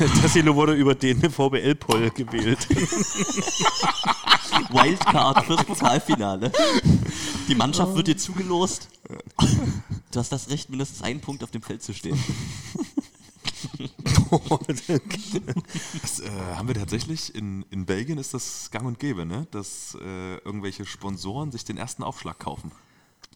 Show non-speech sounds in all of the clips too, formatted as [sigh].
[laughs] Tassilo wurde über den VBL-Poll gewählt. [laughs] Wildcard fürs Pokalfinale. Die Mannschaft wird dir zugelost. Du hast das Recht, mindestens einen Punkt auf dem Feld zu stehen. [laughs] Das äh, haben wir tatsächlich, in, in Belgien ist das gang und gäbe, ne? dass äh, irgendwelche Sponsoren sich den ersten Aufschlag kaufen.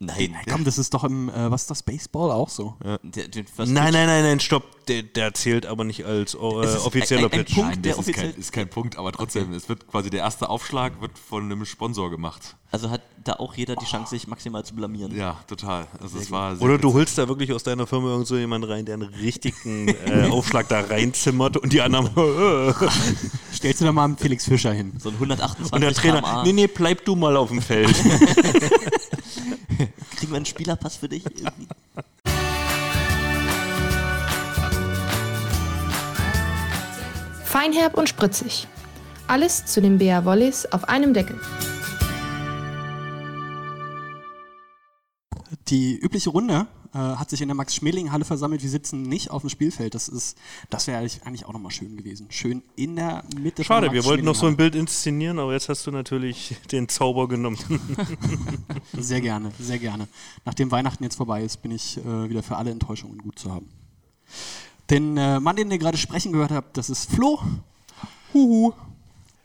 Nein. Komm, das ist doch im, äh, was ist das, Baseball auch so? Der, den First Nein, nein, nein, nein, stopp. Der, der zählt aber nicht als oh, äh, offizieller ein- ein Pitch. Punkt. Nein, der das ist kein, ist kein Punkt, aber trotzdem, es wird quasi der erste Aufschlag wird von einem Sponsor gemacht. Also hat da auch jeder die Chance, sich maximal zu blamieren. Ja, total. Also es war Oder du holst da wirklich aus deiner Firma irgend so jemanden rein, der einen richtigen äh, Aufschlag da reinzimmert und die anderen. [laughs] Stellst du da mal einen Felix Fischer hin? So ein 128 und der Trainer, nee, nee, bleib du mal auf dem Feld. [laughs] Kriegen wir einen Spielerpass für dich? Irgendwie? Feinherb und spritzig. Alles zu den BR Wolleys auf einem Deckel. Die übliche Runde äh, hat sich in der Max-Schmeling-Halle versammelt. Wir sitzen nicht auf dem Spielfeld. Das, ist, das wäre eigentlich, auch nochmal schön gewesen. Schön in der Mitte Schade, der wir wollten noch so ein. Bild inszenieren, aber jetzt hast du natürlich [laughs] den Zauber genommen. [laughs] Sehr gerne, sehr gerne. Nachdem Weihnachten jetzt vorbei ist, bin ich äh, wieder für alle Enttäuschungen gut zu haben. Den äh, Mann, den ihr gerade sprechen gehört habt, das ist Flo. Huhu.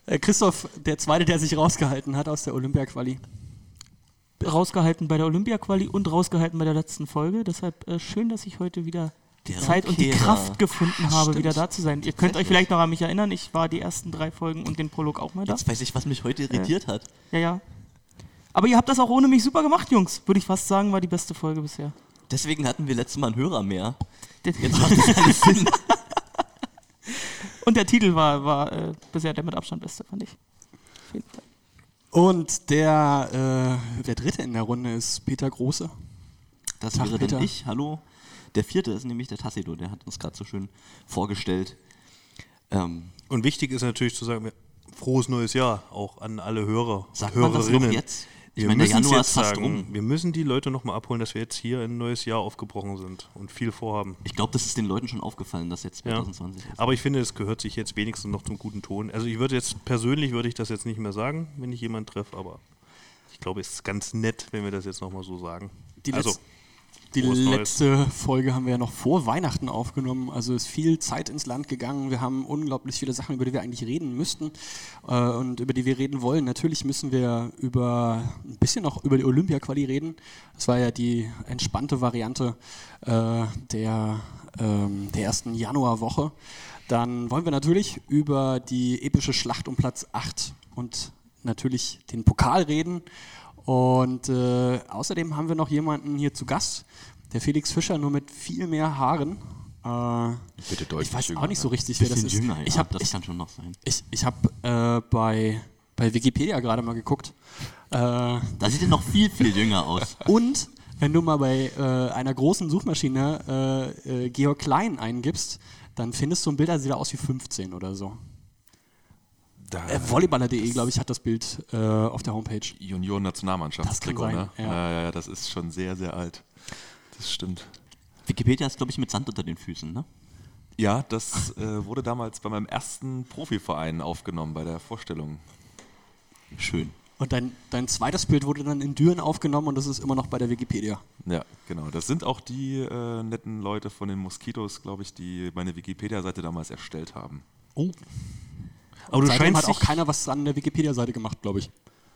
Äh, Christoph, der Zweite, der sich rausgehalten hat aus der Olympia-Quali. Rausgehalten bei der Olympia-Quali und rausgehalten bei der letzten Folge. Deshalb äh, schön, dass ich heute wieder die Zeit und die. Kraft gefunden habe, Stimmt. wieder da zu sein. Ihr könnt euch vielleicht noch an mich erinnern, ich war die ersten drei Folgen und den Prolog auch mal da. Jetzt weiß ich, was mich heute irritiert hat. Ja, ja. Aber ihr habt das auch ohne mich super gemacht, Jungs. Würde ich fast sagen, war die beste Folge bisher. Deswegen hatten wir letztes Mal einen Hörer mehr. Jetzt macht das alles [laughs] Sinn. Und der Titel war, war äh, bisher der mit Abstand beste, fand ich. Auf jeden Fall. Und der, äh, der Dritte in der Runde ist Peter Große. Das wäre Peter. dann ich. Hallo. Der vierte ist nämlich der Tassilo, der hat uns gerade so schön vorgestellt. Ähm, Und wichtig ist natürlich zu sagen, frohes neues Jahr auch an alle Hörer Sagt und man das noch Hörerinnen. jetzt? Ich Wir meine, der müssen Januar ist fast sagen, rum. wir müssen die Leute nochmal abholen, dass wir jetzt hier ein neues Jahr aufgebrochen sind und viel vorhaben. ich glaube, das ist den Leuten schon aufgefallen, dass jetzt Ja. 2020 ist. Aber ich finde, es gehört sich jetzt wenigstens noch zum guten Ton. Also ich würde jetzt persönlich würde ich das jetzt nicht mehr sagen, wenn ich jemanden treffe, aber ich glaube, es ist ganz nett, wenn wir das jetzt nochmal so sagen. Die, also, die Neues. letzte Folge haben wir ja noch vor Weihnachten aufgenommen. Also ist viel Zeit ins Land gegangen. Wir haben unglaublich viele Sachen, über die wir eigentlich reden müssten äh, und über die wir reden wollen. Natürlich müssen wir über ein bisschen noch über die Olympia-Quali reden. Das war ja die entspannte Variante äh, der, ähm, der ersten Januarwoche. Dann wollen wir natürlich über die epische Schlacht um Platz 8 und natürlich den Pokal reden. Und äh, außerdem haben wir noch jemanden hier zu Gast, der Felix Fischer, nur mit viel mehr Haaren. Äh, Bitte deutlich ich weiß jünger, auch nicht so ne? richtig, wer das ist. jünger, ja. ich habe das ich, kann schon noch sein. ich, ich hab, äh, bei, bei Wikipedia gerade mal geguckt. Äh, Da sieht er noch viel, viel jünger aus. [laughs] und wenn du mal bei äh, einer großen Suchmaschine äh, Georg Klein eingibst, dann findest du ein Bild, der sieht aus wie 15 oder so. Äh, Volleyballer.de, glaube ich, hat das Bild äh, auf der Homepage. Junioren-Nationalmannschaftstrikot, Das ne? Ja, ja, ja, das ist schon sehr, sehr alt. Das stimmt. Wikipedia ist, glaube ich, mit Sand unter den Füßen, ne? Ja, das äh, wurde damals bei meinem ersten Profiverein aufgenommen, bei der Vorstellung. Schön. Und dein, dein zweites Bild wurde dann in Düren aufgenommen und das ist immer noch bei der Wikipedia. Ja, genau. Das sind auch die äh, netten Leute von den Moskitos, glaube ich, die meine Wikipedia-Seite damals erstellt haben. Oh. Aber du Seitdem scheinst hat auch keiner was an der Wikipedia-Seite gemacht, glaube ich.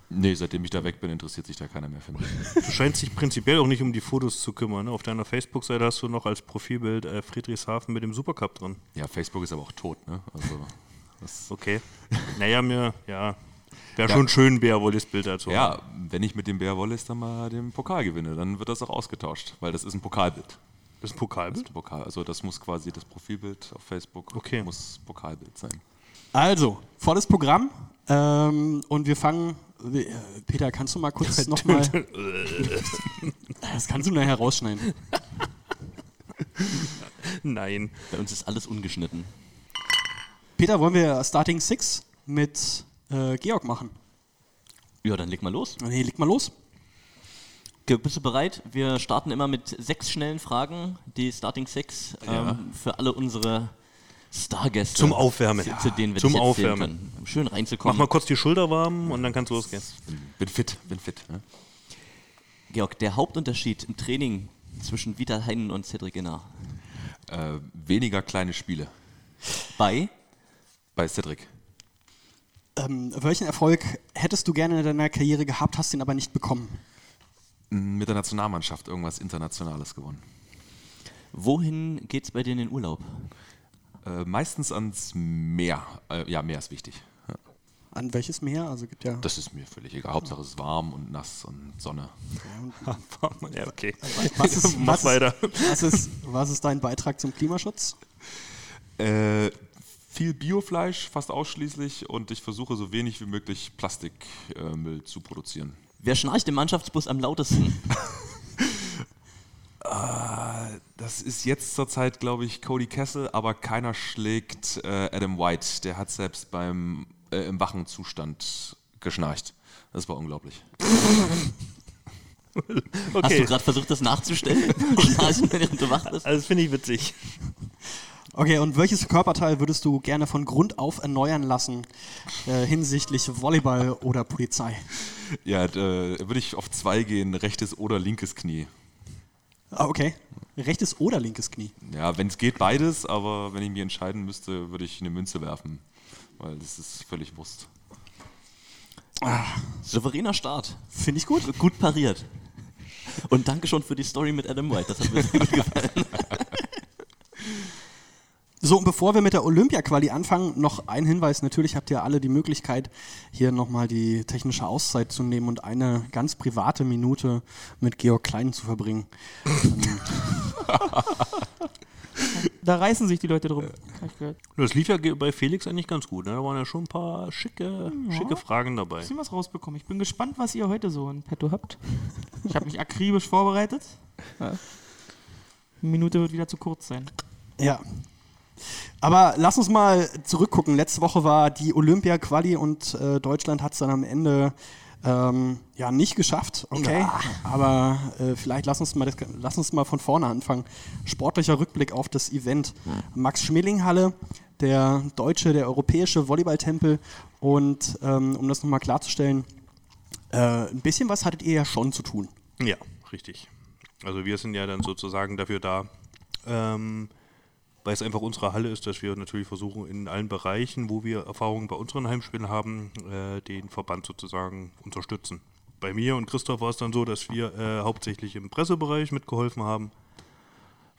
Nee, seitdem ich da weg bin, interessiert sich da keiner mehr für mich. du scheinst dich prinzipiell auch nicht um die Fotos zu kümmern. Ne? Auf deiner Facebook-Seite hast du noch als Profilbild äh, Friedrichshafen mit dem Supercup drin. Ja, Facebook ist aber auch tot, ne? Also, das, [laughs] Okay. naja, mir, ja. Wäre Ja. schon schön, Bär Wollis Bild dazu. ja, wenn ich mit dem Bär Wallace dann mal den Pokal gewinne, dann wird das auch ausgetauscht, weil das ist ein Pokalbild. Das ist ein Das ist Pokalbild. ein Pokal. Also das muss quasi das Profilbild auf Facebook Okay. muss Pokalbild sein. Also, volles Programm. Ähm, und wir fangen. äh, Peter, kannst du mal kurz [laughs] nochmal. [laughs] Das kannst du nachher rausschneiden. [laughs] Nein. Bei uns ist alles ungeschnitten. Peter, wollen wir Starting Six mit äh, Georg machen? Ja, dann leg mal los. Nee, leg mal los. Ge- Bist du bereit? Wir starten immer mit sechs schnellen Fragen. Die Starting Six Ja. ähm, für alle unsere Stargäste. Zum Aufwärmen. Zu, zu denen wir Zum Aufwärmen. können. Um schön Mach reinzukommen. mal kurz die Schulter warm und dann kann's losgehen. Bin fit, bin fit. Ne? Georg, der Hauptunterschied im Training zwischen Vital Heinen und Cedric Inner. Äh, weniger kleine Spiele Bei bei Cedric. Ähm, welchen Erfolg hättest du gerne in deiner Karriere gehabt, hast ihn aber nicht bekommen? Mit der Nationalmannschaft irgendwas Internationales gewonnen. wohin geht's bei dir in den Urlaub? Äh, meistens ans Meer. Äh, ja, Meer ist wichtig. Ja. An welches Meer? Also gibt ja. Das ist mir völlig egal. Hauptsache es ist warm und nass und Sonne. [laughs] ja, okay. [laughs] Was ist, Mach was, ist, weiter. was, ist, was ist dein Beitrag zum Klimaschutz? Äh, viel Biofleisch, fast ausschließlich. Und ich versuche so wenig wie möglich Plastikmüll zu produzieren. Wer schnarcht im Mannschaftsbus am lautesten? [laughs] Das ist jetzt zurzeit, glaube ich, Cody Kessel, aber keiner schlägt äh, Adam White. Der hat selbst beim äh, im wachen Zustand geschnarcht. Das war unglaublich. [laughs] Hast du Okay, gerade versucht, das nachzustellen? [laughs] Schnarchen, während du wach bist? also das finde ich witzig. Okay, und welches Körperteil würdest du gerne von Grund auf erneuern lassen äh, hinsichtlich Volleyball oder Polizei? Ja, äh, würde ich auf zwei gehen, rechtes oder linkes Knie. Ah, okay. Rechtes oder linkes Knie? Ja, wenn es geht, beides, aber wenn ich mich entscheiden müsste, würde ich eine Münze werfen. Weil das ist völlig Wurst. Souveräner Start. Finde ich gut. Gut pariert. Und danke schon für die Story mit Adam White. Das hat mir sehr gut gefallen. [laughs] So, und bevor wir mit der Olympia-Quali anfangen, noch ein Hinweis. Natürlich habt ihr alle die Möglichkeit, hier nochmal die technische Auszeit zu nehmen und eine ganz private Minute mit Georg Klein zu verbringen. [laughs] Da reißen sich die Leute drum. Das lief ja bei Felix eigentlich ganz gut. Ne? Da waren ja schon ein paar schicke, schicke Fragen dabei. bisschen was rausbekommen. Ich bin gespannt, was ihr heute so in petto habt. Ich habe mich akribisch vorbereitet. Ja. Eine Minute wird wieder zu kurz sein. Ja. Aber lass uns mal zurückgucken. Letzte Woche war die Olympia-Quali und äh, Deutschland hat es dann am Ende ähm, ja nicht geschafft. Okay. Aber äh, vielleicht lass uns, mal das, lass uns mal von vorne anfangen. Sportlicher Rückblick auf das Event. Max-Schmeling-Halle, der deutsche, der europäische Volleyballtempel. Und ähm, um das nochmal klarzustellen, äh, ein bisschen was hattet ihr ja schon zu tun. Ja, richtig. Also wir sind ja dann sozusagen dafür da, ähm, weil es einfach unsere Halle ist, dass wir natürlich versuchen, in allen Bereichen, wo wir Erfahrungen bei unseren Heimspielen haben, äh, den Verband sozusagen unterstützen. Bei mir und Christoph war es dann so, dass wir äh, hauptsächlich im Pressebereich mitgeholfen haben.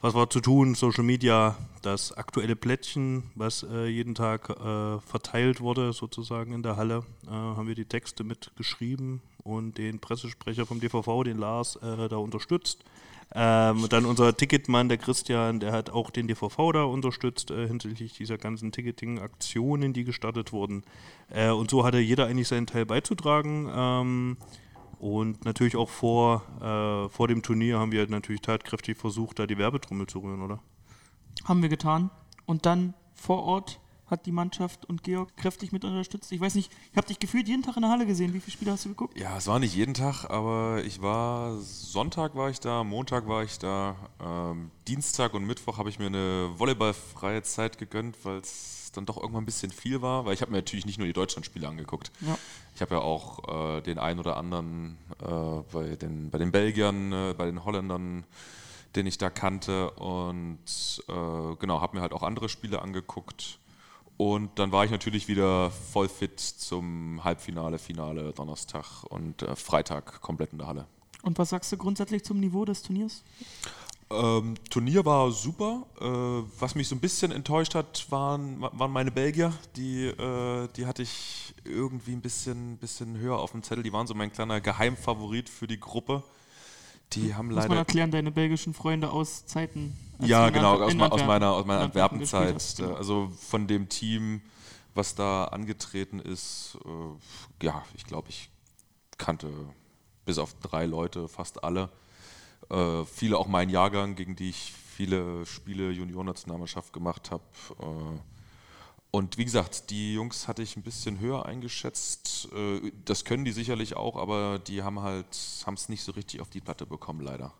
Was war zu tun? Social Media, das aktuelle Plättchen, was äh, jeden Tag äh, verteilt wurde, sozusagen in der Halle, äh, haben wir die Texte mitgeschrieben und den Pressesprecher vom DVV, den Lars, äh, da unterstützt. Ähm, dann unser Ticketmann, der Christian, der hat auch den DVV da unterstützt äh, hinsichtlich dieser ganzen Ticketing-Aktionen, die gestartet wurden. Äh, und so hatte jeder eigentlich seinen Teil beizutragen. Ähm, und natürlich auch vor, äh, vor dem Turnier haben wir natürlich tatkräftig versucht, da die Werbetrommel zu rühren, oder? Haben wir getan. Und dann vor Ort hat die Mannschaft und Georg kräftig mit unterstützt. Ich weiß nicht, ich habe dich gefühlt jeden Tag in der Halle gesehen. Wie viele Spiele hast du geguckt? Ja, es war nicht jeden Tag, aber ich war Sonntag war ich da, Montag war ich da, ähm, Dienstag und Mittwoch habe ich mir eine volleyballfreie Zeit gegönnt, weil es dann doch irgendwann ein bisschen viel war, weil ich habe mir natürlich nicht nur die Deutschlandspiele angeguckt. Ja. Ich habe ja auch äh, den einen oder anderen äh, bei, den, bei den Belgiern, äh, bei den Holländern, den ich da kannte und äh, genau, habe mir halt auch andere Spiele angeguckt. Und dann war ich natürlich wieder voll fit zum Halbfinale, Finale, Donnerstag und äh, Freitag komplett in der Halle. Und was sagst du grundsätzlich zum Niveau des Turniers? Ähm, Turnier war super. Äh, was mich so ein bisschen enttäuscht hat, waren, waren meine Belgier. Die, äh, die hatte ich irgendwie ein bisschen, bisschen höher auf dem Zettel. Die waren so mein kleiner Geheimfavorit für die Gruppe. Die haben Muss man leider. erklären, deine belgischen Freunde aus Zeiten. Ja, genau, aus, aus meiner, aus meiner Antwerpen Antwerpenzeit. hast. Also von dem Team, was da angetreten ist, äh, ja, ich glaube, ich kannte bis auf drei Leute fast alle. Äh, viele auch mein Jahrgang, gegen die ich viele Spiele Juniorennationalmannschaft gemacht habe. Äh, und wie gesagt, die Jungs hatte ich ein bisschen höher eingeschätzt. Äh, das können die sicherlich auch, aber die haben halt haben es nicht so richtig auf die Platte bekommen, leider.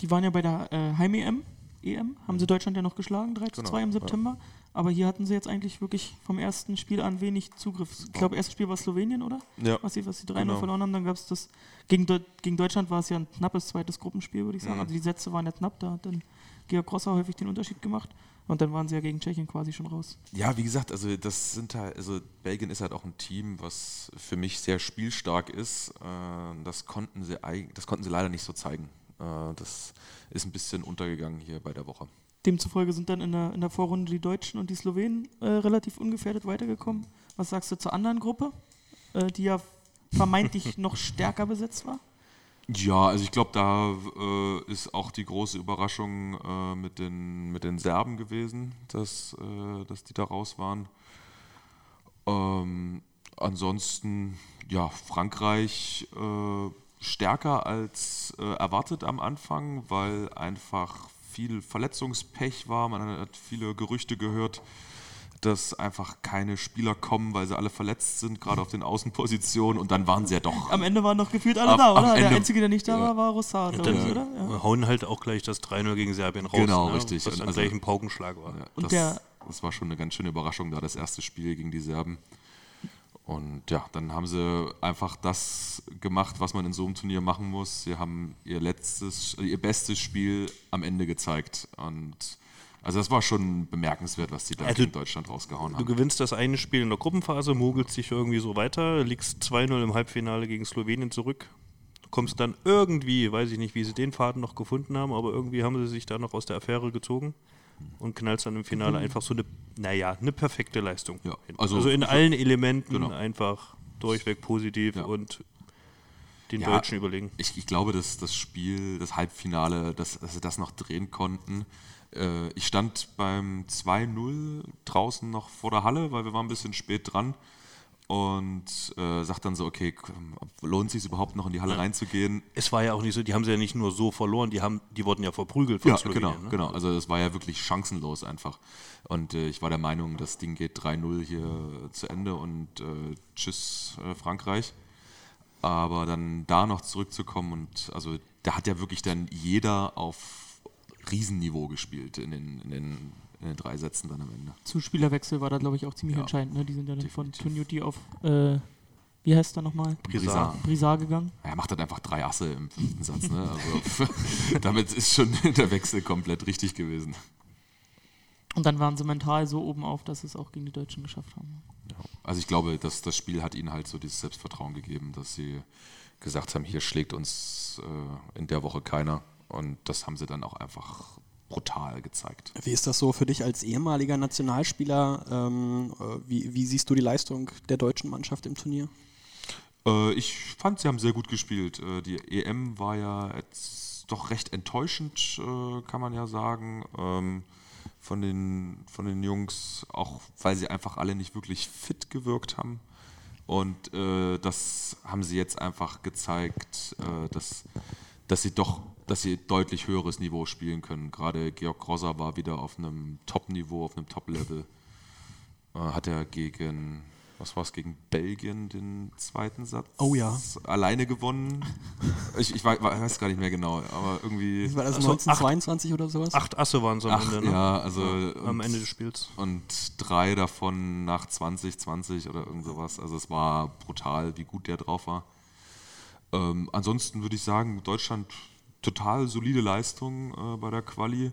Die waren ja bei der äh, Heim-EM. EM, haben sie Deutschland ja noch geschlagen, 3 zu Genau, 2 im ja. September. Aber hier hatten sie jetzt eigentlich wirklich vom ersten Spiel an wenig Zugriff. Ich glaube, erstes Spiel war Slowenien, oder? Ja. Was sie, was sie 3-0 Genau. verloren haben. Dann gab es das. Gegen, Deu gegen Deutschland war es ja ein knappes zweites Gruppenspiel, würde ich sagen. Mhm. Also die Sätze waren ja knapp, da hat dann Georg Grosser häufig den Unterschied gemacht. Und dann waren sie ja gegen Tschechien quasi schon raus. Ja, wie gesagt, also das sind halt, also Belgien ist halt auch ein Team, was für mich sehr spielstark ist. Äh, Das konnten sie das konnten sie leider nicht so zeigen. Äh, Das ist ein bisschen untergegangen hier bei der Woche. Demzufolge sind dann in der, in der Vorrunde die Deutschen und die Slowenen äh, relativ ungefährdet weitergekommen. Was sagst du zur anderen Gruppe, äh, die ja vermeintlich [laughs] noch stärker besetzt war? Ja, also ich glaube, da äh, ist auch die große Überraschung äh, mit, den, mit den Serben gewesen, dass, äh, dass die da raus waren. Ähm, ansonsten, ja, Frankreich äh, stärker als äh, erwartet am Anfang, weil einfach viel Verletzungspech war. Man hat viele Gerüchte gehört, dass einfach keine Spieler kommen, weil sie alle verletzt sind, gerade auf den Außenpositionen. Und dann waren sie ja doch Am Ende waren noch gefühlt alle Am- da, oder? Der Ende- Einzige, der nicht da Ja. war, war Rossard, Und glaub dann ich, oder? Ja. hauen halt auch gleich das 3-0 gegen Serbien raus. Genau, ne? richtig. Was dann also- gleich ein Paukenschlag war. Ja, Und das, der- das war schon eine ganz schöne Überraschung da, das erste Spiel gegen die Serben. Und ja, dann haben sie einfach das gemacht, was man in so einem Turnier machen muss. Sie haben ihr letztes, ihr bestes Spiel am Ende gezeigt. Und also das war schon bemerkenswert, was die da Also, gegen Deutschland rausgehauen Du haben. gewinnst das eine Spiel in der Gruppenphase, mogelst dich irgendwie so weiter, liegst 2-0 im Halbfinale gegen Slowenien zurück, kommst dann irgendwie, weiß ich nicht, wie sie den Faden noch gefunden haben, aber irgendwie haben sie sich da noch aus der Affäre gezogen und knallst dann im Finale einfach so eine, naja, eine perfekte Leistung. Ja, also- also, in allen Elementen Genau. einfach durchweg positiv Ja. und den Ja, Deutschen überlegen. Ich, ich glaube, dass das Spiel, das Halbfinale, dass, dass sie das noch drehen konnten. Äh, ich stand beim 2-0 draußen noch vor der Halle, weil wir waren ein bisschen spät dran. Und äh, sagt dann so, okay, lohnt sich überhaupt noch in die Halle reinzugehen? Es war ja auch nicht so, die haben sie ja nicht nur so verloren, die, haben, die wurden ja verprügelt von Ja, Slowenien. genau, ne? genau. Also es war ja wirklich chancenlos einfach. Und äh, ich war der Meinung, das Ding geht 3-0 hier zu Ende und äh, tschüss äh, Frankreich. Aber dann da noch zurückzukommen und also da hat ja wirklich dann jeder auf Riesenniveau gespielt in den, in den, in den drei Sätzen dann am Ende. Zuspielerwechsel war da, glaube ich, auch ziemlich Ja. entscheidend. Ne? Die sind ja dann von Definitiv. Tunuti auf, äh, wie heißt der nochmal? Brisard. Brisard gegangen. Er macht halt einfach drei Asse im fünften Satz. Ne? Also [laughs] damit ist schon [laughs] der Wechsel komplett richtig gewesen. Und dann waren sie mental so oben auf, dass sie es auch gegen die Deutschen geschafft haben. Also ich glaube, dass das Spiel hat ihnen halt so dieses Selbstvertrauen gegeben, dass sie gesagt haben, hier schlägt uns äh, in der Woche keiner. Und das haben sie dann auch einfach brutal gezeigt. Wie ist das so für dich als ehemaliger Nationalspieler? Ähm, äh, wie, wie siehst du die Leistung der deutschen Mannschaft im Turnier? Äh, ich fand, sie haben sehr gut gespielt. Äh, die EM war ja jetzt doch recht enttäuschend, äh, kann man ja sagen. Ähm, von den, von den Jungs, auch weil sie einfach alle nicht wirklich fit gewirkt haben. Und äh, das haben sie jetzt einfach gezeigt, äh, dass, dass sie doch, dass sie deutlich höheres Niveau spielen können. Gerade Georg Grosser war wieder auf einem Top-Niveau, auf einem Top-Level. Äh, hat er gegen, was war es, gegen Belgien den zweiten Satz Oh ja. alleine gewonnen. [laughs] Ich, ich wei- weiß gar nicht mehr genau, aber irgendwie. War das Also 1922 oder sowas? Acht Asse waren es am Ach, Ende, ne? ja, also am und- Ende des Spiels. und drei davon nach 2020 oder irgend sowas. Also es war brutal, wie gut der drauf war. Ähm, ansonsten würde ich sagen, Deutschland total solide Leistung äh, bei der Quali.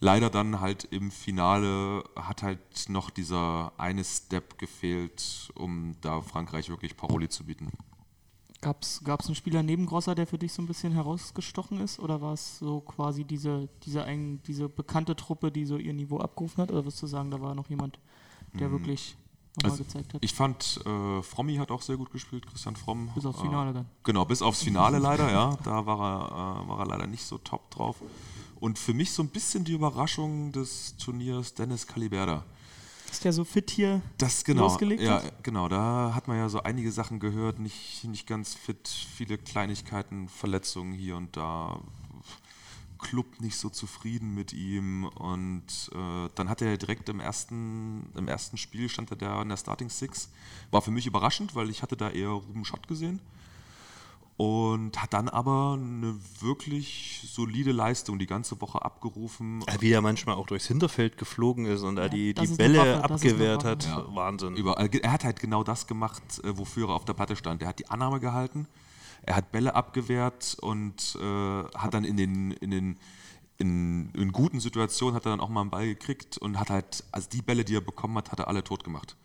Leider dann halt im Finale hat halt noch dieser eine Step gefehlt, um da Frankreich wirklich Paroli zu bieten. Gab es einen Spieler neben Grosser, der für dich so ein bisschen herausgestochen ist? Oder war es so quasi diese, diese, ein, diese bekannte Truppe, die so ihr Niveau abgerufen hat? Oder würdest du sagen, da war noch jemand, der wirklich nochmal Also, gezeigt hat? Ich fand, äh, Frommi hat auch sehr gut gespielt, Christian Fromm. Bis aufs Äh, Finale dann. Genau, bis aufs Finale leider, ja. Da war er, äh, war er leider nicht so top drauf. Und für mich so ein bisschen die Überraschung des Turniers Dennis Caliberda. Ist der so fit hier? Das genau. Losgelegt ja, hat? genau. Da hat man ja so einige Sachen gehört, nicht, nicht ganz fit, viele Kleinigkeiten, Verletzungen hier und da. Club nicht so zufrieden mit ihm und äh, dann hat er direkt im ersten, im ersten Spiel stand er da in der Starting Six. War für mich überraschend, weil ich hatte da eher Ruben Schott gesehen. und hat dann aber eine wirklich solide Leistung die ganze Woche abgerufen. Ja, Wie er manchmal auch durchs Hinterfeld geflogen ist und da die, die Bälle Waffe, abgewehrt hat. Ja. Wahnsinn. Überall. Er hat halt genau das gemacht, äh, wofür er auf der Platte stand. Er hat die Annahme gehalten, er hat Bälle abgewehrt und äh, hat dann in den, in den in, in guten Situationen hat er dann auch mal einen Ball gekriegt und hat halt, also die Bälle, die er bekommen hat, hat er alle tot gemacht.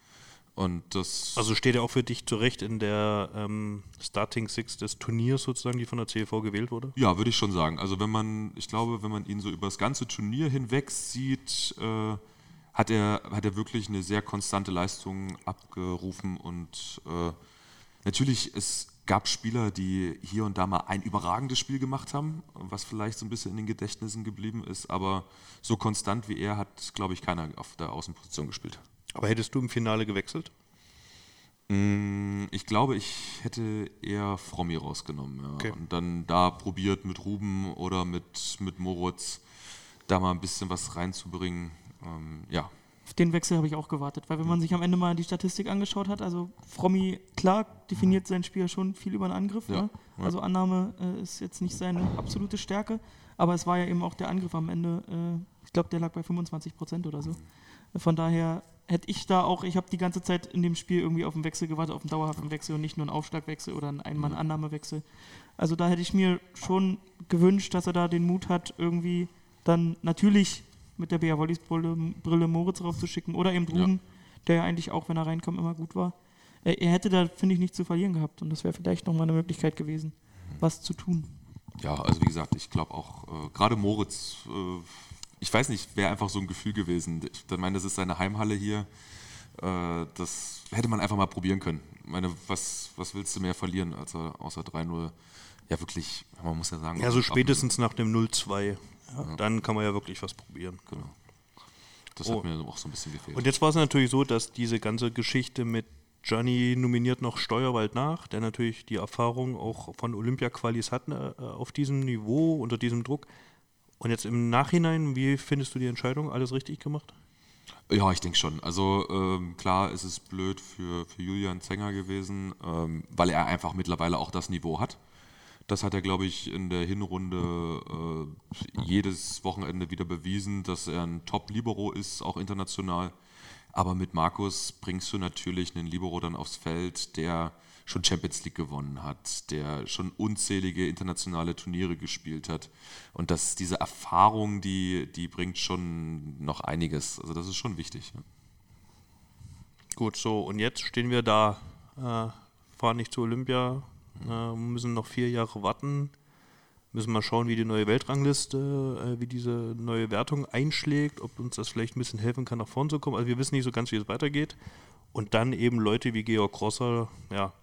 Und das Also steht er auch für dich zurecht in der ähm, Starting Six des Turniers sozusagen, die von der CLV gewählt wurde? Ja, würde ich schon sagen. Also wenn man, ich glaube, wenn man ihn so über das ganze Turnier hinweg sieht, äh, hat, er, hat er wirklich eine sehr konstante Leistung abgerufen und äh, natürlich, es gab Spieler, die hier und da mal ein überragendes Spiel gemacht haben, was vielleicht so ein bisschen in den Gedächtnissen geblieben ist, aber so konstant wie er hat, glaube ich, keiner auf der Außenposition gespielt. Aber hättest du im Finale gewechselt? Mm, Ich glaube, ich hätte eher Frommi rausgenommen. Ja. Okay. Und dann da probiert mit Ruben oder mit, mit Moritz da mal ein bisschen was reinzubringen. Ähm, ja, Auf den Wechsel habe ich auch gewartet, weil wenn man sich am Ende mal die Statistik angeschaut hat, also Frommi, klar, definiert sein Spiel schon viel über den Angriff. Ja, Ne? ja. Also Annahme äh, ist jetzt nicht seine absolute Stärke, aber es war ja eben auch der Angriff am Ende, äh, ich glaube, der lag bei 25 Prozent oder so. Von daher hätte ich da auch, ich habe die ganze Zeit in dem Spiel irgendwie auf einen Wechsel gewartet, auf einen dauerhaften Wechsel und nicht nur einen Aufschlagwechsel oder einen Einmann-Annahmewechsel. Also da hätte ich mir schon gewünscht, dass er da den Mut hat, irgendwie dann natürlich mit der Bea Wollis Brille, Brille Moritz raufzuschicken oder eben Ruben, der ja eigentlich auch, wenn er reinkam, immer gut war. Er, er hätte da, finde ich, nichts zu verlieren gehabt und das wäre vielleicht nochmal eine Möglichkeit gewesen, was zu tun. ja, also wie gesagt, ich glaube auch, äh, gerade Moritz, äh, ich weiß nicht, wäre einfach so ein Gefühl gewesen. Ich meine, das ist seine Heimhalle hier. Äh, das hätte man einfach mal probieren können. Ich meine, was, was willst du mehr verlieren, als er, außer 3-0? Ja, wirklich, man muss ja sagen. Ja, so ab- spätestens nach dem 0-2. Dann kann man ja wirklich was probieren. Genau. Das Oh. hat mir auch so ein bisschen gefehlt. Und jetzt war es natürlich so, dass diese ganze Geschichte mit Gianni nominiert noch Steuerwald nach, der natürlich die Erfahrung auch von Olympia-Qualis hat äh, auf diesem Niveau, unter diesem Druck. Und jetzt im Nachhinein, wie findest du die Entscheidung? Alles richtig gemacht? Ja, ich denke schon. Also ähm, klar ist es blöd für, für Julian Zenger gewesen, ähm, weil er einfach mittlerweile auch das Niveau hat. Das hat er, glaube ich, in der Hinrunde äh, jedes Wochenende wieder bewiesen, dass er ein Top-Libero ist, auch international. Aber mit Markus bringst du natürlich einen Libero dann aufs Feld, der schon Champions League gewonnen hat, der schon unzählige internationale Turniere gespielt hat. Und das, diese Erfahrung, die, die bringt schon noch einiges. Also das ist schon wichtig. Ja. Gut, so, und jetzt stehen wir da, äh, fahren nicht zu Olympia, äh, müssen noch vier Jahre warten, müssen mal schauen, wie die neue Weltrangliste, äh, wie diese neue Wertung einschlägt, ob uns das vielleicht ein bisschen helfen kann, nach vorn zu kommen. Also wir wissen nicht so ganz, wie es weitergeht. Und dann eben Leute wie Georg Grosser, ja,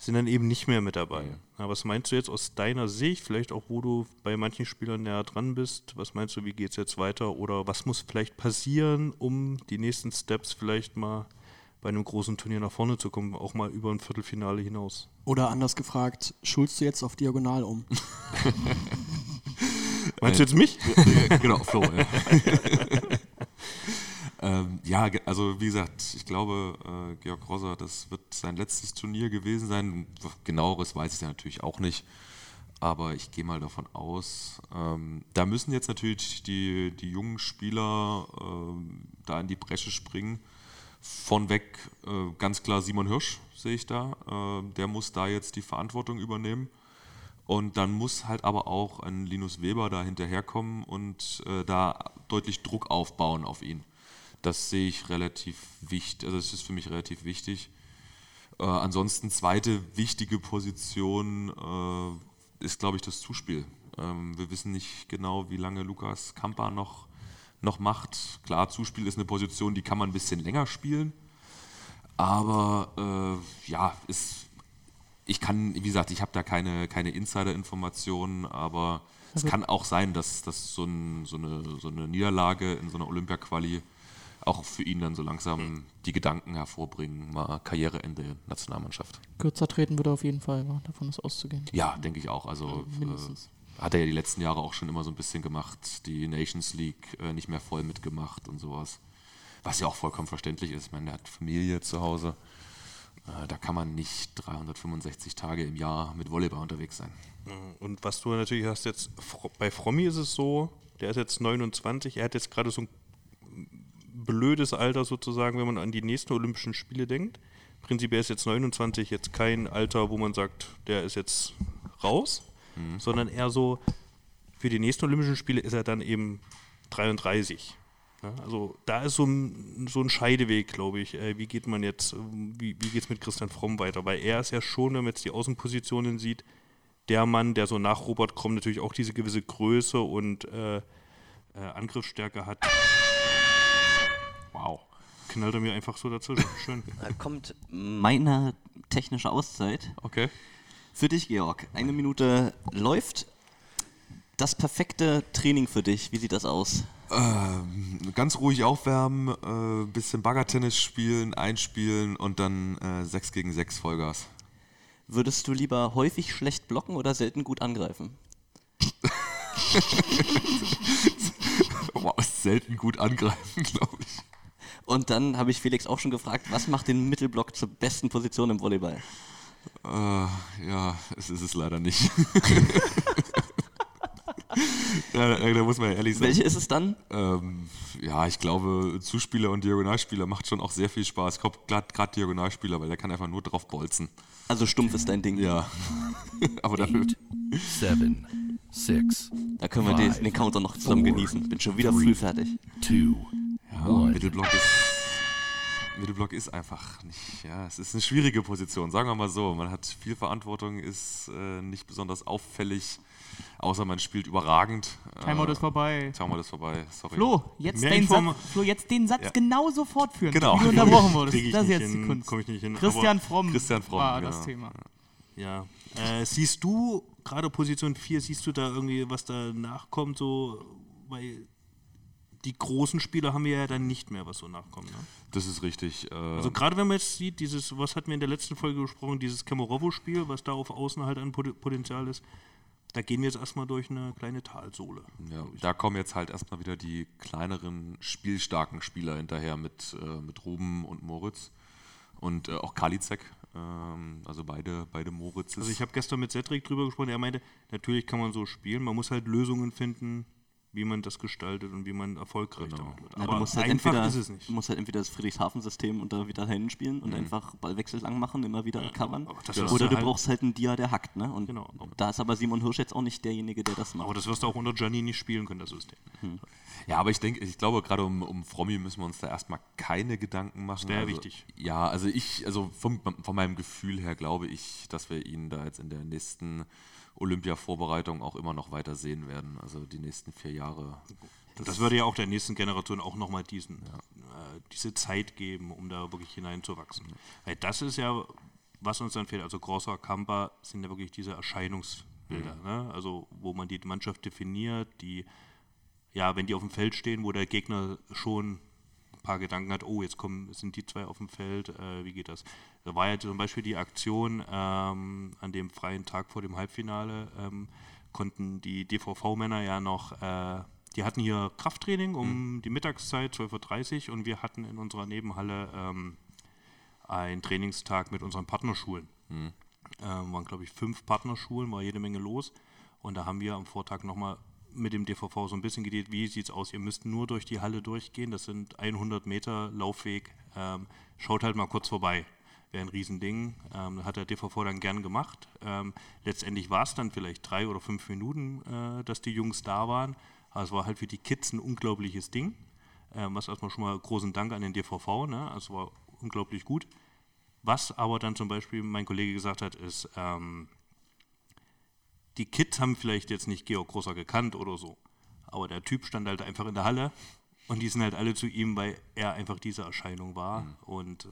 sind dann eben nicht mehr mit dabei. Ja, was meinst du jetzt aus deiner Sicht, vielleicht auch, wo du bei manchen Spielern näher dran bist, was meinst du, wie geht es jetzt weiter oder was muss vielleicht passieren, um die nächsten Steps vielleicht mal bei einem großen Turnier nach vorne zu kommen, auch mal über ein Viertelfinale hinaus? Oder anders gefragt, schulst du jetzt auf diagonal um? [laughs] Meinst du jetzt mich? genau, Flo. Ja. [laughs] ähm, ja, also wie gesagt, ich glaube, äh, Georg Rosser, das wird sein letztes Turnier gewesen sein. Genaueres weiß ich ja natürlich auch nicht. Aber ich gehe mal davon aus, ähm, da müssen jetzt natürlich die, die jungen Spieler ähm, da in die Bresche springen. Von weg äh, ganz klar Simon Hirsch sehe ich da. Äh, der muss da jetzt die Verantwortung übernehmen. Und dann muss halt aber auch ein Linus Weber da hinterherkommen und äh, da deutlich Druck aufbauen auf ihn. Das sehe ich relativ wichtig, also das ist für mich relativ wichtig. Äh, ansonsten zweite wichtige Position äh, ist, glaube ich, das Zuspiel. Ähm, wir wissen nicht genau, wie lange Lukas Kampa noch, noch macht. Klar, Zuspiel ist eine Position, die kann man ein bisschen länger spielen. Aber äh, ja, ist, ich kann, wie gesagt, ich habe da keine, keine Insider-Informationen, aber es kann auch sein, dass, dass so, ein, so, eine, so eine Niederlage in so einer Olympia-Quali auch für ihn dann so langsam die Gedanken hervorbringen, mal Karriereende Nationalmannschaft. Kürzer treten würde auf jeden Fall, davon ist auszugehen. Ja, denke ich auch. Also mindestens. äh, hat er ja die letzten Jahre auch schon immer so ein bisschen gemacht, die Nations League äh, nicht mehr voll mitgemacht und sowas. Was ja auch vollkommen verständlich ist. Ich meine, der hat Familie zu Hause. Äh, da kann man nicht 365 Tage im Jahr mit Volleyball unterwegs sein. Und was du natürlich hast jetzt, bei Frommi ist es so, der ist jetzt 29, er hat jetzt gerade so ein blödes Alter sozusagen, wenn man an die nächsten Olympischen Spiele denkt. Prinzipiell ist jetzt 29 jetzt kein Alter, wo man sagt, der ist jetzt raus, sondern eher so, für die nächsten Olympischen Spiele ist er dann eben 33. Ja, also da ist so ein, so ein Scheideweg, glaube ich. Äh, wie geht man jetzt, ähm, wie, wie geht es mit Christian Fromm weiter? Weil er ist ja schon, wenn man jetzt die Außenpositionen sieht, der Mann, der so nach Robert Kromm natürlich auch diese gewisse Größe und äh, äh, Angriffsstärke hat. Wow. Knallt er mir einfach so dazu. Schön. Da kommt meine technische Auszeit. Okay. Für dich, Georg. Eine Minute läuft. Das perfekte Training für dich, wie sieht das aus? Ähm, ganz ruhig aufwärmen, äh, bisschen Baggertennis spielen, einspielen und dann äh, 6 gegen 6 Vollgas. Würdest du lieber häufig schlecht blocken oder selten gut angreifen? [laughs] Wow, selten gut angreifen, glaube ich. Und dann habe ich Felix auch schon gefragt, was macht den Mittelblock zur besten Position im Volleyball? Äh, ja, es ist es leider nicht. [laughs] da, da muss man ja ehrlich sein. Welche ist es dann? Ähm, ja, ich glaube, Zuspieler und Diagonalspieler macht schon auch sehr viel Spaß. Gerade Diagonalspieler, weil der kann einfach nur drauf bolzen. Also stumpf ist dein Ding. Ja. [laughs] Aber dafür. seven, six, Da können wir den, den Counter noch zusammen genießen. Bin schon wieder früh fertig. two, Ja, one. Mittelblock ist. Mittelblock ist einfach nicht, ja, es ist eine schwierige Position, sagen wir mal so. Man hat viel Verantwortung, ist äh, nicht besonders auffällig, außer man spielt überragend. Timeout Äh, ist vorbei. Timeout ist vorbei, sorry. Flo, jetzt, Mehr den Satz, Flo, jetzt den Satz Ja. genau so fortführen, Genau. wie du unterbrochen wurdest. ich Das ist nicht jetzt die hin, Kunst. komm ich nicht hin, Christian Fromm, Christian Fromm, war genau. das Thema. Ja. Äh, siehst du, gerade Position 4, siehst du da irgendwie, was da nachkommt, so, weil die großen Spieler haben wir ja dann nicht mehr, was so nachkommt. Ne? Das ist richtig. Äh, Also gerade wenn man jetzt sieht, dieses, was hatten wir in der letzten Folge gesprochen, dieses Kamorovo-Spiel, was da auf Außen halt an Pot- Potenzial ist, da gehen wir jetzt erstmal durch eine kleine Talsohle. Ja, da kommen jetzt halt erstmal wieder die kleineren, spielstarken Spieler hinterher mit, äh, mit Ruben und Moritz und äh, auch Kalizek. Ähm, also beide, beide Moritzes. Also ich habe gestern mit Cedric drüber gesprochen, er meinte, natürlich kann man so spielen, man muss halt Lösungen finden, wie man das gestaltet und wie man erfolgreich Genau. damit wird. Aber du musst halt einfach entweder, ist es nicht. Du musst halt entweder das Friedrichshafen-System und da wieder dahin spielen und einfach Ballwechsel lang machen, immer wieder covern. aber das wirst Oder du du halt- brauchst halt einen Dia, der hackt. Ne? Und Genau. da ist aber Simon Hirsch jetzt auch nicht derjenige, der das Aber macht. das wirst du auch unter Gianni nicht spielen können, das System. Ja, aber ich denke, ich glaube, gerade um, um Frommi müssen wir uns da erstmal keine Gedanken machen. wär also, wichtig. Ja, also ich, also vom, von meinem Gefühl her glaube ich, dass wir ihn da jetzt in der nächsten Olympia-Vorbereitung auch immer noch weiter sehen werden. Also die nächsten vier Jahre. Und das würde ja auch der nächsten Generation auch nochmal diesen, äh, diese Zeit geben, um da wirklich hineinzuwachsen. Weil das ist ja, was uns dann fehlt. Also Grosser, Kampa sind ja wirklich diese Erscheinungsbilder. Ne? Also wo man die Mannschaft definiert, die, ja, wenn die auf dem Feld stehen, wo der Gegner schon ein paar Gedanken hat, oh, jetzt kommen, sind die zwei auf dem Feld, äh, wie geht das? Da war ja zum Beispiel die Aktion ähm, an dem freien Tag vor dem Halbfinale, ähm, konnten die DVV-Männer ja noch, äh, die hatten hier Krafttraining um die Mittagszeit, 12.30 Uhr, und wir hatten in unserer Nebenhalle ähm, einen Trainingstag mit unseren Partnerschulen. Ähm, waren, glaube ich, fünf Partnerschulen, war jede Menge los. Und da haben wir am Vortag nochmal mit dem DVV so ein bisschen geredet, wie sieht es aus? Ihr müsst nur durch die Halle durchgehen, das sind 100 Meter Laufweg. Ähm, schaut halt mal kurz vorbei. Wäre ein Riesending. Ähm, hat der DVV dann gern gemacht. Ähm, letztendlich war es dann vielleicht drei oder fünf Minuten, äh, dass die Jungs da waren. Aber es war halt für die Kids ein unglaubliches Ding. Ähm, was erstmal schon mal großen Dank an den DVV, ne? Also war unglaublich gut. Was aber dann zum Beispiel mein Kollege gesagt hat, ist, ähm, die Kids haben vielleicht jetzt nicht Georg Grosser gekannt oder so, aber der Typ stand halt einfach in der Halle und die sind halt alle zu ihm, weil er einfach diese Erscheinung war und äh,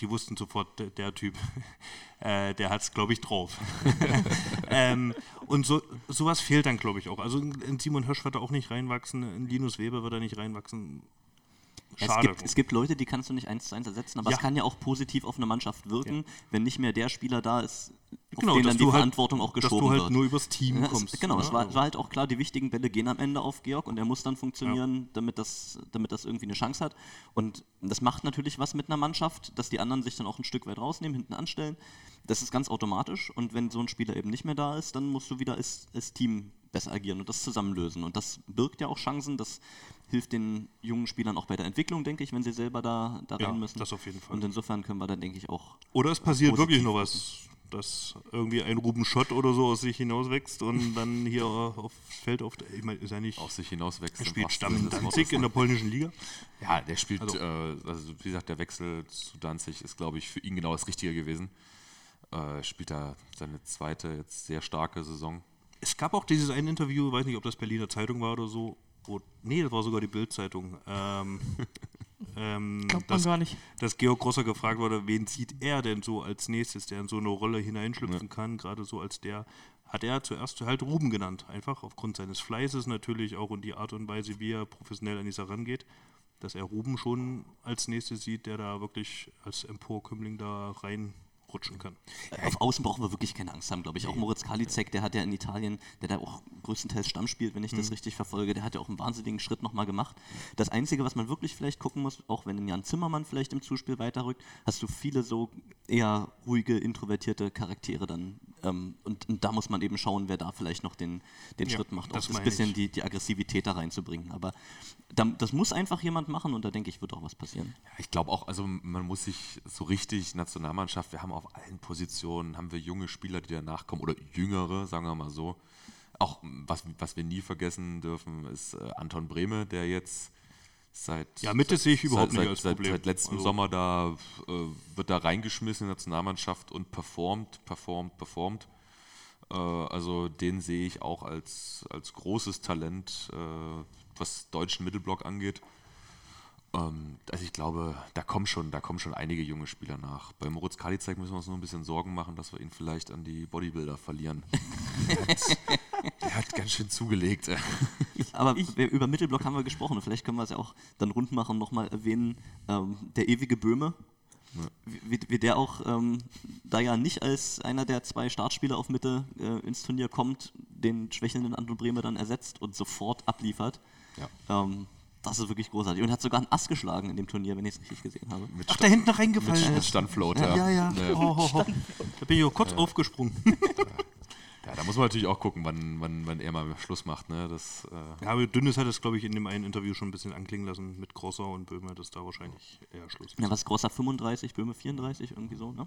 die wussten sofort, der, Typ, [laughs] äh, der hat es, glaube ich, drauf. [laughs] ähm, und so, sowas fehlt dann, glaube ich, auch. Also ein Simon Hirsch wird da auch nicht reinwachsen, ein Linus Weber wird da nicht reinwachsen. Es schade. gibt, es gibt Leute, die kannst du nicht eins zu eins ersetzen, aber Ja. es kann ja auch positiv auf eine Mannschaft wirken, wenn nicht mehr der Spieler da ist, auf Genau, den dass dann die halt- Verantwortung auch dass geschoben du halt wird. nur übers Team Ja, kommst. Es, genau, es war, war halt auch klar, die wichtigen Bälle gehen am Ende auf Georg und er muss dann funktionieren, damit, das, damit das irgendwie eine Chance hat. Und das macht natürlich was mit einer Mannschaft, dass die anderen sich dann auch ein Stück weit rausnehmen, hinten anstellen. Das ist ganz automatisch und wenn so ein Spieler eben nicht mehr da ist, dann musst du wieder als, als Team besser agieren und das zusammenlösen. Und das birgt ja auch Chancen, das hilft den jungen Spielern auch bei der Entwicklung, denke ich, wenn sie selber da, da Ja, rein müssen. das auf jeden Fall. Und insofern können wir dann, denke ich, auch Oder es passiert wirklich noch was, dass irgendwie ein Ruben Schott oder so aus sich hinauswächst und dann hier aufs Feld auf. Ich meine, ist ja nicht. Auf sich hinauswächst. Er spielt Stamm Danzig in der polnischen Liga. Ja, der spielt, Also- äh, also wie gesagt, der Wechsel zu Danzig ist, glaube ich, für ihn genau das Richtige gewesen. Äh, spielt da seine zweite, jetzt sehr starke Saison. Es gab auch dieses ein Interview, ich weiß nicht, ob das Berliner Zeitung war oder so. Wo, nee, das war sogar die Bild-Zeitung. Ähm, [laughs] ähm, Glaubt man dass, gar nicht. dass Georg Grosser gefragt wurde, wen sieht er denn so als nächstes, der in so eine Rolle hineinschlüpfen kann, gerade so als der. Hat er zuerst halt Ruben genannt, einfach aufgrund seines Fleißes natürlich auch und die Art und Weise, wie er professionell an die Sache rangeht, dass er Ruben schon als nächstes sieht, der da wirklich als Emporkömmling da reinrutschen kann. Auf Außen brauchen wir wirklich keine Angst haben, glaube ich. Auch Moritz Kalizek, der hat ja in Italien, der da auch größtenteils Stamm spielt, wenn ich Mhm. das richtig verfolge, der hat ja auch einen wahnsinnigen Schritt nochmal gemacht. Das Einzige, was man wirklich vielleicht gucken muss, auch wenn Jan Zimmermann vielleicht im Zuspiel weiterrückt, hast du viele so eher ruhige, introvertierte Charaktere dann. Ähm, und, und da muss man eben schauen, wer da vielleicht noch den, den Ja, Schritt macht, auch das meine bisschen die, die Aggressivität da reinzubringen. Aber da, das muss einfach jemand machen und da denke ich, wird auch was passieren. Ja, ich glaube auch, also man muss sich so richtig Nationalmannschaft, wir haben auf allen Positionen, haben wir junge Spieler, die danach kommen oder jüngere, sagen wir mal so. Auch was, was wir nie vergessen dürfen, ist äh, Anton Brehme, der jetzt seit Ja, Mitte sehe ich überhaupt seit, nicht als seit, Problem. Seit letztem Also- Sommer da äh, wird da reingeschmissen in die Nationalmannschaft und performt, performt, performt. Äh, also den sehe ich auch als, als großes Talent, äh, was deutschen Mittelblock angeht. Ähm, also ich glaube, da kommen schon, da kommen schon einige junge Spieler nach. Bei Moritz Kalizek müssen wir uns nur ein bisschen Sorgen machen, dass wir ihn vielleicht an die Bodybuilder verlieren. [laughs] [laughs] der, hat, ganz schön zugelegt. [laughs] Aber wir, über Mittelblock haben wir gesprochen vielleicht können wir es ja auch dann rund machen und nochmal erwähnen. Ähm, der ewige Böhme, wie, wie der auch ähm, da ja nicht als einer der zwei Startspieler auf Mitte äh, ins Turnier kommt, den schwächelnden Anton Bremer dann ersetzt und sofort abliefert. Ähm, das ist wirklich großartig. Und hat sogar einen Ass geschlagen in dem Turnier, wenn ich es richtig gesehen habe. Mit Ach, da hinten reingefallen Mit, mit ist. Standfloat, Ja, ja. ja. Oh, oh, oh. Da bin ich auch kurz aufgesprungen. [laughs] Ja, da muss man natürlich auch gucken, wann, wann, wann er mal Schluss macht. Ne? Das, äh, Ja, aber Dünnes hat es, glaube ich, in dem einen Interview schon ein bisschen anklingen lassen mit Grosser und Böhmer, dass da wahrscheinlich eher Schluss ist. Ja, was Grosser 35, Böhme 34, irgendwie so, ne?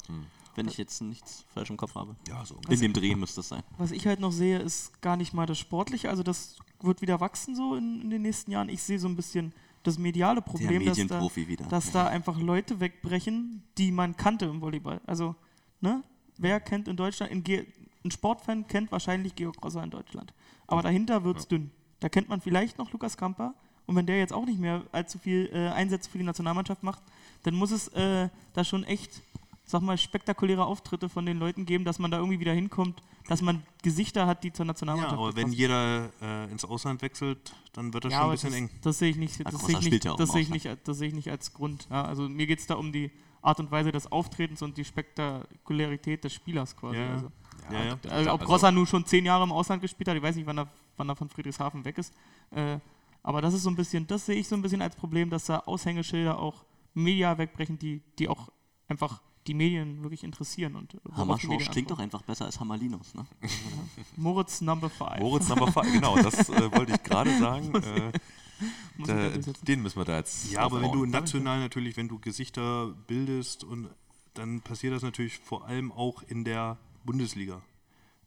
Wenn ich jetzt nichts falsch im Kopf habe. Ja, so. In dem Dreh müsste es sein. Was ich halt noch sehe, ist gar nicht mal das Sportliche. Also das wird wieder wachsen so in, in den nächsten Jahren. Ich sehe so ein bisschen das mediale Problem, dass, da, dass da einfach Leute wegbrechen, die man kannte im Volleyball. Also, ne? Wer kennt in Deutschland, in Ge ein Sportfan kennt wahrscheinlich Georg Grosser in Deutschland. Aber dahinter wird es dünn. Da kennt man vielleicht noch Lukas Kamper. Und wenn der jetzt auch nicht mehr allzu viel äh, Einsätze für die Nationalmannschaft macht, dann muss es äh, da schon echt, sag mal, spektakuläre Auftritte von den Leuten geben, dass man da irgendwie wieder hinkommt, dass man Gesichter hat, die zur Ja, Nationalmannschaft aber wenn passen. jeder äh, ins Ausland wechselt, dann wird das Ja, schon ein bisschen das, eng. das sehe ich nicht, das sehe ich nicht, ja das sehe ich nicht, das sehe ich nicht als Grund. Ja, also mir geht es da um die Art und Weise des Auftretens und die Spektakularität des Spielers quasi. Ja, Also, ja, ja. also ob Grosser nun schon zehn Jahre im Ausland gespielt hat, ich weiß nicht, wann er, wann er von Friedrichshafen weg ist. Äh, aber das ist so ein bisschen, das sehe ich so ein bisschen als Problem, dass da Aushängeschilder auch medial wegbrechen, die, die auch einfach die Medien wirklich interessieren. Und Hammerschorsch klingt doch einfach besser als Hammerlinus, ne? Moritz Number 5. Moritz Number 5, genau, das äh, wollte ich gerade sagen. [laughs] Äh, da, den müssen wir da jetzt. Ja, aber wenn du national natürlich, wenn du Gesichter bildest und dann passiert das natürlich vor allem auch in der Bundesliga.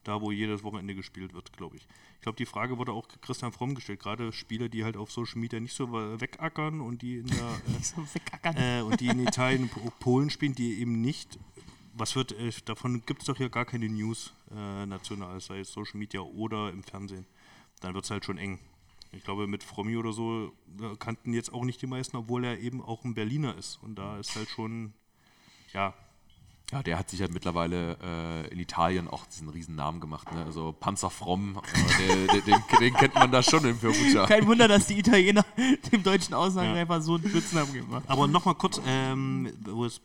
Da, wo jedes Wochenende gespielt wird, glaube ich. Ich glaube, die Frage wurde auch Christian Fromm gestellt. Gerade Spieler, die halt auf Social Media nicht so wegackern und die in der [laughs] äh, So äh, und die in Italien Polen spielen, die eben nicht. Was wird, äh, davon gibt es doch hier gar keine News äh, national, sei es Social Media oder im Fernsehen. Dann wird es halt schon eng. Ich glaube, mit Frommi oder so äh, kannten jetzt auch nicht die meisten, obwohl er eben auch ein Berliner ist. Und da ist halt schon, ja, Ja, der hat sich ja mittlerweile äh, in Italien auch diesen riesen Namen gemacht. Ne? Also Panzer Fromm, äh, der, der, den, den kennt man da schon in Perugia. Kein Wunder, dass die Italiener dem deutschen Außenangreifer so einen Spitznamen geben. wa? Aber nochmal kurz, ähm, wo es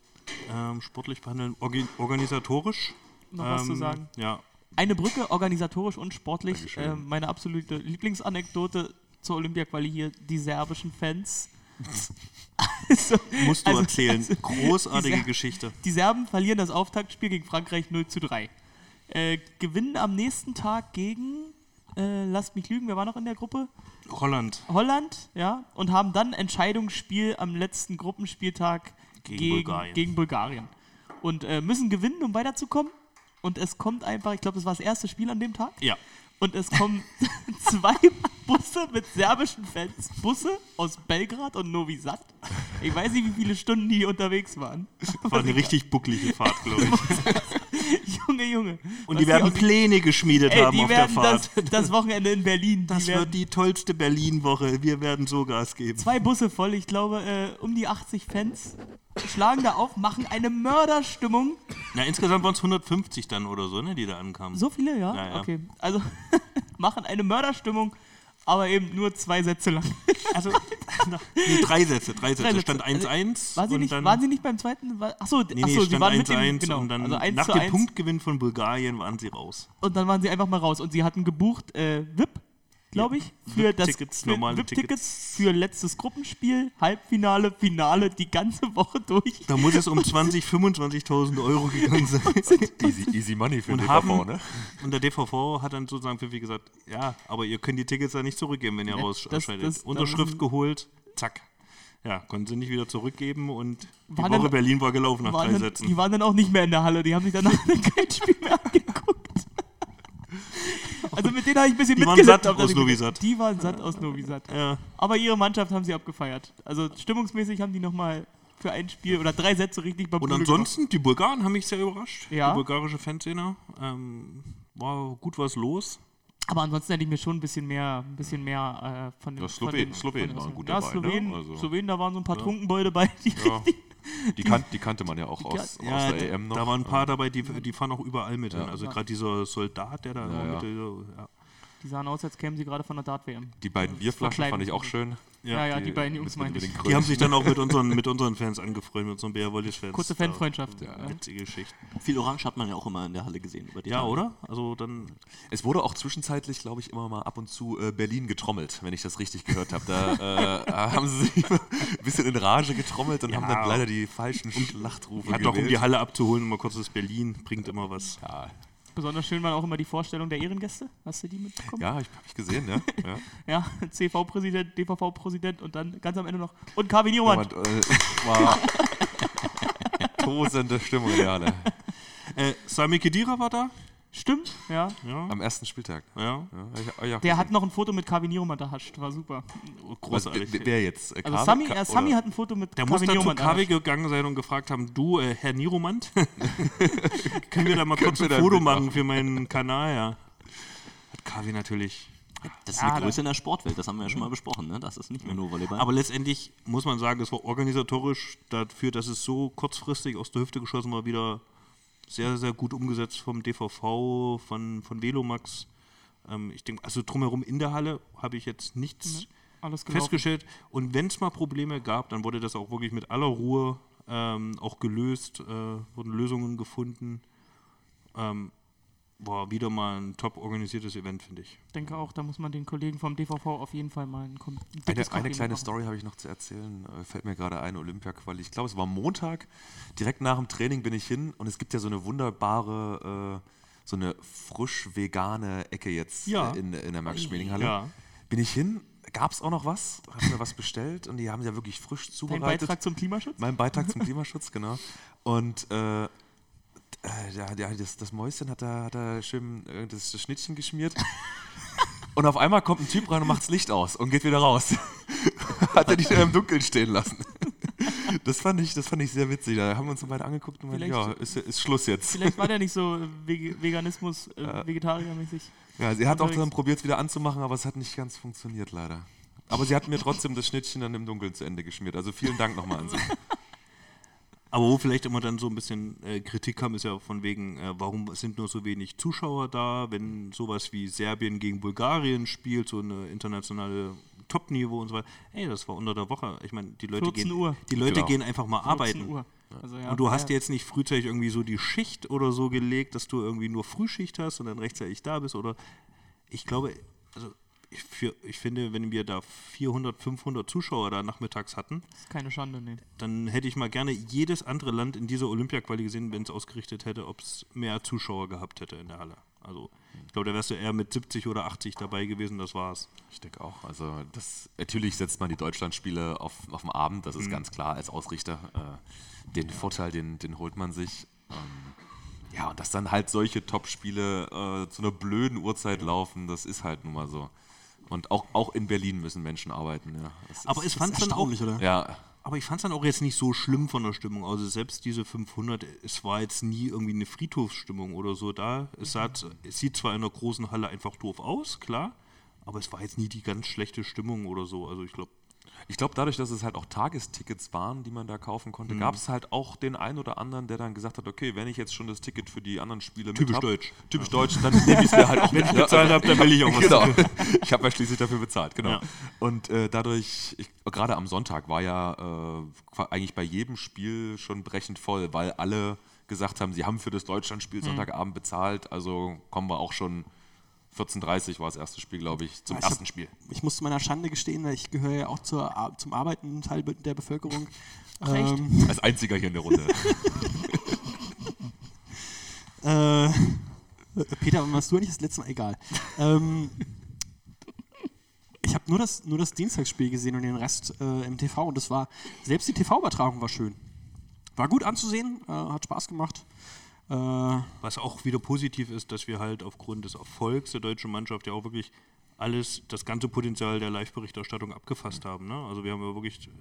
ähm, sportlich behandeln, orgi organisatorisch. Noch was zu ähm, sagen? Ja, Eine Brücke, organisatorisch und sportlich. Äh, meine absolute Lieblingsanekdote zur Olympia-Quali hier, die serbischen Fans. [laughs] also, musst du also- erzählen. also, Großartige dieser- Geschichte. Die Serben verlieren das Auftaktspiel gegen Frankreich 0 zu 3. Äh, gewinnen am nächsten Tag gegen, äh, lasst mich lügen, wer war noch in der Gruppe? Holland. Holland, ja, und haben dann Entscheidungsspiel am letzten Gruppenspieltag Gegen gegen, Bulgarien. gegen Bulgarien. Und äh, müssen gewinnen, um weiterzukommen. Und es kommt einfach, ich glaube, das war das erste Spiel an dem Tag. Ja. Und es kommen [laughs] zwei Busse mit serbischen Fans, Busse aus Belgrad und Novi Sad. Ich weiß nicht, wie viele Stunden die unterwegs waren. War eine richtig bucklige Fahrt, glaube ich. [laughs] [laughs] Junge, Junge. Und die werden aus- Pläne geschmiedet Ey, haben die auf der Fahrt. das, [laughs] das Wochenende in Berlin. Das die werden wird die tollste Berlin-Woche. Wir werden so Gas geben. zwei Busse voll, ich glaube, äh, um die 80 Fans schlagen da auf, machen eine Mörderstimmung. Na, insgesamt waren es 150 dann oder so, ne, die da ankamen. So viele, ja? Ja, ja. Okay. Also [laughs] machen eine Mörderstimmung, aber eben nur zwei Sätze lang. [laughs] Also, [laughs] nee, drei Sätze, drei Sätze. Drei Sätze. Stand 1-1. War sie und nicht, dann, waren sie nicht beim zweiten? War- Achso, Nee, nee, achso sie waren mit 1-1 dem, genau, und dann also 1 nach dem 1. Punktgewinn von Bulgarien waren sie raus. Und dann waren sie einfach mal raus. Und sie hatten gebucht äh, VIP, glaube ich, für das VIP-Tickets, für normale VIP-Tickets für letztes Gruppenspiel, Halbfinale, Finale, die ganze Woche durch. Da muss es um 20.000, 25.000 Euro gegangen sein. [laughs] [laughs] Easy, easy money für den Und DVV, haben, ne? und der DVV hat dann sozusagen für wie gesagt, ja, aber ihr könnt die Tickets ja nicht zurückgeben, wenn ihr Ja, rausscheidet. Unterschrift geholt, zack. Ja, konnten sie nicht wieder zurückgeben und die Waren Woche dann- Berlin war gelaufen nach drei dann, Sätzen. die waren dann auch nicht mehr in der Halle, die haben sich danach [laughs] kein Spiel mehr angeguckt. Also mit denen habe ich ein bisschen Die waren mitgelitten. satt aus Sad. Die waren satt aus Novi Sad. ja. Aber ihre Mannschaft haben sie abgefeiert. Also stimmungsmäßig haben die nochmal für ein Spiel oder drei Sätze richtig beim Und ansonsten, die Bulgaren haben mich sehr überrascht. Ja. Die bulgarische Fanszene. Ähm, war gut was los. Aber ansonsten hätte ich mir schon ein bisschen mehr, ein bisschen mehr äh, von den Ja, Slowen- Slowenen von den- waren gut ja, dabei, ne? Slowenen, Also- Slowenen, da waren so ein paar Trunkenboy dabei, die Ja. richtig Die, kan die kannte man ja auch aus, Ja, aus Ja, der da, EM noch. da waren ein paar dabei, die, die fahren auch überall mit hin. Ja. Also gerade dieser Soldat, der da ja. mit. Ja. Die sahen aus, als kämen sie gerade von der Dart-WM. Die beiden Bierflaschen fand ich auch schön. Ja, ja, die, beiden Jungs mit ich. [laughs] Die haben sich dann auch mit unseren, mit unseren Fans angefreundet, mit unseren Bär Wallis-Fans. Kurze Fanfreundschaft. Ja, Ja. witzige Geschichte. Viel Orange hat man ja auch immer in der Halle gesehen. Über die Ja, Tage. oder? Also dann. Es wurde auch zwischenzeitlich, glaube ich, immer mal ab und zu äh, Berlin getrommelt, wenn ich das richtig gehört habe. Da äh, [laughs] haben sie sich ein bisschen in Rage getrommelt und Ja. haben dann leider die falschen Schlachtrufe Hat doch, um gewählt. die Halle abzuholen, mal kurz das Berlin, bringt immer was. Ja, Besonders schön waren auch immer die Vorstellung der Ehrengäste. Hast du die mitbekommen? ja habe ich, hab ich gesehen, ne? Ja. Ja, [laughs] CV-Präsident, DVV-Präsident und dann ganz am Ende noch. Und Kavi Niemann. Und, äh, war [laughs] tosende Stimmung Halle. Äh, Sami Khedira war da. Stimmt, ja. Ja. Am ersten Spieltag. ja. Ja, ich, ja, Der hat noch ein Foto mit Kavi Niemann erhascht. War super. Was, Großartig. wer, wer jetzt? Äh, Also? Sami, äh, Sami hat ein Foto mit Der muss Kavi dann zu Kavi gegangen sein und gefragt haben, du, äh, Herr Niromant, [laughs] können wir da mal kurz ein Foto machen für meinen Kanal, ja. Hat Kavi natürlich. Das ist Ja, eine Größe in der Sportwelt, das haben wir ja schon mal besprochen. Ne? Das ist nicht mehr nur Volleyball. Aber letztendlich muss man sagen, es war organisatorisch dafür, dass es so kurzfristig aus der Hüfte geschossen war, wieder sehr, sehr gut umgesetzt vom DVV, von, von Velomax. Ähm, ich denke, also drumherum in der Halle habe ich jetzt nichts Alles gelaufen. festgestellt. Und wenn es mal Probleme gab, dann wurde das auch wirklich mit aller Ruhe ähm, auch gelöst, äh, wurden Lösungen gefunden. Ähm, war wieder mal ein top organisiertes Event, finde ich. Ich denke auch, da muss man den Kollegen vom DVV auf jeden Fall mal ein, Kom ein Eine, eine kleine machen. Story habe ich noch zu erzählen, äh, fällt mir gerade ein, Olympia-Quali. Ich glaube, es war Montag, direkt nach dem Training bin ich hin und es gibt ja so eine wunderbare, äh, so eine frisch-vegane Ecke jetzt Ja. äh, in, in der Max-Schmeling-Halle. Ja. Bin ich hin, gab es auch noch was, habe mir was bestellt und die haben ja wirklich frisch zubereitet. Beitrag zum Klimaschutz? Mein Beitrag zum Klimaschutz, [laughs] genau. Und äh, ja, ja, das, das Mäuschen hat da, hat da schön äh, das, das Schnittchen geschmiert. [laughs] Und auf einmal kommt ein Typ rein und macht das Licht aus und geht wieder raus. [laughs] hat er nicht im Dunkeln stehen lassen. [laughs] Das fand, ich, das fand ich sehr witzig. Da haben wir uns beide angeguckt und meinten, ja, ist, ist Schluss jetzt. Vielleicht war der nicht so äh, Veganismus, äh, Vegetariermäßig. Ja, sie hat auch dann probiert, es wieder anzumachen, aber es hat nicht ganz funktioniert, leider. Aber sie hat mir trotzdem das Schnittchen dann im Dunkeln zu Ende geschmiert. Also vielen Dank nochmal an sie. Aber wo vielleicht immer dann so ein bisschen äh, Kritik kam, ist ja von wegen, äh, warum sind nur so wenig Zuschauer da, wenn sowas wie Serbien gegen Bulgarien spielt, so eine internationale Top-Niveau und so weiter. Ey, das war unter der Woche. Ich meine, die Leute 14 gehen, Uhr. die Leute Genau. gehen einfach mal 14 arbeiten. Uhr. Also, ja, Und du hast ja. jetzt nicht frühzeitig irgendwie so die Schicht oder so gelegt, dass du irgendwie nur Frühschicht hast und dann rechtzeitig da bist. Oder ich glaube, also ich, für, ich finde, wenn wir da 400, 500 Zuschauer da nachmittags hatten, Das ist keine Schande, nee. dann hätte ich mal gerne jedes andere Land in dieser Olympia-Quali gesehen, wenn es ausgerichtet hätte, ob es mehr Zuschauer gehabt hätte in der Halle. Also ich glaube, da wärst du eher mit 70 oder 80 dabei gewesen, das war's. Ich denke auch. Also das natürlich setzt man die Deutschlandspiele auf, auf den Abend, das ist Mhm. ganz klar als Ausrichter. Äh, den Vorteil, den, den holt man sich. Ähm, ja, und dass dann halt solche Top-Spiele äh, zu einer blöden Uhrzeit laufen, das ist halt nun mal so. Und auch, auch in Berlin müssen Menschen arbeiten. Ja. Das Aber ist, ich fand es dann auch, oder? ja, aber ich fand es dann auch jetzt nicht so schlimm von der Stimmung. Also selbst diese 500, es war jetzt nie irgendwie eine Friedhofsstimmung oder so da. Es, sah, es sieht zwar in einer großen Halle einfach doof aus, klar, aber es war jetzt nie die ganz schlechte Stimmung oder so. Also ich glaube, Ich glaube, dadurch, dass es halt auch Tagestickets waren, die man da kaufen Mhm. konnte, gab es halt auch den einen oder anderen, der dann gesagt hat, okay, wenn ich jetzt schon das Ticket für die anderen Spiele Typisch mit hab, deutsch. typisch deutsch, dann nehme ich es mir halt auch mit. ich bezahlt habe, dann will ich auch was. Genau. [laughs] Ich habe ja schließlich dafür bezahlt, genau. Ja. Und äh, dadurch, gerade am Sonntag war ja äh, eigentlich bei jedem Spiel schon brechend voll, weil alle gesagt haben, sie haben für das Mhm. Deutschlandspiel Sonntagabend bezahlt, also kommen wir auch schon 14.30 war das erste Spiel, glaube ich, zum Ja, ich hab- ersten Spiel. Ich muss zu meiner Schande gestehen, weil ich gehöre ja auch zur, zum arbeitenden Teil der Bevölkerung. Ach? Ähm, [laughs] Als einziger hier in der Runde. [laughs] Äh, Peter, warst du eigentlich das letzte Mal? Egal. ähm, ich habe nur das, nur das Dienstagsspiel gesehen und den Rest äh, im TV und das war, selbst die TV-Übertragung war schön. War gut anzusehen, äh, hat Spaß gemacht. Äh, Was auch wieder positiv ist, dass wir halt aufgrund des Erfolgs der deutschen Mannschaft ja auch wirklich alles, das ganze Potenzial der Live-Berichterstattung abgefasst haben. Ne? Also wir haben ja wirklich, äh,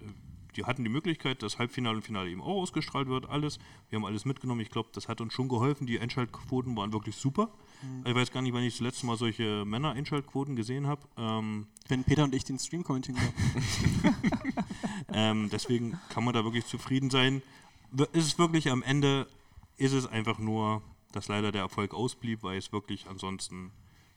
die hatten die Möglichkeit, dass Halbfinale und Finale eben auch ausgestrahlt wird, alles. Wir haben alles mitgenommen. Ich glaube, das hat uns schon geholfen. Die Einschaltquoten waren wirklich super. Ich weiß gar nicht, wann ich das letzte Mal solche Männer-Einschaltquoten gesehen habe. Ähm, wenn Peter und ich den Stream kommentieren. [laughs] Ähm, deswegen kann man da wirklich zufrieden sein. Ist es wirklich am Ende, ist es einfach nur, dass leider der Erfolg ausblieb, weil es wirklich ansonsten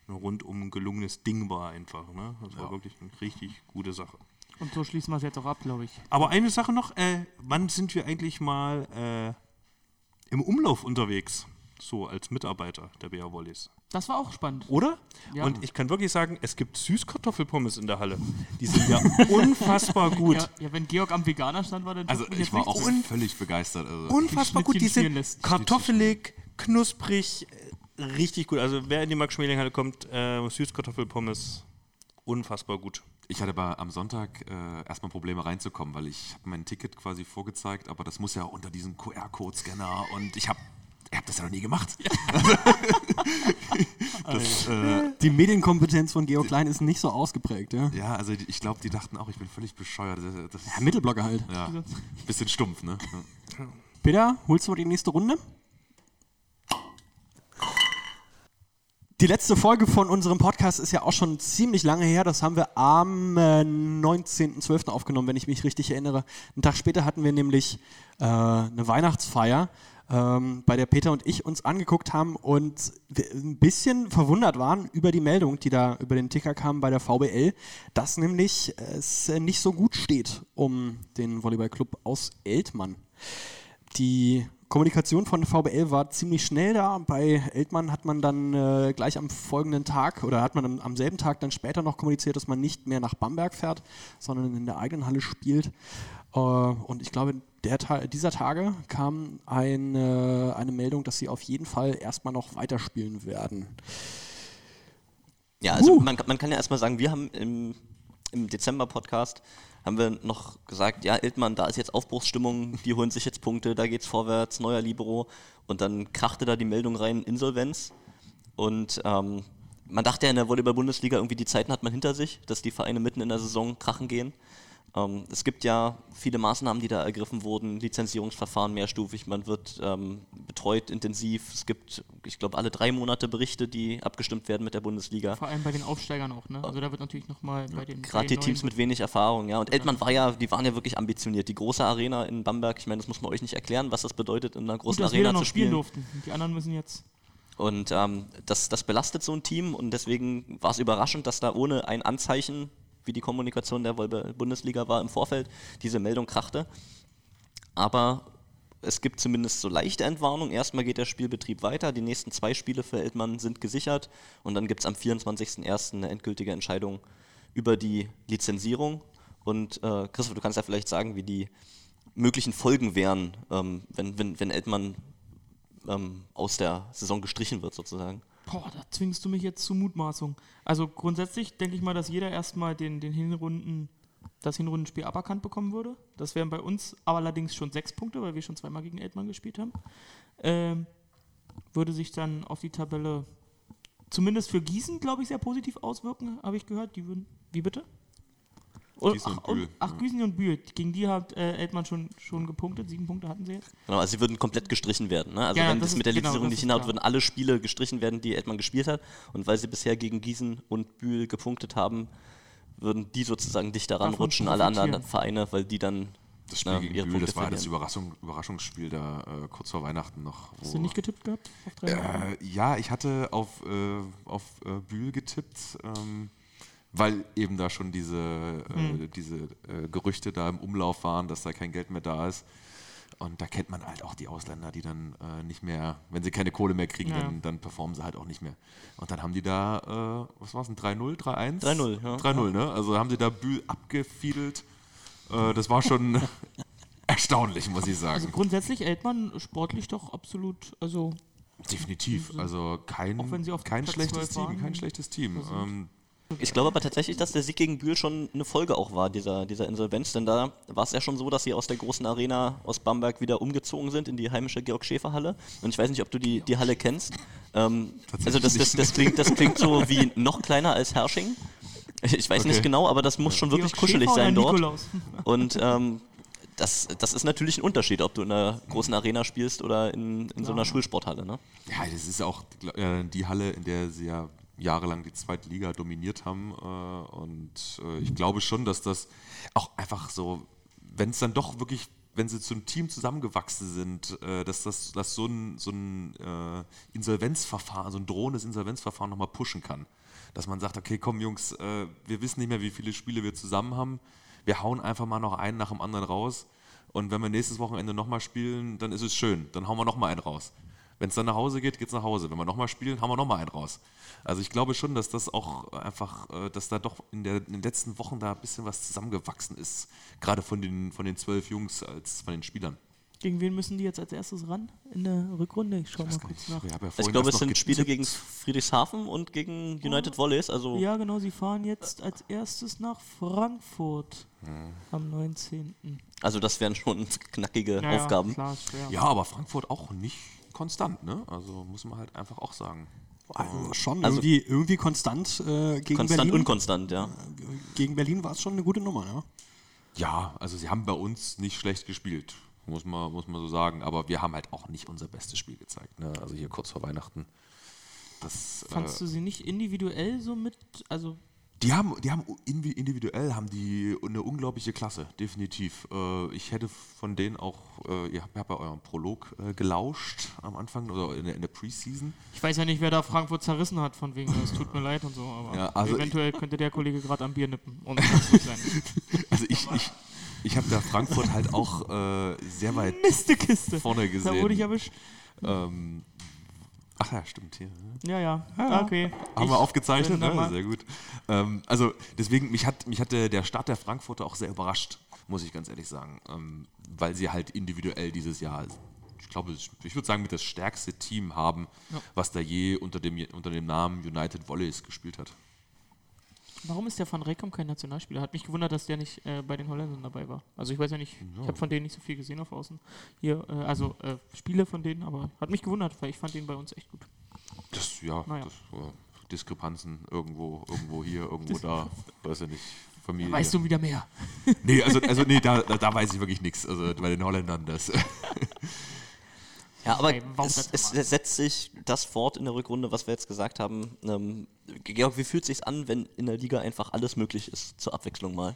ein rundum gelungenes Ding war einfach. Ne? Das war wirklich eine richtig gute Sache. Und so schließen wir es jetzt auch ab, glaube ich. Aber eine Sache noch, äh, wann sind wir eigentlich mal äh, im Umlauf unterwegs? So als Mitarbeiter der BR Wollies. Das war auch spannend. Oder? Ja. Und ich kann wirklich sagen, es gibt Süßkartoffelpommes in der Halle. Die sind ja [laughs] unfassbar gut. Ja, ja, wenn Georg am Veganer stand, war dann Also ich war auch völlig begeistert. Also. unfassbar gut. Die sind kartoffelig, knusprig, richtig gut. Also wer in die Max-Schmeling-Halle kommt, äh, Süßkartoffelpommes, unfassbar gut. Ich hatte aber am Sonntag äh, erstmal Probleme reinzukommen, weil ich habe mein Ticket quasi vorgezeigt, aber das muss ja unter diesem QR-Code-Scanner und ich habe ich hab das ja noch nie gemacht. [laughs] das, äh, Die Medienkompetenz von Georg Klein ist nicht so ausgeprägt. Ja, ja, also ich glaube, die dachten auch, ich bin völlig bescheuert. Das, das ja Mittelblocker halt. ja, bisschen stumpf, ne? Ja. Peter, holst du mal die nächste Runde? Die letzte Folge von unserem Podcast ist ja auch schon ziemlich lange her. Das haben wir am äh, 19.12. aufgenommen, wenn ich mich richtig erinnere. Einen Tag später hatten wir nämlich äh, eine Weihnachtsfeier, ähm, bei der Peter und ich uns angeguckt haben und ein bisschen verwundert waren über die Meldung, die da über den Ticker kam bei der VBL, dass nämlich es nicht so gut steht um den Volleyballclub aus Eltmann. Die Kommunikation von VBL war ziemlich schnell da. Bei Eltmann hat man dann äh, gleich am folgenden Tag oder hat man am, am selben Tag dann später noch kommuniziert, dass man nicht mehr nach Bamberg fährt, sondern in der eigenen Halle spielt. Äh, und ich glaube, der dieser Tage kam eine, eine Meldung, dass sie auf jeden Fall erstmal noch weiterspielen werden. Ja, also Uh. man, kann- man kann ja erstmal sagen, wir haben im, im Dezember-Podcast haben wir noch gesagt, ja, Iltmann, da ist jetzt Aufbruchsstimmung, die holen sich jetzt Punkte, da geht's vorwärts, neuer Libero. Und dann krachte da die Meldung rein, Insolvenz. Und ähm, man dachte ja in der Volleyball-Bundesliga, irgendwie die Zeiten hat man hinter sich, dass die Vereine mitten in der Saison krachen gehen. Ähm, es gibt ja viele Maßnahmen, die da ergriffen wurden, Lizenzierungsverfahren mehrstufig, man wird ähm, betreut intensiv. Es gibt, ich glaube, alle drei Monate Berichte, die abgestimmt werden mit der Bundesliga. Vor allem bei den Aufsteigern auch, ne? Also da wird natürlich nochmal bei den. Gerade die Teams mit wenig Erfahrung, ja. Und Eltmann war ja, die waren ja wirklich ambitioniert. Die große Arena in Bamberg, ich meine, das muss man euch nicht erklären, was das bedeutet, in einer Gut, großen dass wir Arena da noch zu spielen spielen. durften. Die anderen müssen jetzt. Und ähm, das, das belastet so ein Team und deswegen war es überraschend, dass da ohne ein Anzeichen, wie die Kommunikation der Bundesliga war im Vorfeld, diese Meldung krachte. Aber es gibt zumindest so leichte Entwarnung. Erstmal geht der Spielbetrieb weiter. Die nächsten zwei Spiele für Eltmann sind gesichert. Und dann gibt es am 24.01. eine endgültige Entscheidung über die Lizenzierung. Und äh, Christoph, du kannst ja vielleicht sagen, wie die möglichen Folgen wären, ähm, wenn, wenn, wenn Eltmann ähm, aus der Saison gestrichen wird, sozusagen. Boah, da zwingst du mich jetzt zu Mutmaßung. Also grundsätzlich denke ich mal, dass jeder erstmal den, den Hinrunden, das Hinrundenspiel aberkannt bekommen würde. Das wären bei uns aber allerdings schon sechs Punkte, weil wir schon zweimal gegen Eltmann gespielt haben. Ähm, würde sich dann auf die Tabelle zumindest für Gießen, glaube ich, sehr positiv auswirken, habe ich gehört. Die würden. Wie bitte? Oder- Gießen und ach, Bühl, Ach, ja. Gießen und Bühl. Gegen die hat äh, Eltmann schon, schon gepunktet. Sieben Punkte hatten sie jetzt. Genau, also sie würden komplett gestrichen werden. Ne? Also Ja, wenn das das ist- mit der genau, Lizenzierung das nicht hinhaut, würden alle Spiele gestrichen werden, die Edman gespielt hat. Und weil sie bisher gegen Gießen und Bühl gepunktet haben, würden die sozusagen dichter Davon ranrutschen, alle anderen. Vereine, weil die dann Das Spiel na, gegen ihre Bühl, Punkte das war das. Überraschung, Überraschungsspiel da äh, kurz vor Weihnachten noch. Hast du nicht getippt gehabt? Äh, ja, ich hatte auf, äh, auf äh, Bühl getippt, ähm, weil eben da schon diese, äh, diese äh, Gerüchte da im Umlauf waren, dass da kein Geld mehr da ist. Und da kennt man halt auch die Ausländer, die dann äh, nicht mehr, wenn sie keine Kohle mehr kriegen, Ja. dann, dann performen sie halt auch nicht mehr. Und dann haben die da, äh, was war es, ein 3-0, 3-1? 3-0, ja. 3-0, ne? Also haben sie da Bühl abgefiedelt. Äh, das war schon [laughs] erstaunlich, muss ich sagen. Also grundsätzlich Eltmann sportlich doch absolut, also Definitiv. Also kein, Auch wenn sie auf kein schlechtes 12 Team, kein schlechtes Team. Ähm, Ich glaube aber tatsächlich, dass der Sieg gegen Bühl schon eine Folge auch war, dieser, dieser Insolvenz. Denn da war es ja schon so, dass sie aus der großen Arena aus Bamberg wieder umgezogen sind in die heimische Georg-Schäfer-Halle. Und ich weiß nicht, ob du die, die Halle kennst. Ähm, also das, das, das, klingt, das klingt so wie noch kleiner als Hersching. Ich weiß Okay. nicht genau, aber das muss schon wirklich Georg kuschelig Schäfer sein dort. Nikolaus? [laughs] Und ähm, das, das ist natürlich ein Unterschied, ob du in einer großen Arena spielst oder in, in so einer Schulsporthalle. Ne? ja, das ist auch äh, die Halle, in der sie ja jahrelang die zweite Liga dominiert haben. Äh, und äh, ich glaube schon, dass das auch einfach so, wenn es dann doch wirklich, wenn sie zum Team zusammengewachsen sind, äh, dass das dass so ein, so ein Insolvenzverfahren, so ein drohendes Insolvenzverfahren nochmal pushen kann. Dass man sagt, okay, komm Jungs, wir wissen nicht mehr, wie viele Spiele wir zusammen haben. Wir hauen einfach mal noch einen nach dem anderen raus. Und wenn wir nächstes Wochenende nochmal spielen, dann ist es schön. Dann hauen wir nochmal einen raus. Wenn es dann nach Hause geht, geht es nach Hause. Wenn wir nochmal spielen, haben wir nochmal einen raus. Also ich glaube schon, dass das auch einfach, äh, dass da doch in, der, in den letzten Wochen da ein bisschen was zusammengewachsen ist. Gerade von den, von den zwölf Jungs als von den Spielern. Gegen wen müssen die jetzt als erstes ran in der Rückrunde? Ich schau mal kurz nach. Ja Ich glaube, es sind Spiele getippt. gegen Friedrichshafen und gegen United Volleys. Also Ja, genau, sie fahren jetzt als erstes nach Frankfurt Hm. am 19. Also das wären schon [laughs] knackige Ja, ja, Aufgaben. Klar. Ja, aber Frankfurt auch nicht konstant, ne? Also muss man halt einfach auch sagen. Also schon Also- irgendwie, irgendwie konstant äh, gegen Konstant, Berlin. unkonstant, ja. Gegen Berlin war es schon eine gute Nummer, ne? Ja, also sie haben bei uns nicht schlecht gespielt, muss man, muss man so sagen. Aber wir haben halt auch nicht unser bestes Spiel gezeigt. Ne? Also hier kurz vor Weihnachten. Das, Fandst äh, du sie nicht individuell so mit, also die haben, die haben individuell haben die eine unglaubliche Klasse, definitiv. Äh, ich hätte von denen auch, äh, ihr habt, ja euren Prolog äh, gelauscht am Anfang oder in der, in der Preseason. ich weiß ja nicht, wer da Frankfurt zerrissen hat, von wegen, es tut mir [laughs] leid und so, aber Ja, also eventuell könnte der Kollege gerade am Bier nippen und das gut sein. Also ich, ich, ich habe da Frankfurt halt auch äh, sehr weit Mistekiste. vorne Da wurde ich gesehen. erwischt. Ähm, ach ja, stimmt hier. ne? Ja, ja. Ah, okay. Haben Ich wir aufgezeichnet, ne? sehr gut. Ähm, also deswegen, mich hat, mich hat der, der Start der Frankfurter auch sehr überrascht, muss ich ganz ehrlich sagen. Ähm, weil sie halt individuell dieses Jahr, ich glaube, ich würde sagen, mit das stärkste Team haben, was da je unter dem, unter dem Namen United Volleys gespielt hat. Warum ist der Van Rekum kein Nationalspieler? Hat mich gewundert, dass der nicht äh, bei den Holländern dabei war. Also ich weiß ja nicht, ich habe von denen nicht so viel gesehen auf Außen. Hier, äh, also äh, Spiele von denen, aber hat mich gewundert, weil ich fand den bei uns echt gut. Das, ja, Naja. das, äh, Diskrepanzen irgendwo, irgendwo hier, irgendwo da, [laughs] weiß ich nicht. Familie. Weißt du wieder mehr? Nee, also, also nee, [laughs] da, da, da weiß ich wirklich nichts. Also bei den Holländern das. [laughs] Ja, aber warum es, das es setzt sich das fort in der Rückrunde, was wir jetzt gesagt haben. Ähm, Georg, wie fühlt sich's an, wenn in der Liga einfach alles möglich ist, zur Abwechslung mal?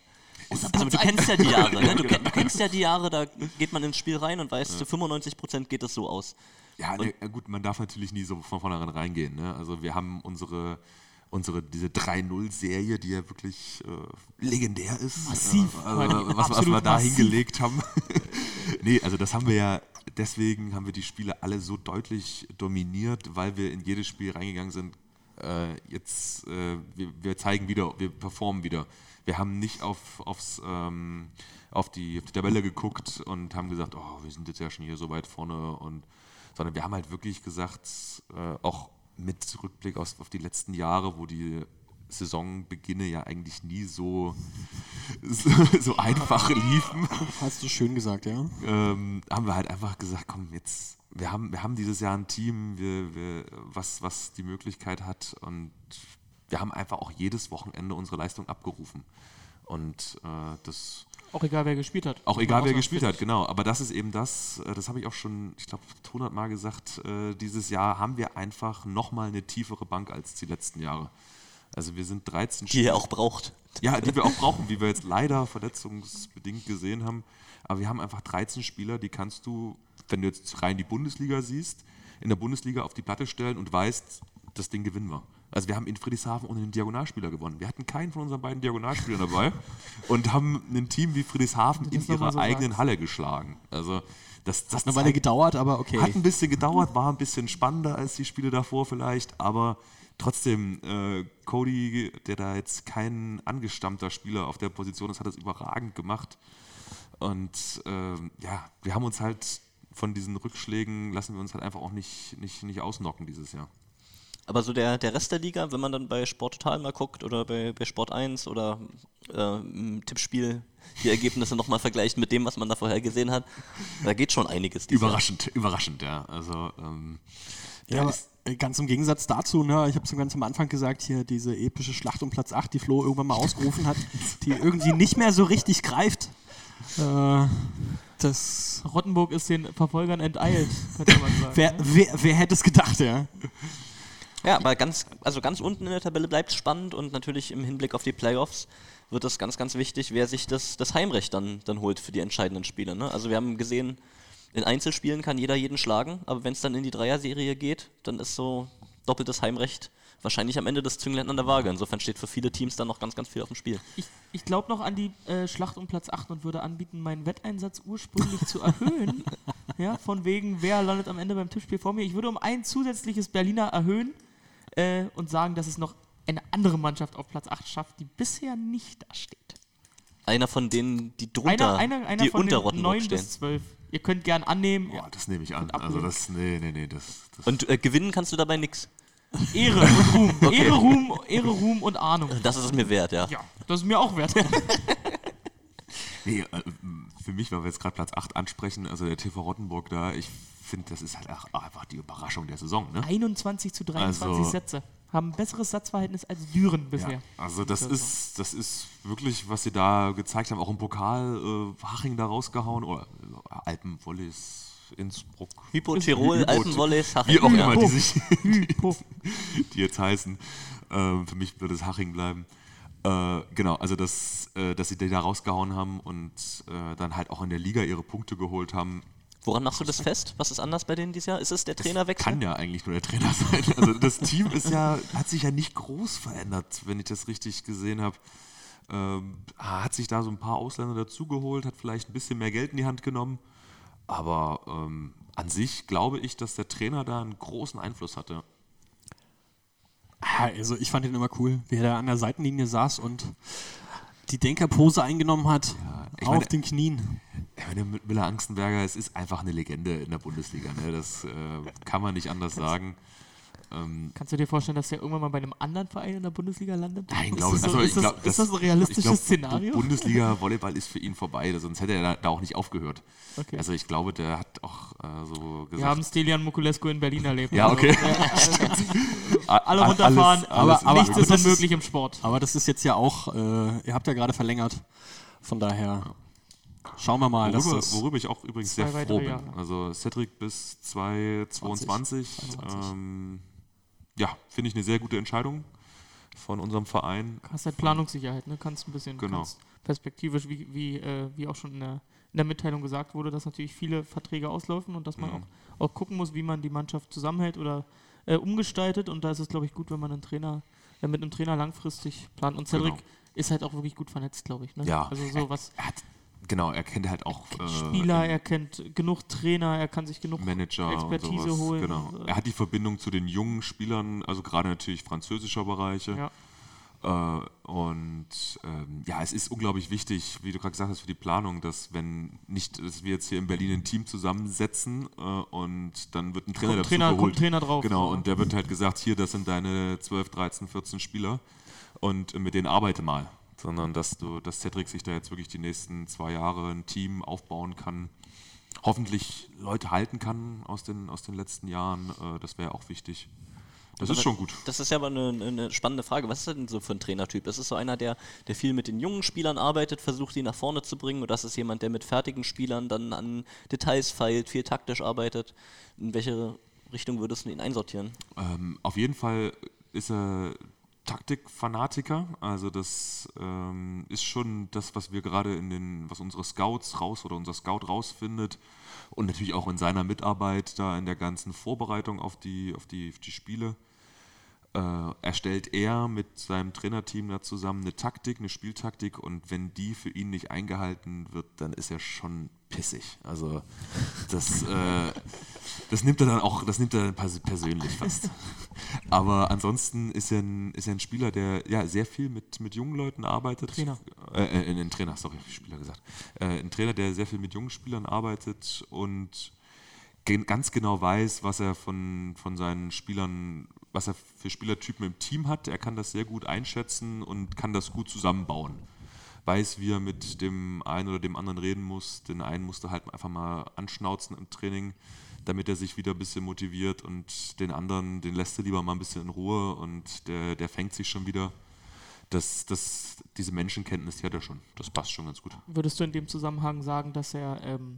Also du kennst ja die Jahre, ne? du, du [laughs] kennst ja die Jahre, da geht man ins Spiel rein und weiß, zu 95% geht es so aus. Ja, ne, gut, man darf natürlich nie so von vornherein reingehen. Ne? Also wir haben unsere, unsere diese 3-0-Serie, die ja wirklich äh, legendär ist. Massiv. Äh, also, was, was wir da massiv. hingelegt haben. [laughs] [laughs] nee, also das haben wir ja, deswegen haben wir die Spiele alle so deutlich dominiert, weil wir in jedes Spiel reingegangen sind. Äh, jetzt, äh, wir, wir zeigen wieder, wir performen wieder. Wir haben nicht auf, aufs, ähm, auf, die, auf die Tabelle geguckt und haben gesagt, oh, wir sind jetzt ja schon hier so weit vorne und sondern wir haben halt wirklich gesagt, äh, auch mit Rückblick aus, auf die letzten Jahre, wo die Saisonbeginne ja eigentlich nie so, so, [laughs] so einfach liefen, Hast du schön gesagt, ja? ähm, haben wir halt einfach gesagt, komm, jetzt, wir haben, wir haben dieses Jahr ein Team, wir, wir, was, was die Möglichkeit hat und wir haben einfach auch jedes Wochenende unsere Leistung abgerufen. Und äh, das Auch egal, wer gespielt hat. auch egal, wer gespielt hat, genau. Aber das ist eben das, äh, das habe ich auch schon, ich glaube, 100 Mal gesagt, äh, dieses Jahr haben wir einfach nochmal eine tiefere Bank als die letzten Jahre. Also wir sind 13 Die ihr auch braucht. ja, die wir auch brauchen, wie wir jetzt leider verletzungsbedingt gesehen haben. Aber wir haben einfach 13 Spieler, die kannst du, wenn du jetzt rein die Bundesliga siehst, in der Bundesliga auf die Platte stellen und weißt, das Ding gewinnen wir. Also wir haben in Friedrichshafen ohne einen Diagonalspieler gewonnen. Wir hatten keinen von unseren beiden Diagonalspielern dabei [laughs] und haben ein Team wie Friedrichshafen in ihrer so eigenen sagst. Halle geschlagen. Also das, das Eine Weile gedauert, aber okay. hat ein bisschen gedauert, war ein bisschen spannender als die Spiele davor vielleicht, aber trotzdem, äh, Cody, der da jetzt kein angestammter Spieler auf der Position ist, hat das überragend gemacht. Und ähm, ja, wir haben uns halt von diesen Rückschlägen, lassen wir uns halt einfach auch nicht, nicht, nicht ausnocken dieses Jahr. Aber so der, der Rest der Liga, wenn man dann bei Sport Total mal guckt oder bei, bei Sport 1 oder äh, im Tippspiel die Ergebnisse nochmal vergleicht mit dem, was man da vorher gesehen hat, da geht schon einiges. dieses Jahr. Überraschend, überraschend, ja. Also ähm, Ja, aber ist, äh, ganz im Gegensatz dazu, ne, ich habe es ganz am Anfang gesagt, hier diese epische Schlacht um Platz 8, die Flo irgendwann mal ausgerufen hat, die irgendwie nicht mehr so richtig greift. Äh, das. Rottenburg ist den Verfolgern enteilt, könnte man sagen. Wer, wer, wer hätte es gedacht, ja? Ja, aber ganz, also ganz unten in der Tabelle bleibt spannend und natürlich im Hinblick auf die Playoffs wird es ganz, ganz wichtig, wer sich das, das Heimrecht dann, dann holt für die entscheidenden Spiele. Ne? Also wir haben gesehen, in Einzelspielen kann jeder jeden schlagen, aber wenn es dann in die Dreier-Serie geht, dann ist so doppeltes Heimrecht wahrscheinlich am Ende das Zünglein an der Waage. Insofern steht für viele Teams dann noch ganz, ganz viel auf dem Spiel. Ich, ich glaube noch an die äh, Schlacht um Platz 8 und würde anbieten, meinen Wetteinsatz ursprünglich zu erhöhen. [laughs] Ja, von wegen, wer landet am Ende beim Tippspiel vor mir. Ich würde um ein zusätzliches Berliner erhöhen äh, und sagen, dass es noch eine andere Mannschaft auf Platz 8 schafft, die bisher nicht da steht. Einer von denen, die drunter, Einer, einer, einer die von unter den Rottenburg 9 stehen. bis 12. Ihr könnt gern annehmen. boah, das nehme ich an. Und Also das, nee, nee, nee, das, das Und äh, gewinnen kannst du dabei nichts. Ehre und Ruhm. [laughs] Okay. Ehre, Ruhm. Ehre, Ruhm und Ahnung. Das ist es mir wert, ja. Ja, das ist mir auch wert. [laughs] Nee, äh, für mich, weil wir jetzt gerade Platz 8 ansprechen, also der TV Rottenburg da, ich finde, das ist halt auch einfach die Überraschung der Saison. Ne? 21 zu 23 Also- Sätze. Haben ein besseres Satzverhältnis als Düren bisher. Ja, also das ist, das ist wirklich, was sie da gezeigt haben, auch im Pokal äh, Haching da rausgehauen oder äh, Alpenvolleys, Innsbruck, Hypo Tirol, Alpenvolleys, wie Haching. auch ja. immer die sich, Hypo. [laughs] die jetzt heißen. Ähm, für mich wird es Haching bleiben. Äh, genau, also das, äh, dass sie die da rausgehauen haben und äh, dann halt auch in der Liga ihre Punkte geholt haben, Woran machst du das fest? Was ist anders bei denen dieses Jahr? Ist es der Trainerwechsel? Kann ja eigentlich nur der Trainer [laughs] sein. Also das Team ist ja, hat sich ja nicht groß verändert, wenn ich das richtig gesehen habe. Ähm, hat sich da so ein paar Ausländer dazugeholt, hat vielleicht ein bisschen mehr Geld in die Hand genommen. Aber ähm, an sich glaube ich, dass der Trainer da einen großen Einfluss hatte. Ah, Also ich fand ihn immer cool, wie er da an der Seitenlinie saß und die Denkerpose eingenommen hat. ich auf meine- den Knien. Mit Miller Angstenberger, es ist einfach eine Legende in der Bundesliga. Ne? Das äh, kann man nicht anders sagen. ähm, Kannst du dir vorstellen, dass der irgendwann mal bei einem anderen Verein in der Bundesliga landet? Nein, Ist glaube das ich. so- Also, ist das- glaub, ist das ein realistisches ich glaub, Szenario? Bundesliga [laughs] Volleyball ist für ihn vorbei, sonst hätte er da, da auch nicht aufgehört. Okay. Also ich glaube, der hat auch äh, so Wir haben gesagt. Stelian Mokulescu in Berlin erlebt. Ja, Also, okay. äh, a- [laughs] alle runterfahren, alles- alles aber- nichts aber ist das ist- unmöglich im Sport. Aber das ist jetzt ja auch, äh, ihr habt ja gerade verlängert. Von daher schauen wir mal, Worüber, das. worüber ich auch übrigens sehr froh bin. Jahre. Also Cedric bis 2022. 22. Ähm, ja, finde ich eine sehr gute Entscheidung von unserem Verein. hast halt Planungssicherheit, ne? Kannst ein bisschen Genau. perspektivisch, wie, wie, äh, wie auch schon in der, in der Mitteilung gesagt wurde, dass natürlich viele Verträge auslaufen und dass man Mhm. auch, auch gucken muss, wie man die Mannschaft zusammenhält oder äh, umgestaltet. Und da ist es, glaube ich, gut, wenn man einen Trainer, äh, mit einem Trainer langfristig plant. Und Cedric Genau. ist halt auch wirklich gut vernetzt, glaube ich. Ne? Ja. Also so was Er hat, genau, er kennt halt auch äh, Spieler, er kennt genug Trainer, er kann sich genug Manager Expertise sowas. holen Genau. äh, Er hat die Verbindung zu den jungen Spielern, also gerade natürlich französischer Bereiche. Ja. Äh, und ähm, ja, es ist unglaublich wichtig, wie du gerade gesagt hast, für die Planung, dass wenn nicht, dass wir jetzt hier in Berlin ein Team zusammensetzen äh, und dann wird ein Trainer Kommt dazu Trainer- geholt. kommt Trainer drauf, Genau, und der wird halt gesagt, hier, das sind deine 12, 13, 14 Spieler und mit denen arbeite mal. Sondern dass du, dass Cedric sich da jetzt wirklich die nächsten zwei Jahre ein Team aufbauen kann, hoffentlich Leute halten kann aus den, aus den letzten Jahren, äh, das wäre auch wichtig. Das ist Aber schon gut. Das ist ja aber eine, eine spannende Frage. Was ist denn so für ein Trainertyp? Ist es so einer, der, der viel mit den jungen Spielern arbeitet, versucht, die nach vorne zu bringen? Oder ist es jemand, der mit fertigen Spielern dann an Details feilt, viel taktisch arbeitet? In welche Richtung würdest du ihn einsortieren? Ähm, auf jeden Fall ist er Taktikfanatiker. Also das ähm, ist schon das, was wir gerade in den, was unsere Scouts raus oder unser Scout rausfindet und natürlich auch in seiner Mitarbeit da in der ganzen Vorbereitung auf die, auf die, auf die Spiele. Äh, erstellt er mit seinem Trainerteam da zusammen eine Taktik, eine Spieltaktik und wenn die für ihn nicht eingehalten wird, dann ist er schon pissig. Also das, äh, das nimmt er dann auch, das nimmt er pers persönlich fast. [laughs] Aber ansonsten ist er ein, ist er ein Spieler, der ja sehr viel mit, mit jungen Leuten arbeitet. Trainer. Äh, äh, ein Trainer, sorry, Spieler gesagt. Äh, ein Trainer, der sehr viel mit jungen Spielern arbeitet und ganz genau weiß, was er von, von seinen Spielern, was er für Spielertypen im Team hat. Er kann das sehr gut einschätzen und kann das gut zusammenbauen. Weiß, wie er mit dem einen oder dem anderen reden muss. Den einen musste halt einfach mal anschnauzen im Training, damit er sich wieder ein bisschen motiviert und den anderen, den lässt er lieber mal ein bisschen in Ruhe und der, der fängt sich schon wieder. Das, das, diese Menschenkenntnis, die hat er schon. Das passt schon ganz gut. Würdest du in dem Zusammenhang sagen, dass er ähm,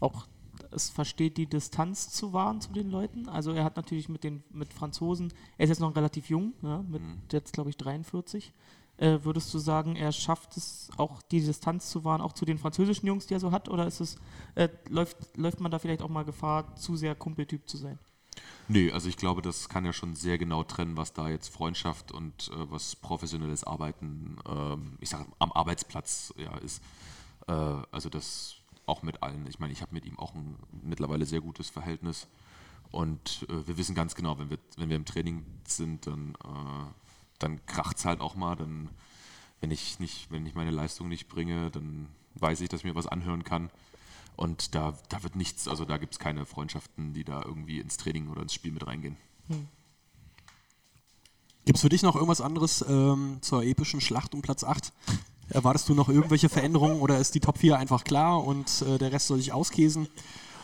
auch es versteht, die Distanz zu wahren zu den Leuten? Also er hat natürlich mit den mit Franzosen, er ist jetzt noch relativ jung, ja, mit Mhm. jetzt glaube ich 43. Äh, würdest du sagen, er schafft es auch die Distanz zu wahren, auch zu den französischen Jungs, die er so hat? Oder ist es, äh, läuft, läuft man da vielleicht auch mal Gefahr, zu sehr Kumpeltyp zu sein? Nee, also ich glaube, das kann ja schon sehr genau trennen, was da jetzt Freundschaft und äh, was professionelles Arbeiten, ähm, ich sage am Arbeitsplatz ja ist. Äh, also das auch mit allen. Ich meine, ich habe mit ihm auch ein mittlerweile sehr gutes Verhältnis und äh, wir wissen ganz genau, wenn wir, wenn wir im Training sind, dann, äh, dann kracht es halt auch mal. Dann, wenn ich nicht, wenn ich meine Leistung nicht bringe, dann weiß ich, dass ich mir was anhören kann. Und da, da wird nichts, also da gibt es keine Freundschaften, die da irgendwie ins Training oder ins Spiel mit reingehen. Gibt es für dich noch irgendwas anderes ähm, zur epischen Schlacht um Platz 8? Erwartest du noch irgendwelche Veränderungen oder ist die Top 4 einfach klar und äh, der Rest soll sich auskäsen?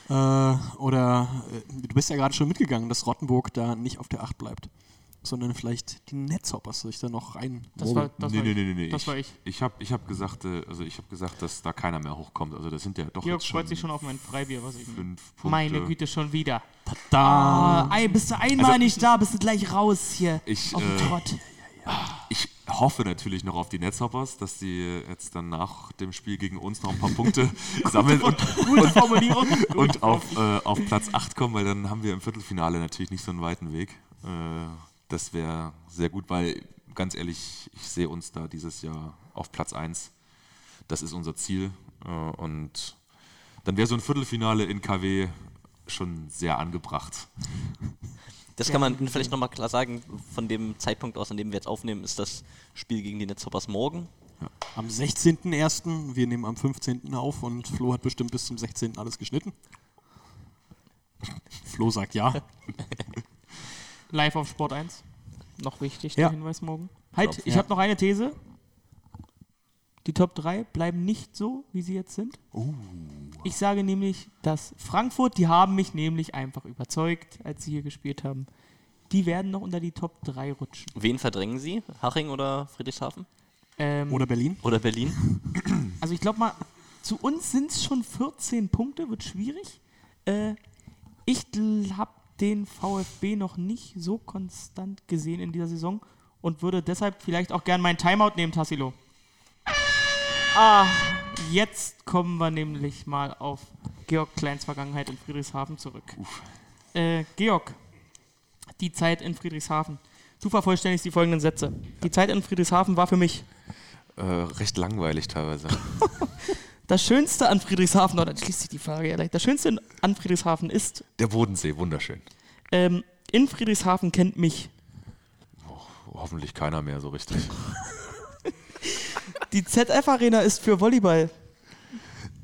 Äh, oder äh, du bist ja gerade schon mitgegangen, dass Rottenburg da nicht auf der 8 bleibt, sondern vielleicht die Netzhoppers sich da noch rein. Das war, das nee, war nee, ich. nee, nee, nee. Das ich, war ich. Ich habe ich hab gesagt, äh, also ich habe gesagt, dass da keiner mehr hochkommt. Also das sind ja doch Georg jetzt freut sich schon auf mein Freibier, was ich fünf Punkte. Meine Güte, schon wieder. Da. Ah, ey, bist du einmal Also- nicht da, bist du gleich raus hier. Ich, auf den äh, Trott. Ich hoffe natürlich noch auf die Netzhoppers, dass die jetzt dann nach dem Spiel gegen uns noch ein paar Punkte [laughs] sammeln und, Gute Formulierung. [laughs] und auf, äh, auf Platz 8 kommen, weil dann haben wir im Viertelfinale natürlich nicht so einen weiten Weg. Äh, das wäre sehr gut, weil ganz ehrlich, ich sehe uns da dieses Jahr auf Platz 1. Das ist unser Ziel. Äh, und dann wäre so ein Viertelfinale in KW schon sehr angebracht. Das kann man vielleicht nochmal klar sagen, von dem Zeitpunkt aus, an dem wir jetzt aufnehmen, ist das Spiel gegen die Netzhoppers morgen. Am 16.01. Wir nehmen am 15. auf und Flo hat bestimmt bis zum 16. alles geschnitten. Flo sagt ja. [laughs] Live auf Sport 1. Noch wichtig, Ja. der Hinweis morgen. Halt, Top, ich ja. habe noch eine These. Die Top 3 bleiben nicht so, wie sie jetzt sind. Ich sage nämlich, dass Frankfurt, die haben mich nämlich einfach überzeugt, als sie hier gespielt haben. Die werden noch unter die Top 3 rutschen. Wen verdrängen Sie? Haching oder Friedrichshafen? Ähm, Oder Berlin? Oder Berlin? [clears throat] Also ich glaube mal, zu uns sind es schon 14 Punkte, wird schwierig. Äh, ich habe den VfB noch nicht so konstant gesehen in dieser Saison und würde deshalb vielleicht auch gern meinen Timeout nehmen, Tassilo. Ah, jetzt kommen wir nämlich mal auf Georg Kleins Vergangenheit in Friedrichshafen zurück. Äh, Georg, die Zeit in Friedrichshafen. Du vervollständigst die folgenden Sätze. Die Zeit in Friedrichshafen war für mich Äh, recht langweilig teilweise. [laughs] Das Schönste an Friedrichshafen, oder schließt sich die Frage ja leicht. Das Schönste an Friedrichshafen ist, Der Bodensee, wunderschön. ähm, in Friedrichshafen kennt mich. Hoffentlich keiner mehr so richtig. [laughs] Die ZF Arena ist für Volleyball.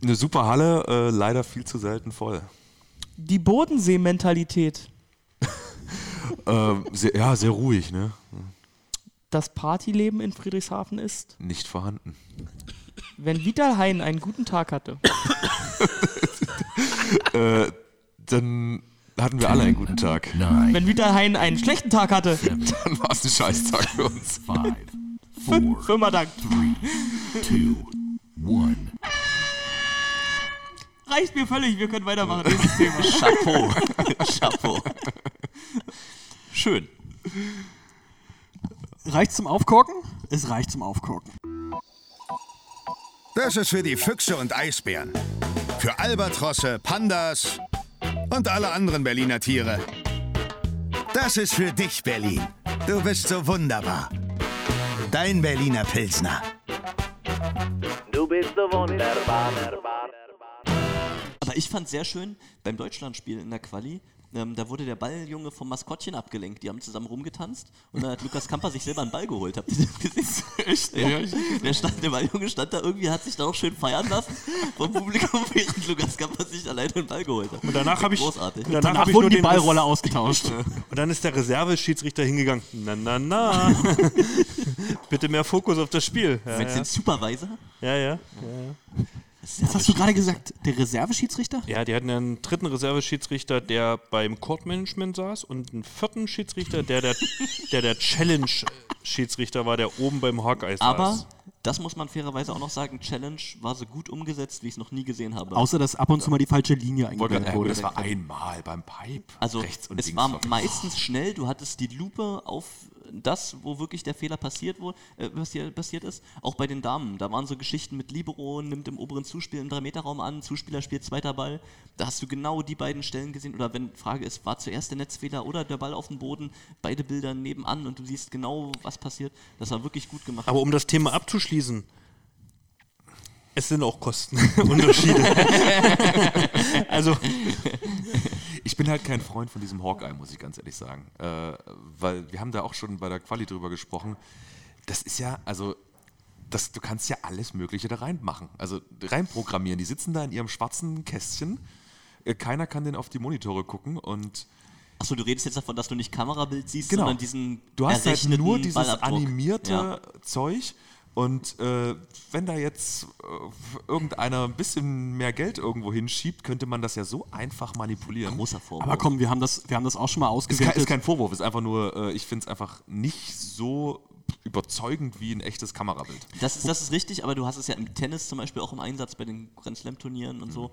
Eine super Halle, äh, leider viel zu selten voll. Die Bodensee-Mentalität. [laughs] Ähm, sehr, ja, sehr ruhig, ne? Das Partyleben in Friedrichshafen ist, Nicht vorhanden. Wenn Vital Hein einen guten Tag hatte. [laughs] Äh, dann hatten wir alle einen guten Tag. Nine, Wenn Vital Hein einen schlechten Tag hatte. [laughs] Dann war es ein Scheißtag für uns. five, four, Firma Dank. two, one. Reicht mir völlig, wir können weitermachen. [laughs] Nächstes Thema. Chapeau. Chapeau. Schön. Reicht zum Aufkorken? Es reicht zum Aufkorken. Das ist für die Füchse und Eisbären. Für Albatrosse, Pandas und alle anderen Berliner Tiere. Das ist für dich, Berlin. Du bist so wunderbar. Dein Berliner Pilsner. Aber ich fand sehr schön beim Deutschlandspiel in der Quali. Ähm, da wurde der Balljunge vom Maskottchen abgelenkt. Die haben zusammen rumgetanzt und dann hat Lukas Kamper sich selber einen Ball geholt. Habt ihr das gesehen? [laughs] Echt? Ja. Der, stand, der Balljunge stand da irgendwie, hat sich da auch schön feiern lassen vom Publikum, [laughs] während Lukas Kamper sich alleine einen Ball geholt hat. Und danach habe ich, Großartig. und danach Danach hab ich wurden nur die Ballrolle ausgetauscht. Und dann ist der Reserveschiedsrichter hingegangen. Na, na, na. [laughs] Bitte mehr Fokus auf das Spiel. Ja, Meinst ja. den Supervisor? ja, ja. Was hast du gerade gesagt? Der Reserveschiedsrichter? Ja, die hatten einen dritten Reserveschiedsrichter, der beim Court-Management saß und einen vierten Schiedsrichter, der der, der, der Challenge-Schiedsrichter war, der oben beim Hawkeye saß. Aber, das muss man fairerweise auch noch sagen, Challenge war so gut umgesetzt, wie ich es noch nie gesehen habe. Außer, dass ab und zu mal die falsche Linie gerade- wurde. das war einmal beim Pipe. Also rechts und es war- meistens schnell, du hattest die Lupe auf das, wo wirklich der Fehler passiert, wo, äh, passiert ist. Auch bei den Damen, da waren so Geschichten mit Libero, nimmt im oberen Zuspiel im 3-Meter-Raum an, Zuspieler spielt zweiter Ball. Da hast du genau die beiden Stellen gesehen. Oder wenn Frage ist, war zuerst der Netzfehler oder der Ball auf dem Boden, beide Bilder nebenan und du siehst genau, was passiert. Das war wirklich gut gemacht. Aber um das Thema abzuschließen, es sind auch Kostenunterschiede. [laughs] also, Ich bin halt kein Freund von diesem Hawkeye, muss ich ganz ehrlich sagen. Äh, weil wir haben da auch schon bei der Quali drüber gesprochen. Das ist ja, also, das, du kannst ja alles Mögliche da reinmachen. Also reinprogrammieren. Die sitzen da in ihrem schwarzen Kästchen. Äh, Keiner kann denn auf die Monitore gucken und Achso, du redest jetzt davon, dass du nicht Kamerabild siehst, Genau. sondern diesen Du hast halt nur dieses Ballabdruck. animierte Ja. Zeug. Und äh, wenn da jetzt äh, irgendeiner ein bisschen mehr Geld irgendwo hinschiebt, könnte man das ja so einfach manipulieren. Großer Vorwurf. Aber komm, wir haben das, wir haben das auch schon mal Ist kein, ausgewertet. ist kein Vorwurf, ist einfach nur, äh, ich finde es einfach nicht so überzeugend wie ein echtes Kamerabild. Das ist, das ist richtig, aber du hast es ja im Tennis zum Beispiel auch im Einsatz bei den Grand Slam-Turnieren und so.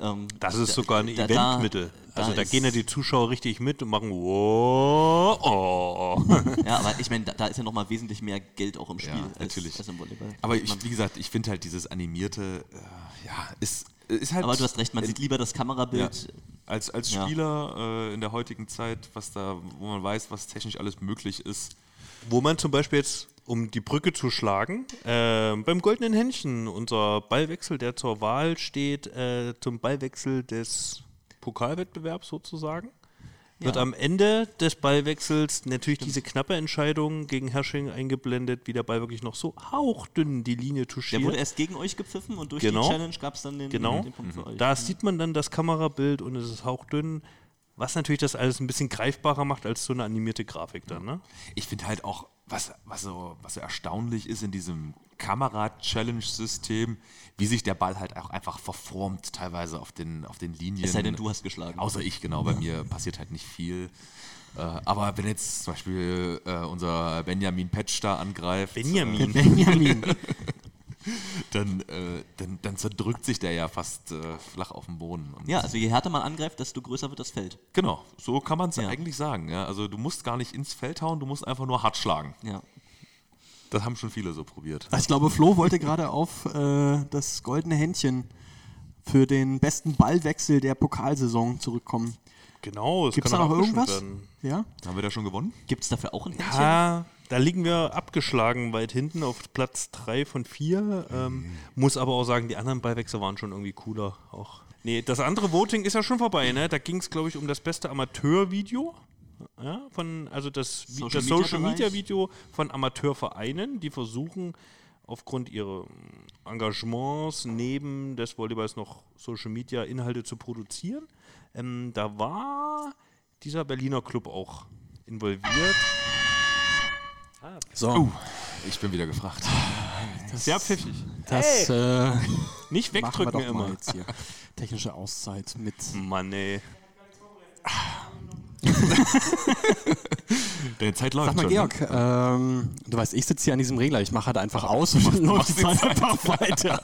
Ähm, das ist da- sogar ein da- Eventmittel. da also da gehen ja die Zuschauer richtig mit und machen wow, oh. [laughs] Ja, aber ich meine, da, ist ja nochmal wesentlich mehr Geld auch im Spiel Ja, als, natürlich. als im Volleyball. Aber ich, wie gesagt, ich finde halt dieses animierte, äh, ja, ist, ist halt. aber du hast recht, man in- sieht lieber das ja, Kamerabild. als, als Ja. Spieler äh, in der heutigen Zeit, was da, wo man weiß, was technisch alles möglich ist. Wo man zum Beispiel jetzt, um die Brücke zu schlagen, äh, beim Goldenen Händchen, unser Ballwechsel, der zur Wahl steht, äh, zum Ballwechsel des Pokalwettbewerbs sozusagen, wird Ja. am Ende des Ballwechsels natürlich diese knappe Entscheidung gegen Hersching eingeblendet, wie der Ball wirklich noch so hauchdünn die Linie Der touchiert. wurde erst gegen euch gepfiffen und durch Genau. die Challenge gab es dann den, Genau. den Punkt für euch. Da sieht man dann das Kamerabild und es ist hauchdünn. Was natürlich das alles ein bisschen greifbarer macht als so eine animierte Grafik dann, ne? Ich finde halt auch, was, was, so, was so erstaunlich ist in diesem Kamera-Challenge-System, wie sich der Ball halt auch einfach verformt, teilweise auf den, auf den Linien. Es sei denn, du hast geschlagen. Außer ich, genau. Bei mir passiert halt nicht viel. Äh, aber wenn jetzt zum Beispiel äh, unser Benjamin Petsch da angreift. Benjamin. [laughs] Benjamin. Dann, äh, dann, dann zerdrückt sich der ja fast äh, flach auf dem Boden. Und Ja, also je härter man angreift, desto größer wird das Feld. Genau, so kann man es Ja. eigentlich sagen. Ja? Also du musst gar nicht ins Feld hauen, du musst einfach nur hart schlagen. Ja. Das haben schon viele so probiert. Ich glaube, Flo wollte gerade auf äh, das goldene Händchen für den besten Ballwechsel der Pokalsaison zurückkommen. Genau, es Gibt es kann da noch irgendwas? werden. Ja? Haben wir da schon gewonnen? Gibt es dafür auch ein Händchen? Ja, da liegen wir abgeschlagen weit hinten auf Platz 3 von 4. Ähm, muss aber auch sagen, die anderen Ballwechsel waren schon irgendwie cooler. Auch. Nee, das andere Voting ist ja schon vorbei, ne? Da ging es, glaube ich, um das beste Amateurvideo. Ja, von, also das, Social das Media Social Bereich. Media Video von Amateurvereinen, die versuchen, aufgrund ihrer Engagements neben des Volleyballs noch Social Media Inhalte zu produzieren. Ähm, da war dieser Berliner Club auch involviert. So, Ich bin wieder gefragt. Sehr pfiffig. das äh, Nicht wegdrücken immer. jetzt hier. Technische Auszeit mit. Mann, ey. [laughs] Deine Zeit läuft Sag mal, schon. Georg, ähm, du weißt, ich sitze hier an diesem Regler, ich mache halt einfach aus und dann läuft die Zeit einfach weiter.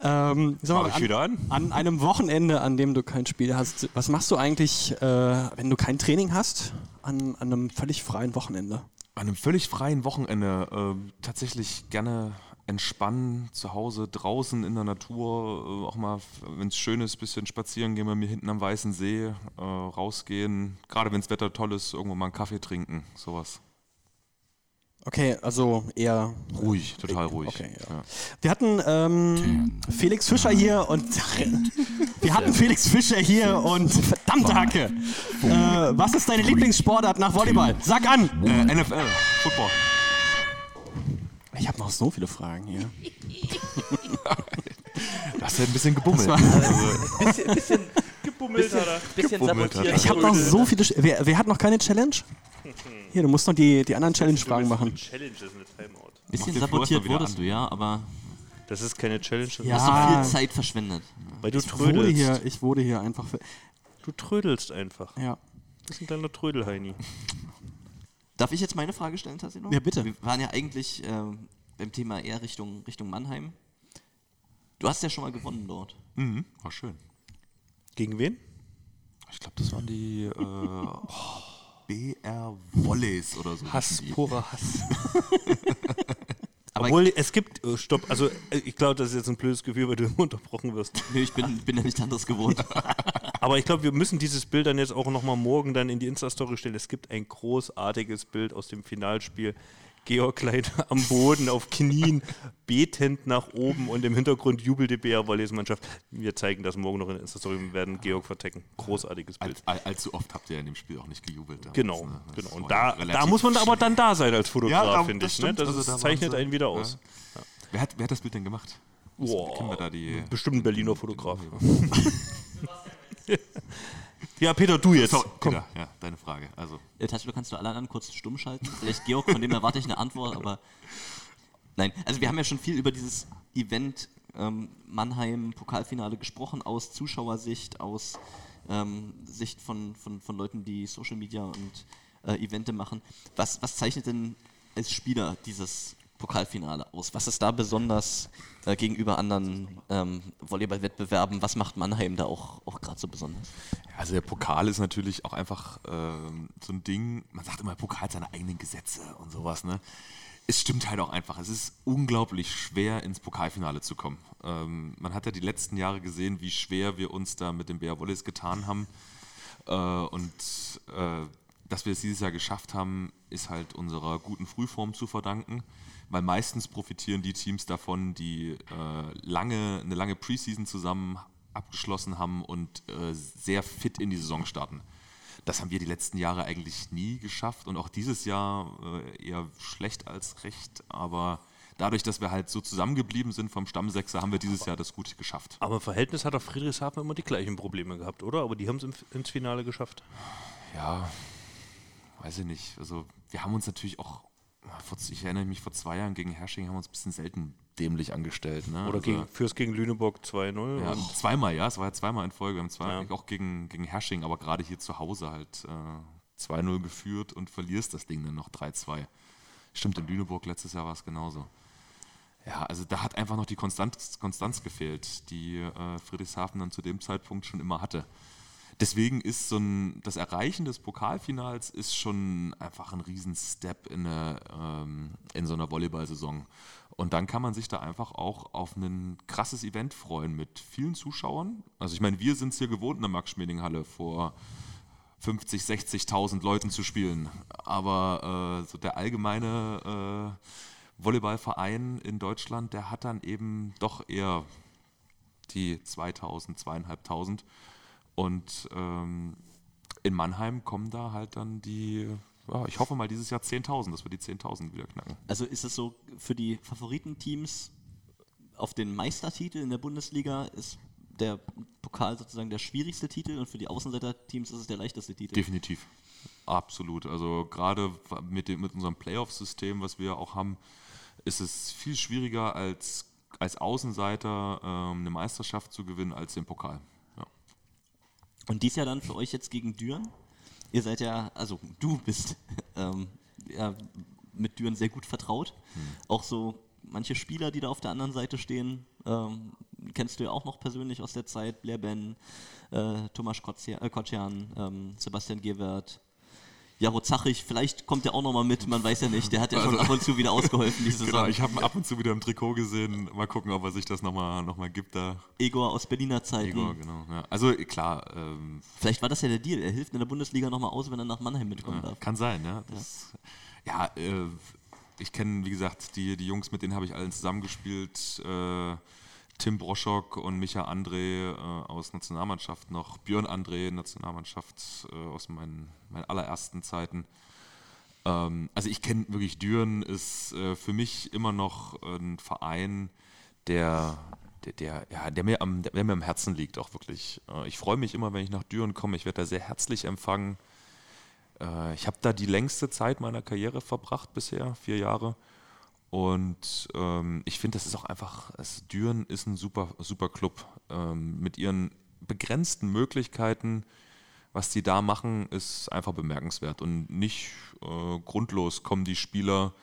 ähm, sag mal, Mach ich an, wieder an. an einem Wochenende, an dem du kein Spiel hast, was machst du eigentlich, äh, wenn du kein Training hast, an, an einem völlig freien Wochenende? An einem völlig freien Wochenende äh, tatsächlich gerne entspannen, zu Hause, draußen in der Natur, äh, auch mal, wenn es schön ist, bisschen spazieren gehen bei mir hinten am Weißen See, äh, rausgehen, gerade wenn das Wetter toll ist, irgendwo mal einen Kaffee trinken, sowas. Okay, also eher. Ruhig, total ruhig. Okay, ja. Ja. Wir hatten ähm, Felix Fischer hier und [laughs] [laughs] wir hatten Felix Fischer hier und verdammte Hacke. Äh, was ist deine Lieblingssportart nach Volleyball? Sag an! Äh, NFL, Football. Ich habe noch so viele Fragen hier. Du hast ja ein bisschen gebummelt. [laughs] Bisschen, bisschen gebummelt er. Bisschen Gebummelt. Ich habe noch so viele. Wer, wer hat noch keine Challenge? Hier, du musst noch die, die anderen Challenge-Fragen machen. Challenge ist eine Timeout. Bisschen erst mal sabotiert wurdest an. du, ja, aber Das ist keine Challenge, das Ja. ist hast du viel Zeit verschwendet. weil du Ich wurde trödelst. hier, ich wurde hier einfach. Für, Du trödelst einfach. ja. Das ist ein kleiner Trödelheini. Darf ich jetzt meine Frage stellen, Tassilo? Ja, bitte. Wir waren ja eigentlich ähm, beim Thema eher Richtung, Richtung Mannheim. Du hast ja schon mal gewonnen dort. Mhm, war schön. Gegen wen? Ich glaube, das waren die äh, [laughs] oh, BR Volleys oder so. Hass, purer Hass. [laughs] Obwohl, es gibt, äh, stopp, also äh, ich glaube, das ist jetzt ein blödes Gefühl, weil du immer unterbrochen wirst. [laughs] Nee, ich bin, bin ja nicht anders gewohnt. [laughs] Aber ich glaube, wir müssen dieses Bild dann jetzt auch nochmal morgen dann in die Insta-Story stellen. Es gibt ein großartiges Bild aus dem Finalspiel. Georg Klein am Boden, auf Knien, betend nach oben und im Hintergrund jubelt die BR Volleys Mannschaft. Wir zeigen das morgen noch in Insta-Story und werden Georg vertecken. Großartiges Bild. All, all, allzu oft habt ihr in dem Spiel auch nicht gejubelt. damals, Genau, ne? Genau. Und da, da muss man aber dann da sein als Ja, Fotograf, da- finde ich. Ne? Das Also da zeichnet sie- einen wieder ja. aus. Wer hat, wer hat das Bild denn gemacht? Wow. Wir. Bestimmt ein Berliner Fotograf. Ja, Peter, du jetzt. So, Peter, ja, deine Frage. Also, Äh, Tassilo, kannst du alle anderen kurz stumm schalten? Vielleicht Georg, von dem erwarte ich eine Antwort, aber nein. Also wir haben ja schon viel über dieses Event ähm, Mannheim Pokalfinale gesprochen, aus Zuschauersicht, aus ähm, Sicht von, von, von Leuten, die Social Media und äh, Evente machen. Was, was zeichnet denn als Spieler dieses Pokalfinale aus? Was ist da besonders äh, gegenüber anderen ähm, Volleyball-Wettbewerben? Was macht Mannheim da auch, auch gerade so besonders? also der Pokal ist natürlich auch einfach ähm, so ein Ding. Man sagt immer, Pokal hat seine eigenen Gesetze und sowas, ne? Es stimmt halt auch einfach. Es ist unglaublich schwer, ins Pokalfinale zu kommen. Ähm, man hat ja die letzten Jahre gesehen, wie schwer wir uns da mit dem Bär Wallis getan haben. Äh, und äh, dass wir es dieses Jahr geschafft haben, ist halt unserer guten Frühform zu verdanken, weil meistens profitieren die Teams davon, die äh, lange, eine lange Preseason zusammen abgeschlossen haben und äh, sehr fit in die Saison starten. Das haben wir die letzten Jahre eigentlich nie geschafft und auch dieses Jahr äh, eher schlecht als recht, aber dadurch, dass wir halt so zusammengeblieben sind vom Stammsechser, haben wir dieses Jahr das gut geschafft. Aber im Verhältnis hat auch Friedrichshafen immer die gleichen Probleme gehabt, oder? Aber die haben es ins Finale geschafft. Ja, weiß ich nicht. Also wir haben uns natürlich auch, ich erinnere mich, vor zwei Jahren gegen Hersching haben wir uns ein bisschen selten dämlich angestellt. Ne? Oder also, gegen, fürs gegen Lüneburg 2-0. Ja, zweimal, ja, es war ja zweimal in Folge. Wir haben zwei, Ja. auch gegen, gegen Hersching, aber gerade hier zu Hause halt äh, 2-0 geführt und verlierst das Ding dann noch 3-2. Stimmt, in Lüneburg letztes Jahr war es genauso. Ja, also da hat einfach noch die Konstanz, Konstanz gefehlt, die äh, Friedrichshafen dann zu dem Zeitpunkt schon immer hatte. Deswegen ist so ein, das Erreichen des Pokalfinals ist schon einfach ein Riesen-Step in, eine, ähm, in so einer Volleyball-Saison. Und dann kann man sich da einfach auch auf ein krasses Event freuen mit vielen Zuschauern. Also ich meine, wir sind es hier gewohnt in der Max-Schmeling-Halle vor 50, 60.000 Leuten zu spielen. Aber äh, so der allgemeine äh, Volleyballverein in Deutschland, der hat dann eben doch eher die 2000, 2500. Und ähm, in Mannheim kommen da halt dann die, ja, ich hoffe mal dieses Jahr 10.000, dass wir die 10.000 wieder knacken. Also ist es so, für die Favoritenteams auf den Meistertitel in der Bundesliga ist der Pokal sozusagen der schwierigste Titel und für die Außenseiterteams ist es der leichteste Titel. Definitiv. Absolut. Also gerade mit, dem, mit unserem Playoff-System, was wir auch haben, ist es viel schwieriger als, als Außenseiter ähm, eine Meisterschaft zu gewinnen als den Pokal. Ja. Und dies Jahr dann für euch jetzt gegen Düren. Ihr seid ja, also du bist [laughs] ähm, ja, mit Düren sehr gut vertraut. Auch so manche Spieler, die da auf der anderen Seite stehen, ähm, kennst du ja auch noch persönlich aus der Zeit. Blair Ben, äh, Thomas Kotzian, äh, Kotzian ähm, Sebastian Gewert. Jaro Zachig, vielleicht kommt der auch noch mal mit, man weiß ja nicht. Der hat ja schon Also- ab und zu wieder ausgeholfen diese [laughs] Saison. Genau, ich habe ihn ab und zu wieder im Trikot gesehen. Mal gucken, ob er sich das nochmal noch mal gibt da. Igor aus Berliner Zeiten. Igor, genau. Ja. Also klar, ähm, Vielleicht war das ja der Deal. Er hilft in der Bundesliga nochmal aus, wenn er nach Mannheim mitkommen Ja, darf. kann sein, ja. Das, ja, äh, ich kenne, wie gesagt, die, die Jungs, mit denen habe ich allen zusammengespielt. Äh, Tim Broschok und Micha André äh, aus Nationalmannschaft noch. Björn André, Nationalmannschaft äh, aus meinen, meinen allerersten Zeiten. Ähm, also ich kenne wirklich Düren, ist äh, für mich immer noch ein Verein, der, der, der, ja, der, mir am, der mir am Herzen liegt, auch wirklich. Äh, ich freue mich immer, wenn ich nach Düren komme. Ich werde da sehr herzlich empfangen. Äh, ich habe da die längste Zeit meiner Karriere verbracht bisher, vier Jahre. Und ähm, ich finde, das ist auch einfach, es, Düren ist ein super, super Club ähm, mit ihren begrenzten Möglichkeiten. Was die da machen, ist einfach bemerkenswert. Und nicht äh, grundlos kommen die Spieler,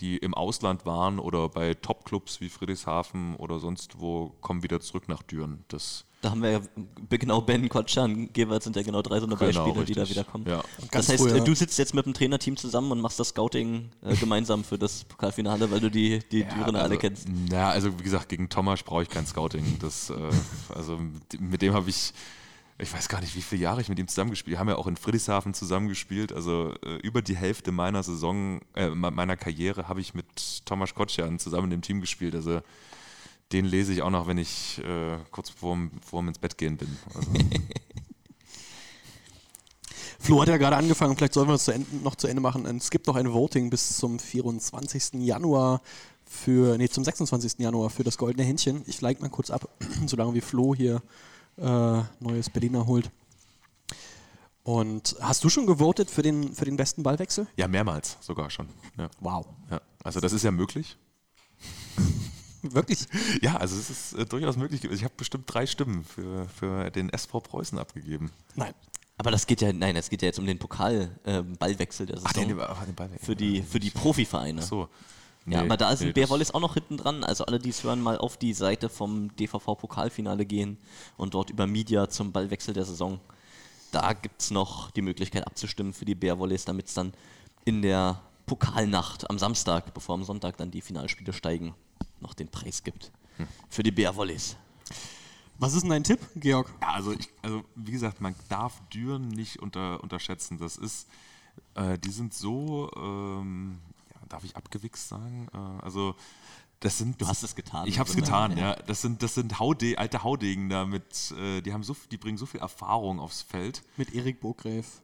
die im Ausland waren oder bei Top-Clubs wie Friedrichshafen oder sonst wo, kommen wieder zurück nach Düren. Das, Da haben wir ja genau Ben, Kotschan, Gewert sind ja genau drei so eine Genau, Beispiele, die da richtig. wieder kommen. Ja. Das heißt, früher- äh, du sitzt jetzt mit dem Trainerteam zusammen und machst das Scouting äh, [laughs] gemeinsam für das Pokalfinale, weil du die, die Dürener alle kennst. Ja, also wie gesagt, gegen Thomas brauche ich kein Scouting. Das, äh, [laughs] also mit- dem habe ich, ich weiß gar nicht, wie viele Jahre ich mit ihm zusammengespielt. Wir haben ja auch in Friedrichshafen zusammengespielt. Also äh, über die Hälfte meiner Saison, äh, me- meiner Karriere habe ich mit Thomas Kotschan zusammen in dem Team gespielt. Also den lese ich auch noch, wenn ich äh, kurz vorm, vorm ins Bett gehen bin. Also, [laughs] Flo hat ja gerade angefangen, vielleicht sollen wir es noch zu Ende machen. Es gibt noch ein Voting bis zum 24. Januar für, nee, zum 26. Januar für das Goldene Händchen. Ich like mal kurz ab, [clears throat] solange wie Flo hier äh, neues Berliner holt. Und hast du schon gewotet für den, für den besten Ballwechsel? ja, mehrmals sogar schon. Ja. Wow. Ja. Also das ist ja möglich. Wirklich? Ja, also es ist äh, durchaus möglich. gewesen. Ich habe bestimmt drei Stimmen für, für den SV Preußen abgegeben. Nein. Aber das geht ja, nein, es geht ja jetzt um den Pokal-Ballwechsel der Saison. ach, den Ball weg. für die, für die Profivereine. Ach so. Ja, Nee, aber da ist nee, ein Bär das- Wallis auch noch hinten dran. Also alle, die es hören, mal auf die Seite vom DVV-Pokalfinale gehen und dort über Media zum Ballwechsel der Saison. Da gibt es noch die Möglichkeit abzustimmen für die Bär Wallis, damit es dann in der Pokalnacht am Samstag, bevor am Sonntag dann die Finalspiele steigen, noch den Preis gibt. Hm. Für die Bär Wallis. Was ist denn dein Tipp, Georg? Ja, also, ich, also wie gesagt, man darf Düren nicht unter, unterschätzen. Das ist, äh, die sind so, ähm, ja, darf ich abgewichst sagen? Äh, also das sind. Du hast es getan. Ich habe es getan, ja. ja. Das sind, das sind Haude, alte Haudegen da mit, äh, die haben so, die bringen so viel Erfahrung aufs Feld. Mit Erik Burgräf.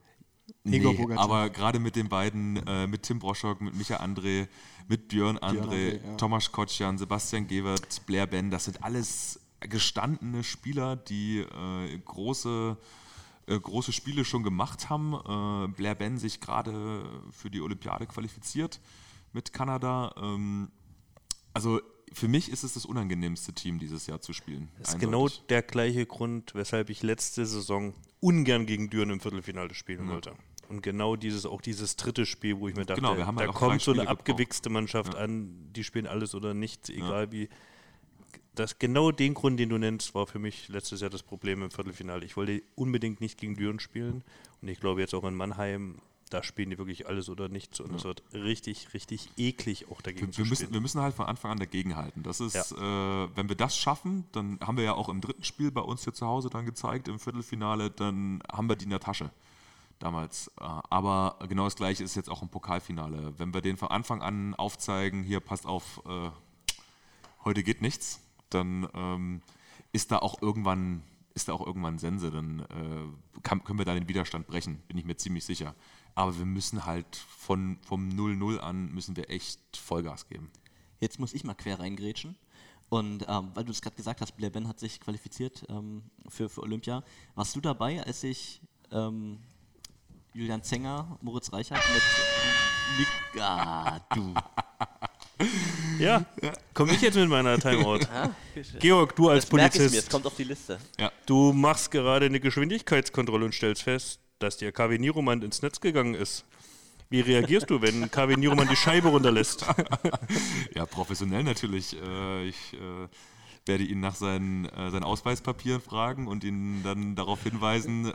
Igor Nee, aber gerade mit den beiden, äh, mit Tim Broschok, mit Micha André, mit Björn André, ja. Tomasz Kotschan, Sebastian Gewert, Blair Ben, das sind alles gestandene Spieler, die äh, große, äh, große Spiele schon gemacht haben. Äh, Blair Ben sich gerade für die Olympiade qualifiziert mit Kanada. Ähm, also für mich ist es das unangenehmste Team dieses Jahr zu spielen. Das ist genau der gleiche Grund, weshalb ich letzte Saison ungern gegen Düren im Viertelfinale spielen wollte. Und genau dieses, auch dieses dritte Spiel, wo ich mir dachte, Genau, haben da halt kommt so eine gebraucht. abgewichste Mannschaft an, die spielen alles oder nichts, egal wie. Das, genau den Grund, den du nennst, war für mich letztes Jahr das Problem im Viertelfinale. Ich wollte unbedingt nicht gegen Düren spielen. Und ich glaube jetzt auch in Mannheim, da spielen die wirklich alles oder nichts. Und es wird richtig, richtig eklig auch dagegen Wir, zu wir, spielen. müssen, wir müssen halt von Anfang an dagegenhalten. Das ist, Ja. äh, wenn wir das schaffen, dann haben wir ja auch im dritten Spiel bei uns hier zu Hause dann gezeigt, im Viertelfinale, dann haben wir die in der Tasche damals. Äh, aber genau das gleiche ist jetzt auch im Pokalfinale. Wenn wir den von Anfang an aufzeigen, hier passt auf, äh, heute geht nichts, dann ähm, ist da auch irgendwann ist da auch irgendwann Sense, dann äh, kann, können wir da den Widerstand brechen, bin ich mir ziemlich sicher. Aber wir müssen halt von, vom 0-0 an müssen wir echt Vollgas geben. Jetzt muss ich mal quer reingrätschen. Und ähm, weil du es gerade gesagt hast, Blair Ben hat sich qualifiziert ähm, für, für Olympia. Warst du dabei, als sich ähm, Julian Zenger, Moritz Reichert mit Nick, ah, du. [laughs] Ja, komm ich jetzt mit meiner Timeout. Georg, du als Das merke ich mir, es Polizist, kommt auf die Liste. du machst gerade eine Geschwindigkeitskontrolle und stellst fest, dass der KW Niroman ins Netz gegangen ist. Wie reagierst du, wenn KW Niroman die Scheibe runterlässt? [laughs] Ja, professionell natürlich. Äh, ich äh, werde ihn nach seinen, äh, seinen Ausweispapieren fragen und ihn dann darauf hinweisen,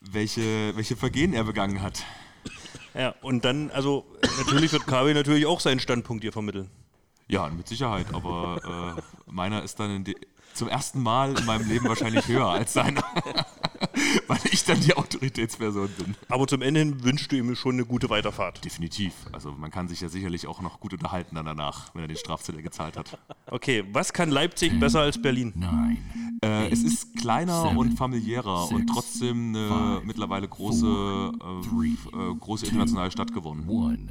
welche, welche Vergehen er begangen hat. Ja, und dann, also natürlich wird KW natürlich auch seinen Standpunkt hier vermitteln. Ja, mit Sicherheit, aber äh, meiner ist dann zum ersten Mal in meinem Leben wahrscheinlich höher als seiner, [laughs] [laughs] weil ich dann die Autoritätsperson bin. Aber zum Ende hin wünschst du ihm schon eine gute Weiterfahrt. Definitiv. Also man kann sich ja sicherlich auch noch gut unterhalten dann danach, wenn er den Strafzettel gezahlt hat. Okay, was kann Leipzig besser als Berlin? nine, Äh, es ist kleiner Seven, und familiärer und six, trotzdem eine five, mittlerweile große, äh, three, äh, große internationale Stadt gewonnen. one.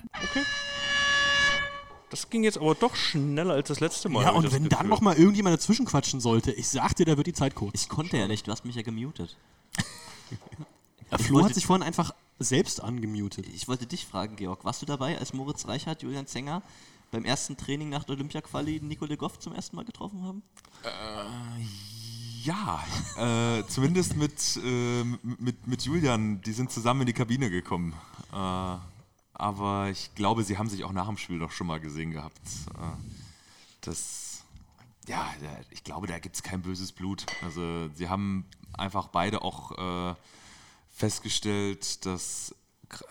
Das ging jetzt aber doch schneller als das letzte Mal. Ja, und wenn dann Gefühl. noch mal irgendjemand dazwischen quatschen sollte, ich sag dir, da wird die Zeit kurz. Ich konnte ja nicht, du hast mich ja gemutet. [laughs] Äh, ich Flo wollte- hat sich vorhin einfach selbst angemutet. Ich wollte dich fragen, Georg, warst du dabei, als Moritz Reichert, Julian Zenger beim ersten Training nach der Olympia-Quali Nico de Goff zum ersten Mal getroffen haben? Ja, [laughs] äh, zumindest mit, äh, mit, mit Julian, die sind zusammen in die Kabine gekommen. Äh, aber ich glaube, sie haben sich auch nach dem Spiel doch schon mal gesehen gehabt. Äh, das, ja, ich glaube, da gibt es kein böses Blut. Also sie haben einfach beide auch äh, festgestellt, dass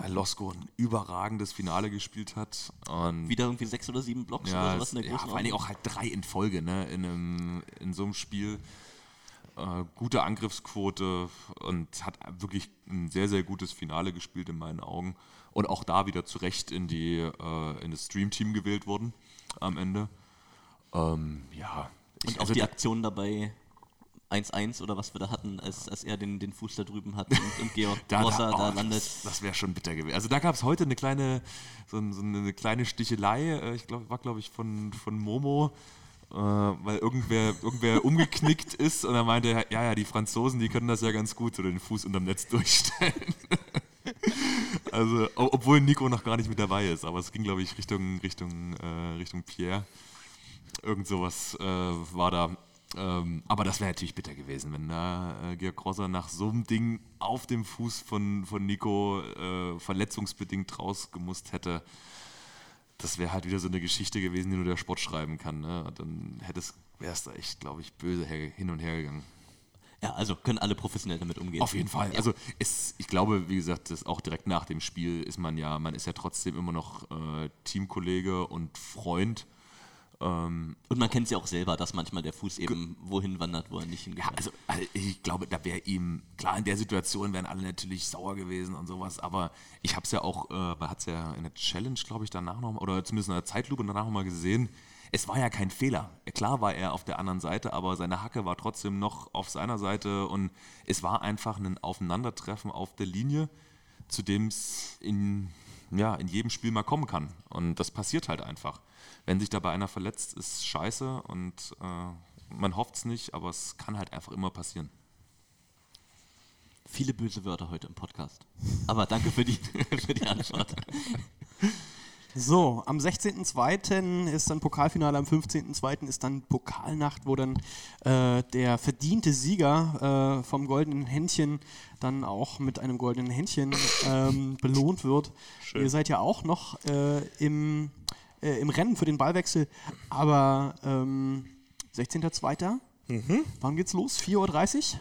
Losko ein überragendes Finale gespielt hat. Und Wieder irgendwie sechs oder sieben Blocks oder ja, sowas in der es- ja, großen vor Dingen auch halt drei in Folge, ne? In, einem, in so einem Spiel. Äh, gute Angriffsquote und hat wirklich ein sehr, sehr gutes Finale gespielt in meinen Augen. Und auch da wieder zu Recht in, die, äh, in das Stream-Team gewählt worden am Ende. Ähm, ja. Und Ich, auch also die Aktion dabei 1-1 oder was wir da hatten, als, als er den, den Fuß da drüben hat und, und Georg [laughs] da, Grosser da, da, oh, landet. Das, das wäre schon bitter gewesen. Also da gab es heute eine kleine, so, so eine kleine Stichelei, äh, ich glaube, war glaube ich von, von Momo, äh, weil irgendwer, irgendwer umgeknickt [laughs] ist und er meinte, ja, ja, die Franzosen, die können das ja ganz gut, so den Fuß unterm Netz durchstellen. [laughs] also, obwohl Nico noch gar nicht mit dabei ist, aber es ging, glaube ich, Richtung, Richtung, äh, Richtung Pierre. Irgend sowas äh, war da. Ähm, aber das wäre natürlich bitter gewesen, wenn da äh, Georg Grosser nach so einem Ding auf dem Fuß von, von Nico äh, verletzungsbedingt rausgemusst hätte. Das wäre halt wieder so eine Geschichte gewesen, die nur der Sport schreiben kann. Ne? Dann wäre es da echt, glaube ich, böse hin und her gegangen. Ja, also können alle professionell damit umgehen. Auf jeden Fall. Ja. Also es, ich glaube, wie gesagt, das auch direkt nach dem Spiel ist man ja, man ist ja trotzdem immer noch äh, Teamkollege und Freund. Ähm, Und man kennt es ja auch selber, dass manchmal der Fuß eben wohin wandert, wo er nicht ja, hingehört. also also ich glaube, da wäre ihm, klar, in der Situation wären alle natürlich sauer gewesen und sowas, aber ich habe es ja auch, äh, man hat es ja in der Challenge, glaube ich, danach noch, oder zumindest in der Zeitlupe danach noch mal gesehen, es war ja kein Fehler. Klar war er auf der anderen Seite, aber seine Hacke war trotzdem noch auf seiner Seite und es war einfach ein Aufeinandertreffen auf der Linie. zu dem es in, ja, in jedem Spiel mal kommen kann. Und das passiert halt einfach. Wenn sich dabei einer verletzt, ist scheiße und äh, man hofft es nicht, aber es kann halt einfach immer passieren. Viele böse Wörter heute im Podcast. Aber danke für die, [laughs] für die Antwort. So, am 16.02. ist dann Pokalfinale, am 15.02. ist dann Pokalnacht, wo dann äh, der verdiente Sieger äh, vom goldenen Händchen dann auch mit einem goldenen Händchen ähm, belohnt wird. Ihr seid ja auch noch äh, im, äh, im Rennen für den Ballwechsel, aber ähm, 16.02. Wann geht's los? 4.30 Uhr?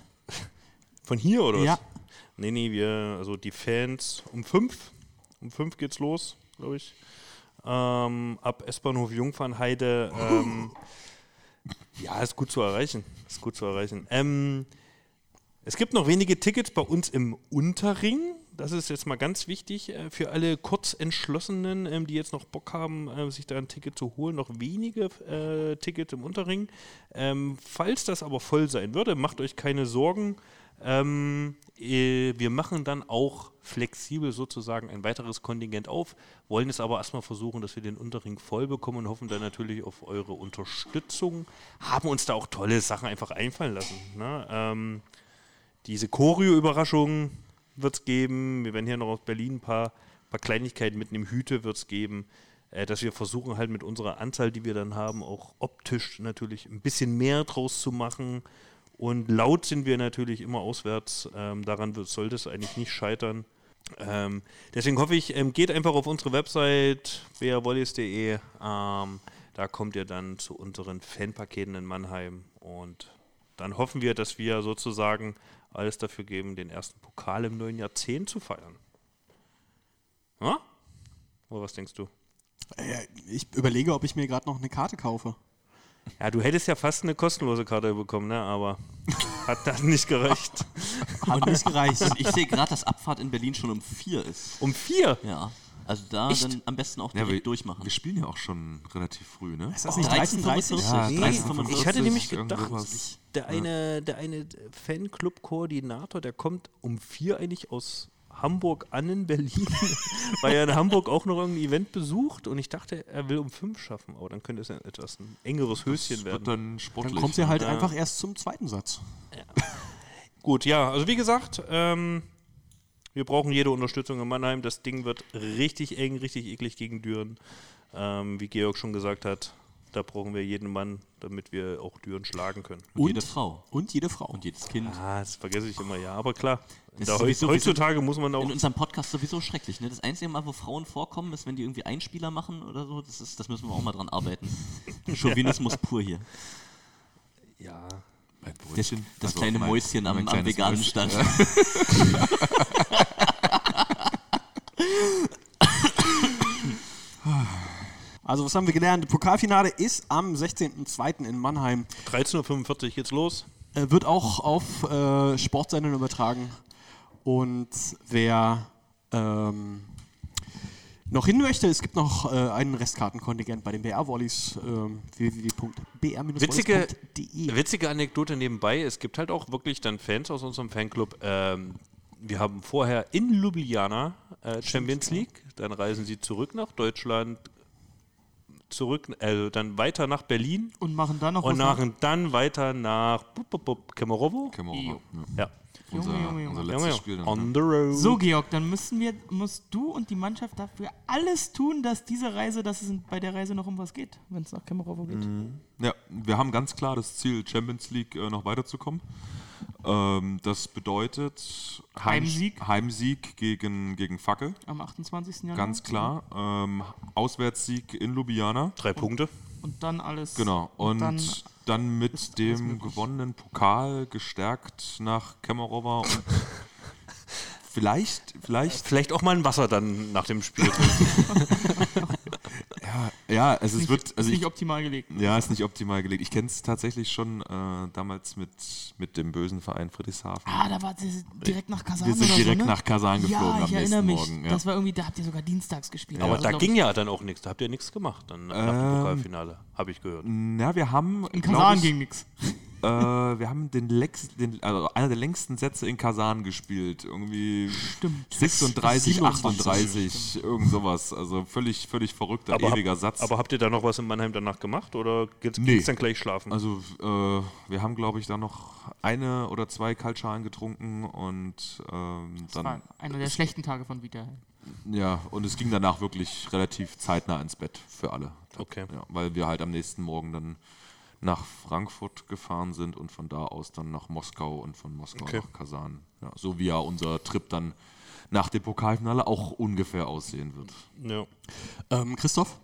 Von hier oder was? Ja. Nee, nee, wir, also die Fans um fünf. Um fünf geht's los, glaube ich. Ähm, ab S-Bahnhof Jungfernheide. Ähm, [laughs] ja, ist gut zu erreichen. Ist gut zu erreichen. Ähm, es gibt noch wenige Tickets bei uns im Unterring. Das ist jetzt mal ganz wichtig äh, für alle Kurzentschlossenen, ähm, die jetzt noch Bock haben, äh, sich da ein Ticket zu holen. Noch wenige äh, Tickets im Unterring. Ähm, falls das aber voll sein würde, macht euch keine Sorgen. Ähm, äh, wir machen dann auch flexibel sozusagen ein weiteres Kontingent auf, wollen es aber erstmal versuchen, dass wir den Unterring voll bekommen und hoffen dann natürlich auf eure Unterstützung. Haben uns da auch tolle Sachen einfach einfallen lassen. Ne? Ähm, diese Choreo-Überraschung wird es geben. Wir werden hier noch aus Berlin ein paar, paar Kleinigkeiten mitnehmen. Hüte wird es geben. Äh, dass wir versuchen halt mit unserer Anzahl, die wir dann haben, auch optisch natürlich ein bisschen mehr draus zu machen. Und laut sind wir natürlich immer auswärts. Ähm, daran wird, sollte es eigentlich nicht scheitern. Ähm, deswegen hoffe ich, ähm, geht einfach auf unsere Website beerwollis.de. Ähm, da kommt ihr dann zu unseren Fanpaketen in Mannheim. Und dann hoffen wir, dass wir sozusagen alles dafür geben, den ersten Pokal im neuen Jahrzehnt zu feiern. Ja? Oder was denkst du? Ich überlege, ob ich mir gerade noch eine Karte kaufe. Ja, du hättest ja fast eine kostenlose Karte bekommen, ne? aber [laughs] hat dann nicht gereicht. Hat nicht gereicht. Ich sehe gerade, dass Abfahrt in Berlin schon um vier ist. Um vier? Ja. Also da Echt? dann am besten auch Ja, direkt wir, durchmachen. wir spielen ja auch schon relativ früh, ne? Ist das nicht 13.45 13.30 Ja, Nee, 13.45. ich hatte nämlich gedacht, der eine, der eine Fanclub-Koordinator, der kommt um vier eigentlich aus Hamburg an in Berlin, [laughs] weil er in Hamburg auch noch irgendein Event besucht und ich dachte, er will um fünf schaffen, aber dann könnte es ja etwas ein engeres Höschen Das werden. wird dann sportlich. Dann kommt sie halt Ja. einfach erst zum zweiten Satz. Gut, ja, also wie gesagt, ähm, wir brauchen jede Unterstützung in Mannheim. Das Ding wird richtig eng, richtig eklig gegen Düren. Ähm, wie Georg schon gesagt hat, da brauchen wir jeden Mann, damit wir auch Düren schlagen können. Und jede Frau. Und jede Frau. Und jedes Kind. Ah, das vergesse ich immer, ja, aber klar. Sowieso- heutzutage muss man auch. In unserem Podcast sowieso schrecklich. Ne? Das einzige Mal, wo Frauen vorkommen, ist, wenn die irgendwie Einspieler machen oder so. Das, ist, das müssen wir auch mal dran arbeiten. [laughs] [laughs] Chauvinismus pur hier. Ja. Mein Das, das Also kleine mein- Mäuschen am, am veganen. Stand. [laughs] [coughs] Also was haben wir gelernt? Pokalfinale ist am 16.02. in Mannheim. 13.45 Uhr geht's los. Äh, wird auch auf äh, Sportsendern übertragen. Und wer ähm, noch hin möchte, es gibt noch äh, einen Restkartenkontingent bei den BR-Volleys ähm, Witzige, www.br-volleys.de. witzige Anekdote nebenbei, es gibt halt auch wirklich dann Fans aus unserem Fanclub. Ähm, wir haben vorher in Ljubljana äh, Champions League, dann reisen sie zurück nach Deutschland, zurück, also dann weiter nach Berlin Und machen dann noch und was nach, dann weiter nach bup, bup, bup, Kemerovo. Kämmerer, Ja. Unser, Junge, Junge, Junge. unser Junge, letztes. Spiel. Dann, On ne? the road. So, Georg, dann müssen wir, musst du und die Mannschaft dafür alles tun, dass diese Reise, dass es bei der Reise noch um was geht, wenn es nach Kemerovo geht. Ja, wir haben ganz klar das Ziel, Champions League äh, noch weiterzukommen. Ähm, das bedeutet Heim- Heimsieg. Heimsieg gegen, gegen Fackel, Am 28. Januar. ganz klar. Ähm, Auswärtssieg in Ljubljana. Drei Punkte. Und dann alles. Genau. Und dann dann, mit dem gewonnenen Pokal gestärkt nach Kemerovo und [laughs] vielleicht, vielleicht, Vielleicht auch mal ein Wasser dann nach dem Spiel. [laughs] [laughs] ja, also es nicht, wird, also ist ich, nicht optimal gelegt. ja, ist nicht optimal gelegt. Ich kenne es tatsächlich schon äh, damals mit, mit dem bösen Verein Friedrichshafen. Ah, da war sie direkt nach Kasan Wir sind direkt so, ne? nach Kasan geflogen ja, am ich nächsten erinnere mich. Morgen. Ja. Das war irgendwie, da habt ihr sogar dienstags gespielt. Aber Also, da ging ich, ja dann auch nichts. Da habt ihr nichts gemacht dann nach dem Ähm, Pokalfinale, habe ich gehört. Na, wir haben, In Kasan ich, ging nichts. Äh, wir haben den, Lex, den also einer der längsten Sätze in Kasan gespielt. Irgendwie 36, 27, 38, irgend sowas. Also völlig, völlig verrückter, ewiger hab, Satz. aber habt ihr da noch was in Mannheim danach gemacht oder geht's, Nee. geht's dann gleich schlafen? Also äh, wir haben, glaube ich, dann noch eine oder zwei Kaltschalen getrunken und ähm, Das war dann einer der schlechten Tage von Vita. ja und es ging danach wirklich relativ zeitnah ins Bett für alle. Okay. Ja, weil wir halt am nächsten Morgen dann nach Frankfurt gefahren sind und von da aus dann nach Moskau und von Moskau Okay. nach Kasan. Ja, so wie ja unser Trip dann nach dem Pokalfinale auch ungefähr aussehen wird. ja. Ähm, Christoph?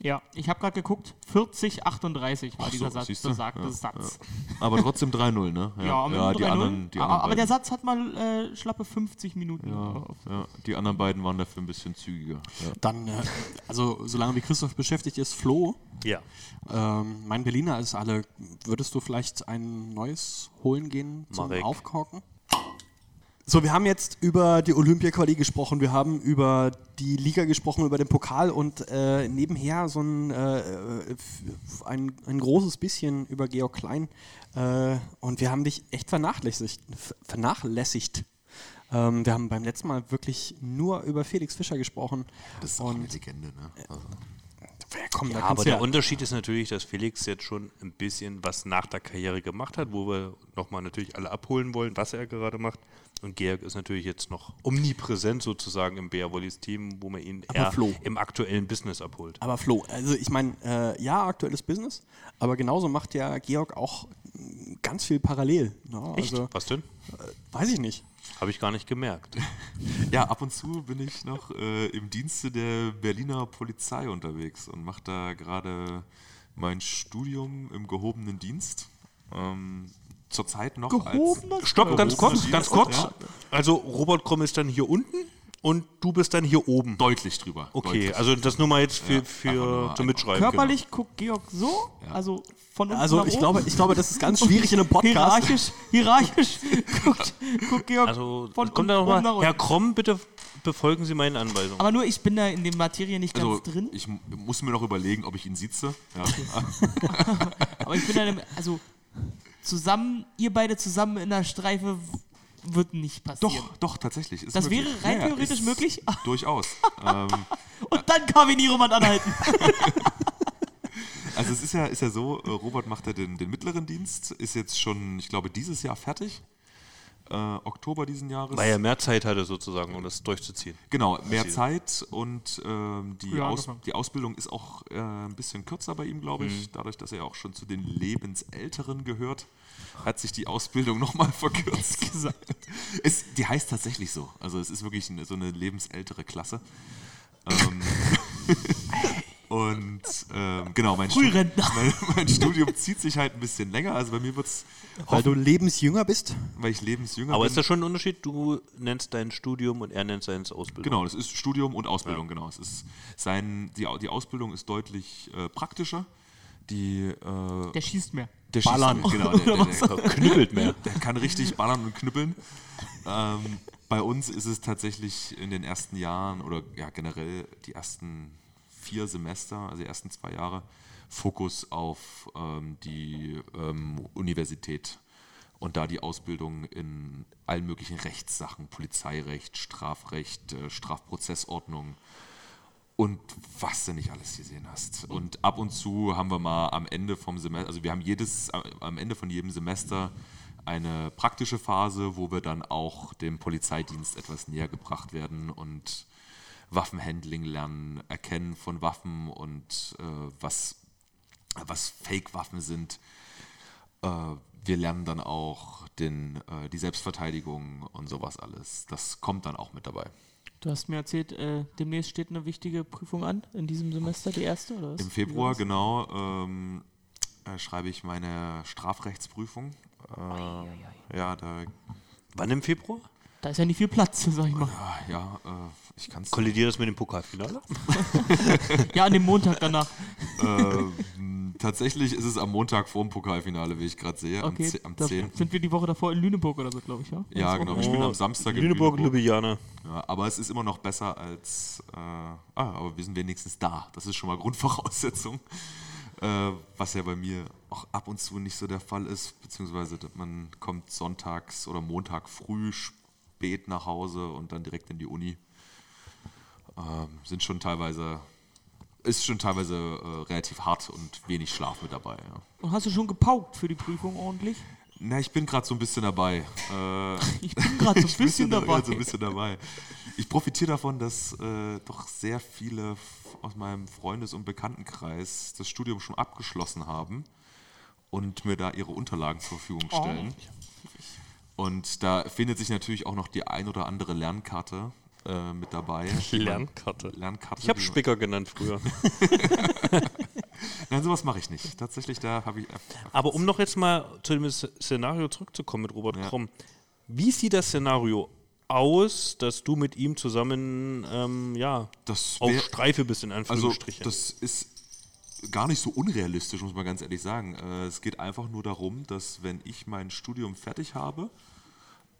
Ja, ich habe gerade geguckt, 40, 38 war Ach dieser so, Satz, siehste? besagte Ja, Satz. Aber trotzdem 3-0, ne? Ja, ja dem die 3-0. anderen, die aber, anderen aber der. Satz hat mal äh, schlappe 50 Minuten. Ja, auf- ja, die anderen beiden waren dafür ein bisschen zügiger. Ja. Dann, äh, also solange wie Christoph beschäftigt ist, Flo, ja. ähm, mein Berliner ist alle, würdest du vielleicht ein neues holen gehen zum Marek. Aufkorken? So, wir haben jetzt über die Olympia-Quali gesprochen, wir haben über die Liga gesprochen, über den Pokal und äh, nebenher so ein, äh, äh, ein, ein großes bisschen über Georg Klein. Äh, und wir haben dich echt vernachlässigt. vernachlässigt. Ähm, wir haben beim letzten Mal wirklich nur über Felix Fischer gesprochen. Das ist auch eine Legende, ne? Also, ja, komm, Ja, aber der ja, Unterschied ist natürlich, dass Felix jetzt schon ein bisschen was nach der Karriere gemacht hat, wo wir nochmal natürlich alle abholen wollen, was er gerade macht. Und Georg ist natürlich jetzt noch omnipräsent sozusagen im Bär Wollis Team, wo man ihn Aber eher Flo. im aktuellen Business abholt. Aber Flo, also ich meine, äh, ja, aktuelles Business, aber genauso macht ja Georg auch ganz viel parallel. Ne? Echt? Also, was denn? weiß ich nicht. Habe ich gar nicht gemerkt. [laughs] Ja, ab und zu bin ich noch äh, im Dienste der Berliner Polizei unterwegs und mache da gerade mein Studium im gehobenen Dienst. Ähm, zurzeit noch Gehobener als Stopp, ganz kurz, ganz kurz. Ja, Also Robert Kromm ist dann hier unten und du bist dann hier oben. deutlich drüber. Okay, deutlich. also das nur mal jetzt für, Ja, für zum Mitschreiben. Körperlich guckt Georg so, also von unten Also nach ich oben. glaube, ich glaube, das ist ganz schwierig in einem [laughs] Podcast. Hierarchisch, hierarchisch [laughs] guckt, guckt Georg Also von kommt da oben nach nochmal, unten. Herr Kromm, bitte befolgen Sie meinen Anweisungen. Aber nur ich bin da in der Materie nicht Also, ganz drin. ich mu- muss mir noch überlegen, ob ich ihn sitze. Ja. [laughs] Aber ich bin da, im- also zusammen, ihr beide zusammen in der Streife wird nicht passieren. doch, doch, tatsächlich. Ist Das möglich. wäre rein theoretisch ist möglich? [laughs] Durchaus. ähm, [laughs] Und dann kann ihn jemand anhalten. [laughs] Also es ist ja, ist ja so, äh, Robert macht ja den, den mittleren Dienst, ist jetzt schon, ich glaube, dieses Jahr fertig. Äh, Oktober diesen Jahres. Weil er mehr Zeit hatte sozusagen, um das durchzuziehen. Genau, mehr Zeit und ähm, die, Früher Aus, angefangen. die Ausbildung ist auch äh, ein bisschen kürzer bei ihm, glaube ich. Dadurch, dass er auch schon zu den Lebensälteren gehört, hat sich die Ausbildung nochmal [laughs] verkürzt. es, die heißt tatsächlich so. Also es ist wirklich eine, so eine lebensältere Klasse. Ähm, [laughs] und ähm, genau, mein, Stu Frührentner. [laughs] mein, mein Studium zieht sich halt ein bisschen länger. Also bei mir wird es, Weil du lebensjünger bist. weil ich lebensjünger Aber bin. ist das schon ein Unterschied? Du nennst dein Studium und er nennt seine Ausbildung. Genau, das ist Studium und Ausbildung, genau. Es ist sein, die, die Ausbildung ist deutlich äh, praktischer. Die, äh, Der schießt mehr. Der schießt Ballern. mit, Genau, der, der, [laughs] der, Knüppelt mehr. der kann richtig ballern und knüppeln. Ähm, bei uns ist es tatsächlich in den ersten Jahren oder ja generell die ersten vier Semester, also die ersten zwei Jahre, Fokus auf ähm, die ähm, Universität und da die Ausbildung in allen möglichen Rechtssachen, Polizeirecht, Strafrecht, äh, Strafprozessordnung und was du nicht alles gesehen hast. Und ab und zu haben wir mal am Ende vom Semester, also wir haben jedes, am Ende von jedem Semester eine praktische Phase, wo wir dann auch dem Polizeidienst etwas näher gebracht werden und Waffenhandling lernen, Erkennen von Waffen und äh, was, was Fake-Waffen sind. Äh, wir lernen dann auch den, äh, die Selbstverteidigung und sowas alles. Das kommt dann auch mit dabei. Du hast mir erzählt, äh, demnächst steht eine wichtige Prüfung an in diesem Semester, die erste, oder was? Im Februar, genau, ähm, äh, schreibe ich meine Strafrechtsprüfung. Äh, ja, da, Wann im Februar? Da ist ja nicht viel Platz, sag ich mal. ah, ja, äh, ich kann es. Kollidiert das mit dem Pokalfinale? [laughs] Ja, an dem Montag danach. ähm, tatsächlich ist es am Montag vor dem Pokalfinale, wie ich gerade sehe, am, Okay, am da 10. sind wir die Woche davor in Lüneburg oder so, glaube ich, ja? Ja, genau. Wir spielen am Samstag in Lüneburg, Lüneburg. Ljubljana. Ja, aber es ist immer noch besser als. Äh, ah, aber wir sind wenigstens da. Das ist schon mal [laughs] Grundvoraussetzung. Äh, was ja bei mir auch ab und zu nicht so der Fall ist, beziehungsweise man kommt sonntags oder Montag früh spät nach Hause und dann direkt in die Uni. Ähm, sind schon teilweise, ist schon teilweise äh, relativ hart und wenig Schlaf mit dabei. Ja. Und hast du schon gepaukt für die Prüfung ordentlich? Na, ich bin gerade so ein bisschen dabei. Äh, Ich bin gerade so ein [laughs] bisschen da- dabei. So ein bisschen dabei. Ich profitiere davon, dass äh, doch sehr viele aus meinem Freundes- und Bekanntenkreis das Studium schon abgeschlossen haben und mir da ihre Unterlagen zur Verfügung Oh. stellen. Und da findet sich natürlich auch noch die ein oder andere Lernkarte äh, mit dabei. [laughs] Lernkarte. Lernkarte. Ich habe Spicker genannt früher. [laughs] [laughs] Nein, sowas mache ich nicht. Tatsächlich, da habe ich. Aber um noch jetzt mal zu dem Szenario zurückzukommen mit Robert Ja. Kromm. Wie sieht das Szenario aus, dass du mit ihm zusammen ähm, ja, Das auf wär- Streife bist, in Also, Anführungsstrichen? das ist gar nicht so unrealistisch, muss man ganz ehrlich sagen. Äh, es geht einfach nur darum, dass wenn ich mein Studium fertig habe,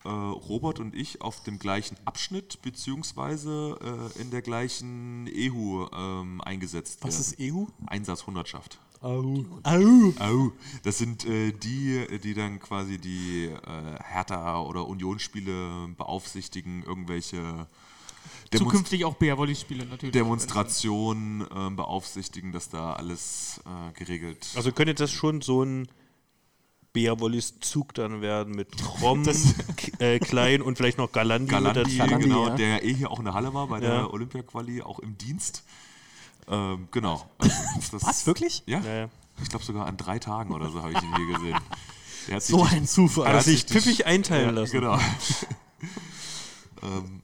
äh, Robert und ich auf dem gleichen Abschnitt beziehungsweise äh, in der gleichen EHU ähm, eingesetzt Was werden. ist EU? Einsatzhundertschaft. Au. Au. Das sind äh, die, die dann quasi die äh, Hertha- oder Unionsspiele beaufsichtigen, irgendwelche Demonst Zukünftig auch BR-Volley-Spiele natürlich. Demonstrationen ähm, beaufsichtigen, dass da alles äh, geregelt also könnte das schon so ein Beerwollis Zug dann werden mit [laughs] Krom, äh, Klein und vielleicht noch Galandi, Galandi. Galandi, genau, ja. der eh hier auch in der Halle war, bei Ja. der Olympia-Quali, auch im Dienst. Ähm, genau. [laughs] Also, das- Was, wirklich? Ja, Ja, ich glaube sogar an drei Tagen oder so habe ich ihn hier gesehen. So ein Zufall. der Hat hat sich pfiffig einteilen ja, lassen. Genau. [laughs] ähm,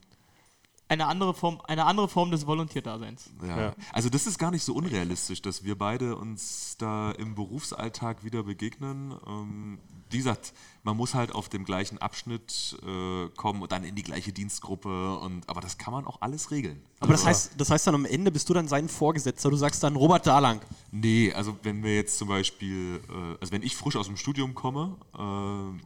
Eine andere Form, eine andere Form des Volontierdaseins. Ja. Ja. Also das ist gar nicht so unrealistisch, dass wir beide uns da im Berufsalltag wieder begegnen. Ähm, wie gesagt, man muss halt auf dem gleichen Abschnitt äh, kommen und dann in die gleiche Dienstgruppe. Und, aber das kann man auch alles regeln. Aber das heißt, das heißt dann am Ende bist du dann sein Vorgesetzter. Du sagst dann Robert Dalang. Nee, also wenn wir jetzt zum Beispiel, äh, also wenn ich frisch aus dem Studium komme, äh,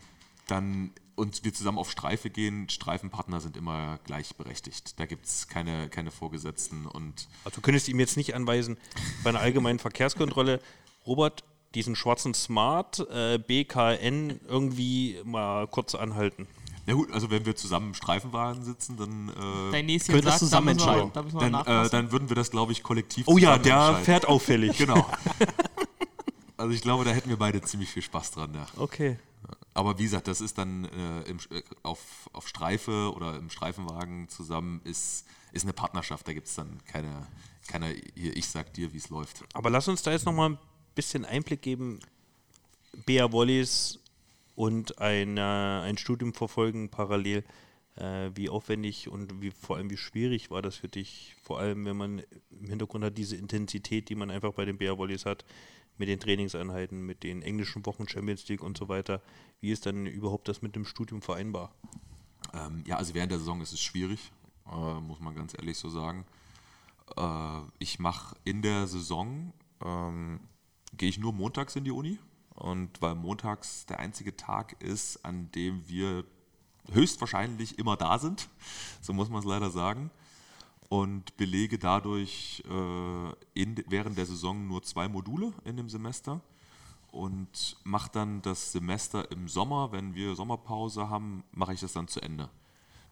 dann und wir zusammen auf Streife gehen, Streifenpartner sind immer gleichberechtigt. Da gibt es keine, keine Vorgesetzten und Also du könntest ihm jetzt nicht anweisen, bei einer allgemeinen Verkehrskontrolle, Robert, diesen schwarzen Smart äh, BKN irgendwie mal kurz anhalten. Ja gut, also wenn wir zusammen im Streifenwagen sitzen, dann, äh, nächstes Könnt das zusammen wir- entscheiden. Wir dann, äh, nachpassen. dann würden wir das, glaube ich, kollektiv Oh ja, der fährt auffällig. Genau. [laughs] Also ich glaube, da hätten wir beide ziemlich viel Spaß dran. Ja. Okay. Aber wie gesagt, das ist dann äh, im, äh, auf, auf Streife oder im Streifenwagen zusammen ist, ist eine Partnerschaft. Da gibt es dann keine, keine hier, ich sag dir, wie es läuft. Aber lass uns da jetzt nochmal ein bisschen Einblick geben. Bea Wollis und ein, äh, ein Studium verfolgen parallel. Äh, wie aufwendig und wie vor allem wie schwierig war das für dich? Vor allem, wenn man im Hintergrund hat diese Intensität, die man einfach bei den Bea Wollis hat, mit den Trainingseinheiten, mit den englischen Wochen Champions League und so weiter. Wie ist dann überhaupt das mit dem Studium vereinbar? Ähm, ja, also während der Saison ist es schwierig, äh, muss man ganz ehrlich so sagen. Äh, ich mache in der Saison, ähm, gehe ich nur montags in die Uni. Und weil montags der einzige Tag ist, an dem wir höchstwahrscheinlich immer da sind, [laughs] so muss man es leider sagen, und belege dadurch äh, in, während der Saison nur zwei Module in dem Semester und mache dann das Semester im Sommer, wenn wir Sommerpause haben, mache ich das dann zu Ende.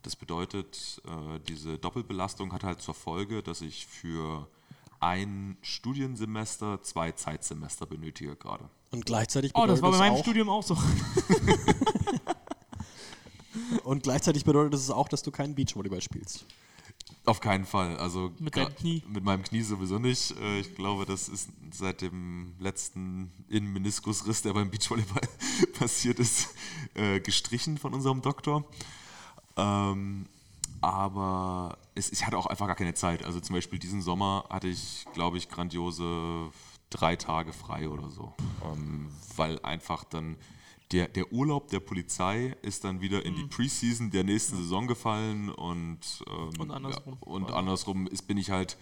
Das bedeutet, äh, diese Doppelbelastung hat halt zur Folge, dass ich für ein Studiensemester zwei Zeitsemester benötige gerade. Und gleichzeitig oh, das bedeutet war bei meinem auch, Studium auch so. [laughs] Und gleichzeitig bedeutet es auch, dass du keinen Beachvolleyball spielst. Auf keinen Fall. Also Mit deinem Knie? Mit meinem Knie sowieso nicht. Äh, Ich glaube, das ist seit dem letzten Innenmeniskusriss, der beim Beachvolleyball [laughs] passiert ist, äh, gestrichen von unserem Doktor. Ähm, aber es, ich hatte auch einfach gar keine Zeit. Also zum Beispiel diesen Sommer hatte ich, glaube ich, grandiose drei Tage frei oder so. Ähm, weil einfach dann der, der Urlaub der Polizei ist dann wieder in die Preseason der nächsten Saison gefallen und, ähm, Und andersrum. Ja, und andersrum ist, bin ich halt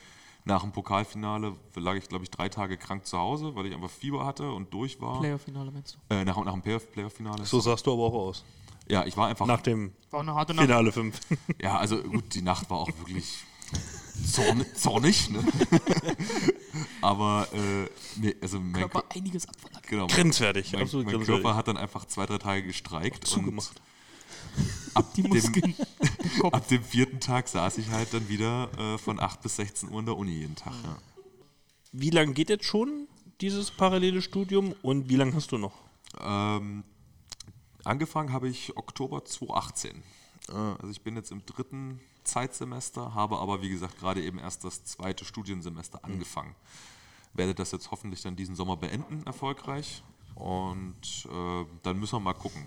nach dem Pokalfinale, lag ich glaube ich drei Tage krank zu Hause, weil ich einfach Fieber hatte und durch war. Playoff-Finale meinst du? Äh, nach, nach dem Playoff- Playoff-Finale. So sahst du aber auch aus. ja, ich war einfach Nach dem War eine harte Nacht. Finale 5. ja, also gut, die Nacht war auch wirklich zorn, zornig. Ne? [laughs] Aber äh, nee, also mein, Körper Kö- einiges abverlangt. genau, Grenzwertig, mein, absolut mein grenzwertig. Körper hat dann einfach zwei, drei Tage gestreikt. Zugemacht. Und ab Die dem, [laughs] ab dem vierten Tag saß ich halt dann wieder äh, von 8 bis 16 Uhr in der Uni jeden Tag. Ja. Wie lange geht jetzt schon dieses parallele Studium und wie lange hast du noch? Ähm, angefangen habe ich Oktober 2018. Äh, Also ich bin jetzt im dritten Zeitsemester, habe aber wie gesagt gerade eben erst das zweite Studiensemester angefangen. Werde das jetzt hoffentlich dann diesen Sommer beenden, erfolgreich. Und äh, dann müssen wir mal gucken.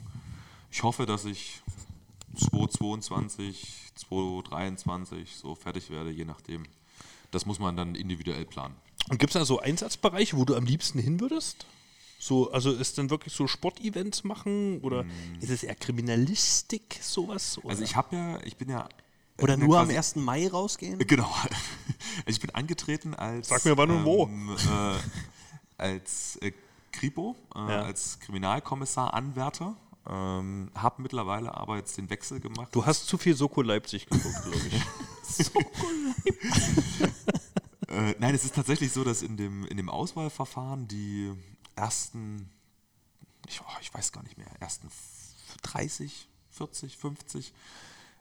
Ich hoffe, dass ich 2022, 2023 so fertig werde, je nachdem. Das muss man dann individuell planen. Und gibt es da so Einsatzbereiche, wo du am liebsten hin würdest? So, also ist dann wirklich so Sportevents machen oder ist es eher Kriminalistik, sowas? Oder? Also ich habe ja, ich bin ja Oder ja nur am quasi- 1. Mai rausgehen? Genau. Also [laughs] ich bin angetreten als. Sag mir wann und wo. Äh, als äh, Kripo, äh, Ja. als Kriminalkommissar Anwärter. Ähm, habe mittlerweile aber jetzt den Wechsel gemacht. du hast zu viel Soko Leipzig geguckt, glaube ich. [laughs] [laughs] Äh, nein, es ist tatsächlich so, dass in dem, in dem Auswahlverfahren die ersten, ich, oh, ich weiß gar nicht mehr, ersten f- 30, 40, 50,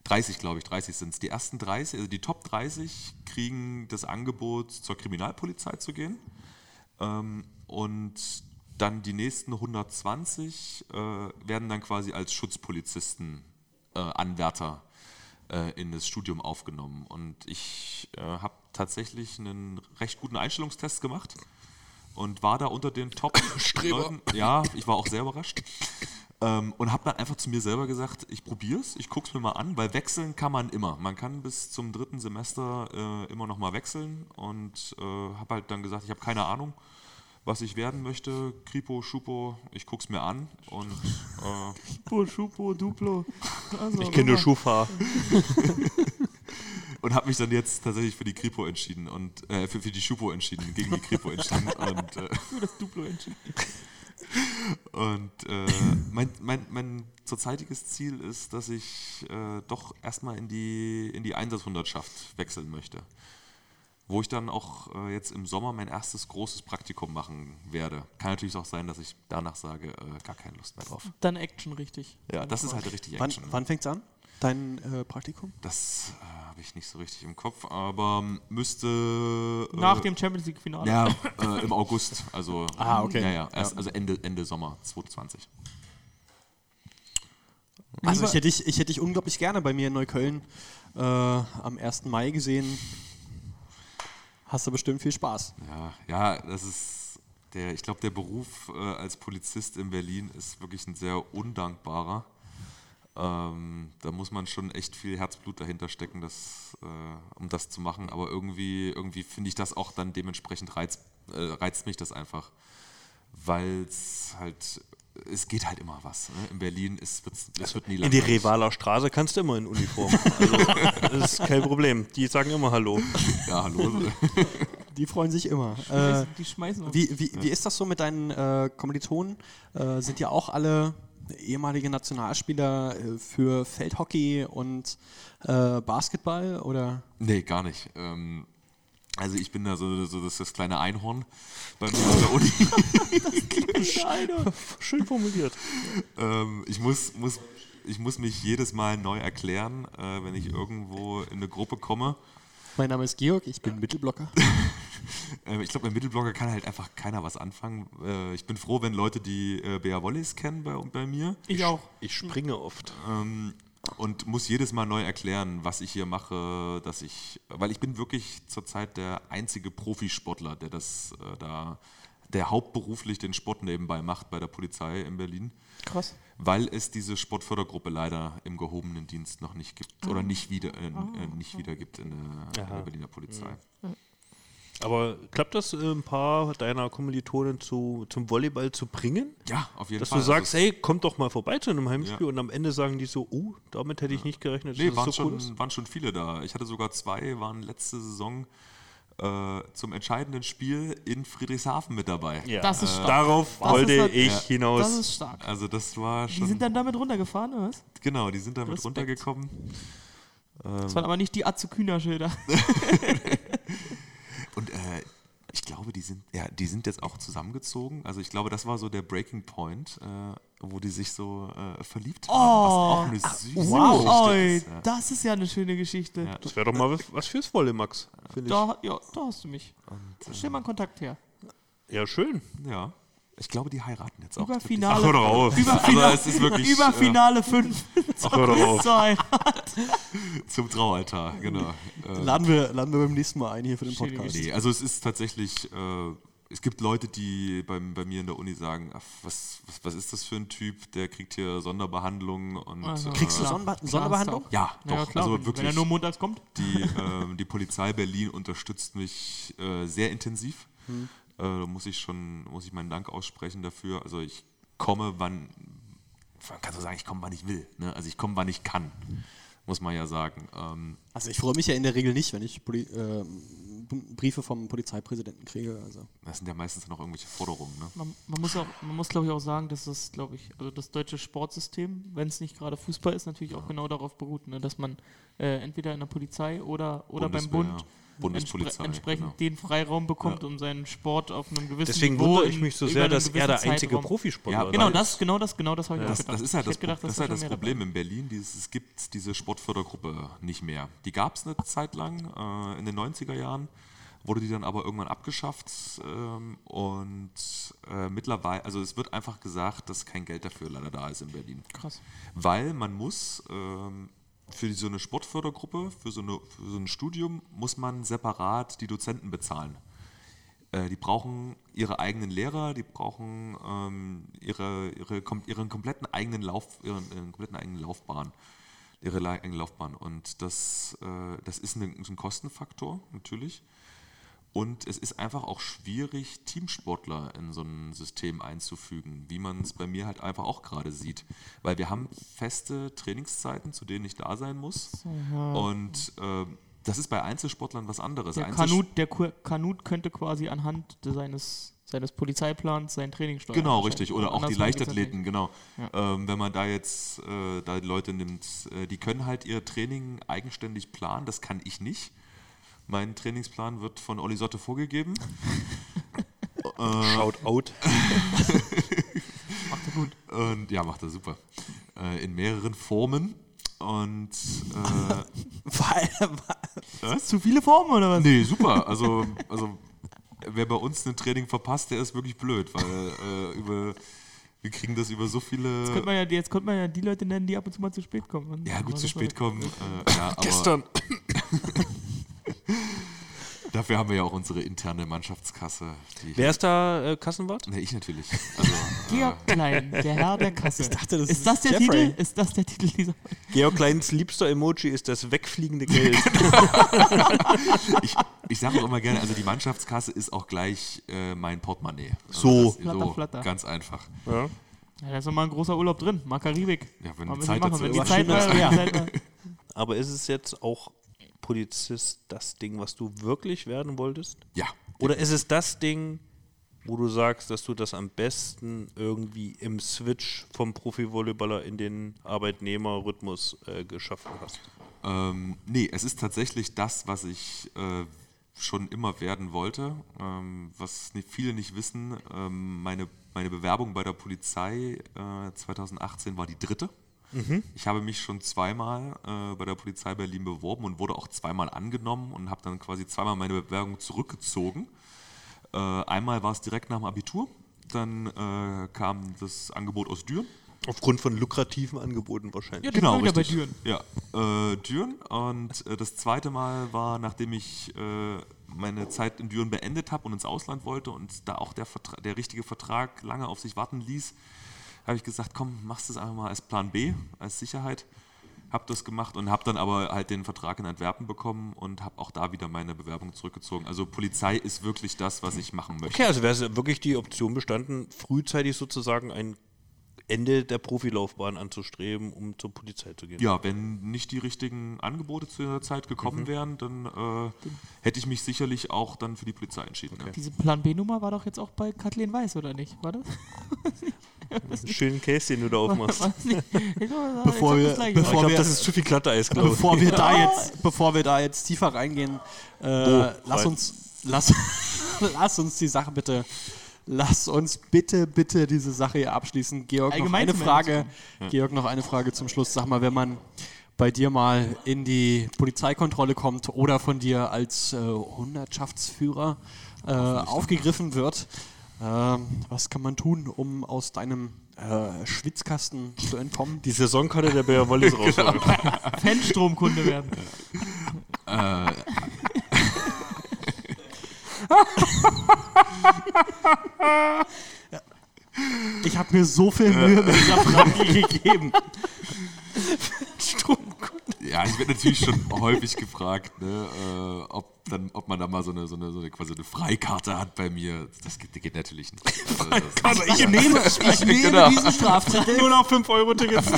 30 glaube ich, 30 sind es. Die ersten 30, also die Top 30 kriegen das Angebot, zur Kriminalpolizei zu gehen. Ähm, und dann die nächsten 120 äh, werden dann quasi als Schutzpolizisten äh, Anwärter äh, in das Studium aufgenommen. Und ich äh, habe tatsächlich einen recht guten Einstellungstest gemacht und war da unter den top [laughs] Leuten. Ja, ich war auch sehr überrascht. Ähm, und habe dann einfach zu mir selber gesagt, ich probiere es, ich gucke es mir mal an, weil wechseln kann man immer. Man kann bis zum dritten Semester äh, immer noch mal wechseln und äh, habe halt dann gesagt, ich habe keine Ahnung, was ich werden möchte. Kripo, Schupo, ich gucke es mir an und äh, Schupo, Schupo, Duplo. Also, Ich kenne nur. Schufa. [laughs] und habe mich dann jetzt tatsächlich für die Kripo entschieden und äh, für, für die Schupo entschieden, gegen die Kripo entschieden. und äh, Für das Duplo entschieden. Und äh, mein, mein, mein zurzeitiges Ziel ist, dass ich äh, doch erstmal in die, in die Einsatzhundertschaft wechseln möchte. Wo ich dann auch äh, jetzt im Sommer mein erstes großes Praktikum machen werde. Kann natürlich auch sein, dass ich danach sage, äh, gar keine Lust mehr drauf. Dann Action richtig. Ja, das ist halt richtig Wann, Action. wann fängt's an? Dein äh, Praktikum? Das äh, habe ich nicht so richtig im Kopf, aber müsste. Äh, Nach dem Champions League Finale. Ja, äh, im August. Also, [laughs] Ah, okay. Ja, ja, erst, also Ende, Ende Sommer 2020. Also ich hätte dich, ich hätte dich unglaublich gerne bei mir in Neukölln äh, am 1. Mai gesehen. Hast du bestimmt viel Spaß. Ja, ja, das ist der, ich glaube, der Beruf äh, als Polizist in Berlin ist wirklich ein sehr undankbarer. Ähm, da muss man schon echt viel Herzblut dahinter stecken, das, äh, um das zu machen. Aber irgendwie, irgendwie finde ich das auch dann dementsprechend reizt, äh, reizt mich das einfach. Weil es halt, es geht halt immer was. Ne? In Berlin ist, wird's, es wird nie In die langweilig. Revaler Straße kannst du immer in Uniform. Also, [laughs] das ist kein Problem. Die sagen immer Hallo. Ja, hallo. [laughs] Die freuen sich immer. Äh, Die schmeißen uns. wie, wie, wie ist das so mit deinen äh, Kommilitonen? Äh, sind ja auch alle ehemalige Nationalspieler äh, für Feldhockey und äh, Basketball oder? Nee, gar nicht. Ähm, also ich bin da so, so das, das kleine Einhorn bei mir an der Uni. [laughs] [laughs] Schön formuliert. ähm, ich, muss, muss, ich muss mich jedes Mal neu erklären, äh, wenn ich irgendwo in eine Gruppe komme. Mein Name ist Georg, ich bin Mittelblocker. [laughs] Äh, ich glaube, mit Mittelblogger kann halt einfach keiner was anfangen. Äh, ich bin froh, wenn Leute die äh, Bea Wollis kennen bei, bei mir. ich auch. Ich springe oft. Ähm, und muss jedes Mal neu erklären, was ich hier mache, dass ich, weil ich bin wirklich zurzeit der einzige Profisportler, der das äh, da, der hauptberuflich den Sport nebenbei macht bei der Polizei in Berlin, Krass. weil es diese Sportfördergruppe leider im gehobenen Dienst noch nicht gibt oder nicht wieder, äh, äh, nicht wieder gibt in der, in der Berliner Polizei. Aber klappt das, äh, ein paar deiner Kommilitonen zu, zum Volleyball zu bringen? Ja, auf jeden Dass Fall. du sagst, Also hey, komm doch mal vorbei zu einem Heimspiel Ja. und am Ende sagen die so, oh, damit hätte ich nicht gerechnet, Nee, dass waren, es so schon, waren schon viele da. Ich hatte sogar zwei, waren letzte Saison äh, zum entscheidenden Spiel in Friedrichshafen mit dabei. Ja. Das ist stark. Darauf Das wollte halt- ich Ja. hinaus. Das ist stark. Also das war Die schon... sind dann damit runtergefahren, oder was? genau, die sind damit Respekt. runtergekommen. Das waren aber nicht die Azukühner-Schilder. [laughs] [laughs] Und äh, ich glaube, die sind, ja, die sind jetzt auch zusammengezogen. Also ich glaube, das war so der Breaking Point, äh, wo die sich so äh, verliebt haben. was auch eine süße Geschichte Oi, ist. Ja. das ist ja eine schöne Geschichte. Ja. Das wäre doch mal was, was fürs Wolle, Max, finde ich. Da, ja, da hast du mich. Stell mal einen Kontakt her. Ja, schön. ja. Ich glaube, die heiraten jetzt auch. Über glaub, Finale. Ach, hör doch auf. Über Also Finale, es ist wirklich, über äh, Finale 5 Ach, hör doch auf. Zum Traualtar, genau. [laughs] Äh, Laden wir, laden wir beim nächsten Mal ein hier für den Podcast. Nee, also es ist tatsächlich, äh, es gibt Leute, die beim, bei mir in der Uni sagen, ach, was, was, was ist das für ein Typ, der kriegt hier Sonderbehandlung und Also, äh, Kriegst du. Sonderbe Sonderbehandlung? ist ja, Ja, doch, klar, also wenn, wirklich. wenn er nur montags kommt. die, ähm, die Polizei Berlin unterstützt mich äh, sehr intensiv. Hm. Äh, da muss ich schon, muss ich meinen Dank aussprechen dafür. Also ich komme, wann, man kann so sagen, ich komme, wann ich will. Ne? Also ich komme, wann ich kann, muss man ja sagen. Ähm, Also ich freue mich ja in der Regel nicht, wenn ich Poli äh, Briefe vom Polizeipräsidenten kriege. Also. das sind ja meistens noch irgendwelche Forderungen. Ne? Man, man muss auch, man muss glaube ich auch sagen, dass das, glaube ich, also das deutsche Sportsystem, wenn es nicht gerade Fußball ist, natürlich auch genau darauf beruht, ne, dass man äh, entweder in der Polizei oder, oder beim Bund Bundespolizei, entspre entsprechend genau. den Freiraum bekommt, um seinen Sport auf einem gewissen Deswegen Niveau wundere ich mich so sehr, dass er der einzige Zeitraum- Profisportler Ja, ist. Genau Weil- das, genau das, genau das habe ich auch Das, gedacht. das ist halt das, gedacht, das, ist halt das Problem in Berlin. Dieses, es gibt diese Sportfördergruppe nicht mehr. Die gab es eine Zeit lang, äh, in den 90er Jahren, wurde die dann aber irgendwann abgeschafft. Ähm, und äh, mittlerweile, also es wird einfach gesagt, dass kein Geld dafür leider da ist in Berlin. Krass. Weil man muss ähm, für so eine Sportfördergruppe, für so, eine, für so ein Studium, muss man separat die Dozenten bezahlen. Äh, die brauchen ihre eigenen Lehrer, die brauchen ähm, ihre, ihre, ihren kompletten eigenen Lauf, ihren, ihren kompletten eigenen Laufbahn, ihre eigene Laufbahn. Und das, äh, das ist ein, ist ein Kostenfaktor natürlich. Und es ist einfach auch schwierig, Teamsportler in so ein System einzufügen, wie man es bei mir halt einfach auch gerade sieht. Weil wir haben feste Trainingszeiten, zu denen ich da sein muss. Und äh, das ist bei Einzelsportlern was anderes. Der Kanut, der Kanut könnte quasi anhand seines, seines Polizeiplans sein Training steuern. Genau, richtig. Oder auch die Leichtathleten, genau. Ja. Ähm, wenn man da jetzt äh, da Leute nimmt, äh, die können halt ihr Training eigenständig planen, das kann ich nicht. Mein Trainingsplan wird von Olli Sotte vorgegeben. [laughs] Shout out. [laughs] Macht er gut. Und ja, macht er super. Äh, in mehreren Formen. Und äh, [laughs] Zu viele Formen oder was? nee, super. Also, also wer bei uns ein Training verpasst, der ist wirklich blöd, weil äh, über, wir kriegen das über so viele. Jetzt könnte, man ja, jetzt könnte man ja die Leute nennen, die ab und zu mal zu spät kommen. Ja, gut, zu spät kommen. Äh, ja, aber Gestern. [laughs] Dafür haben wir ja auch unsere interne Mannschaftskasse. Die Wer ist da äh, Kassenwart? Ne, ich natürlich. Also, [laughs] Georg Klein, der Herr der Kasse. Ich dachte, das ist ist das der Jeffrey. Titel? Ist das der Titel dieser Georg Kleins liebster Emoji ist das wegfliegende [laughs] Geld. ich, ich sage auch immer gerne, also die Mannschaftskasse ist auch gleich äh, mein Portemonnaie. Also So. das- Flatter, flatter. Ganz einfach. ja. Ja, da ist nochmal ein großer Urlaub drin. Mal Karibik. Ja, wenn Mal die Zeit bisschen dazu wenn ist. die Zeit war, ja. Aber ist es jetzt auch Polizist das Ding, was du wirklich werden wolltest? Ja. Oder ist es das Ding, wo du sagst, dass du das am besten irgendwie im Switch vom Profivolleyballer in den Arbeitnehmerrhythmus äh, geschaffen hast? Ähm, nee, es ist tatsächlich das, was ich äh, schon immer werden wollte. Ähm, was nicht, viele nicht wissen, ähm, meine, meine Bewerbung bei der Polizei äh, 2018 war die dritte. Ich habe mich schon zweimal äh, bei der Polizei Berlin beworben und wurde auch zweimal angenommen und habe dann quasi zweimal meine Bewerbung zurückgezogen. Äh, einmal war es direkt nach dem Abitur, dann äh, kam das Angebot aus Düren. Aufgrund von lukrativen Angeboten wahrscheinlich. Ja, genau, wieder bei. Düren. Ja, äh, Düren. Und äh, das zweite Mal war, nachdem ich äh, meine Zeit in Düren beendet habe und ins Ausland wollte und da auch der, Vertra der richtige Vertrag lange auf sich warten ließ, habe ich gesagt, komm, machst es einfach mal als Plan B, als Sicherheit. Hab das gemacht und habe dann aber halt den Vertrag in Antwerpen bekommen und habe auch da wieder meine Bewerbung zurückgezogen. Also Polizei ist wirklich das, was ich machen möchte. Okay, also wäre wirklich die Option bestanden, frühzeitig sozusagen ein Ende der Profilaufbahn anzustreben, um zur Polizei zu gehen. Ja, wenn nicht die richtigen Angebote zu der Zeit gekommen Mhm. wären, dann äh, hätte ich mich sicherlich auch dann für die Polizei entschieden. Ja. Diese Plan B-Nummer war doch jetzt auch bei Kathleen Weiß, oder nicht? War das? [laughs] Das ist ein schönen Case, den du da aufmachst. Bevor wir- bevor ich glaube, wir- das ist zu viel Glatteis, glaube ich. Bevor wir da [laughs] jetzt, bevor wir da jetzt tiefer reingehen, äh, lass fein. uns, lass, [laughs] lass uns die Sache bitte, lass uns bitte, bitte diese Sache hier abschließen. Georg, noch eine Frage. Georg, noch eine Frage zum Schluss. Sag mal, wenn man bei dir mal in die Polizeikontrolle kommt oder von dir als äh, Hundertschaftsführer äh, aufgegriffen wird, ähm, was kann man tun, um aus deinem äh, Schwitzkasten zu entkommen? Die Saisonkarte der Bär Wollis [laughs] rausholen. Fanstromkunde werden. Ich habe mir so viel Mühe mit dieser Frage gegeben. Ja, ich werde natürlich schon häufig gefragt, ne, äh, ob, dann, ob man da mal so eine, so, eine, so eine quasi eine Freikarte hat bei mir. Das geht, geht natürlich nicht. Also, Also ich nehme, ich [laughs] nehme Genau. diesen Strafzettel. Nur noch 5-Euro-Tickets.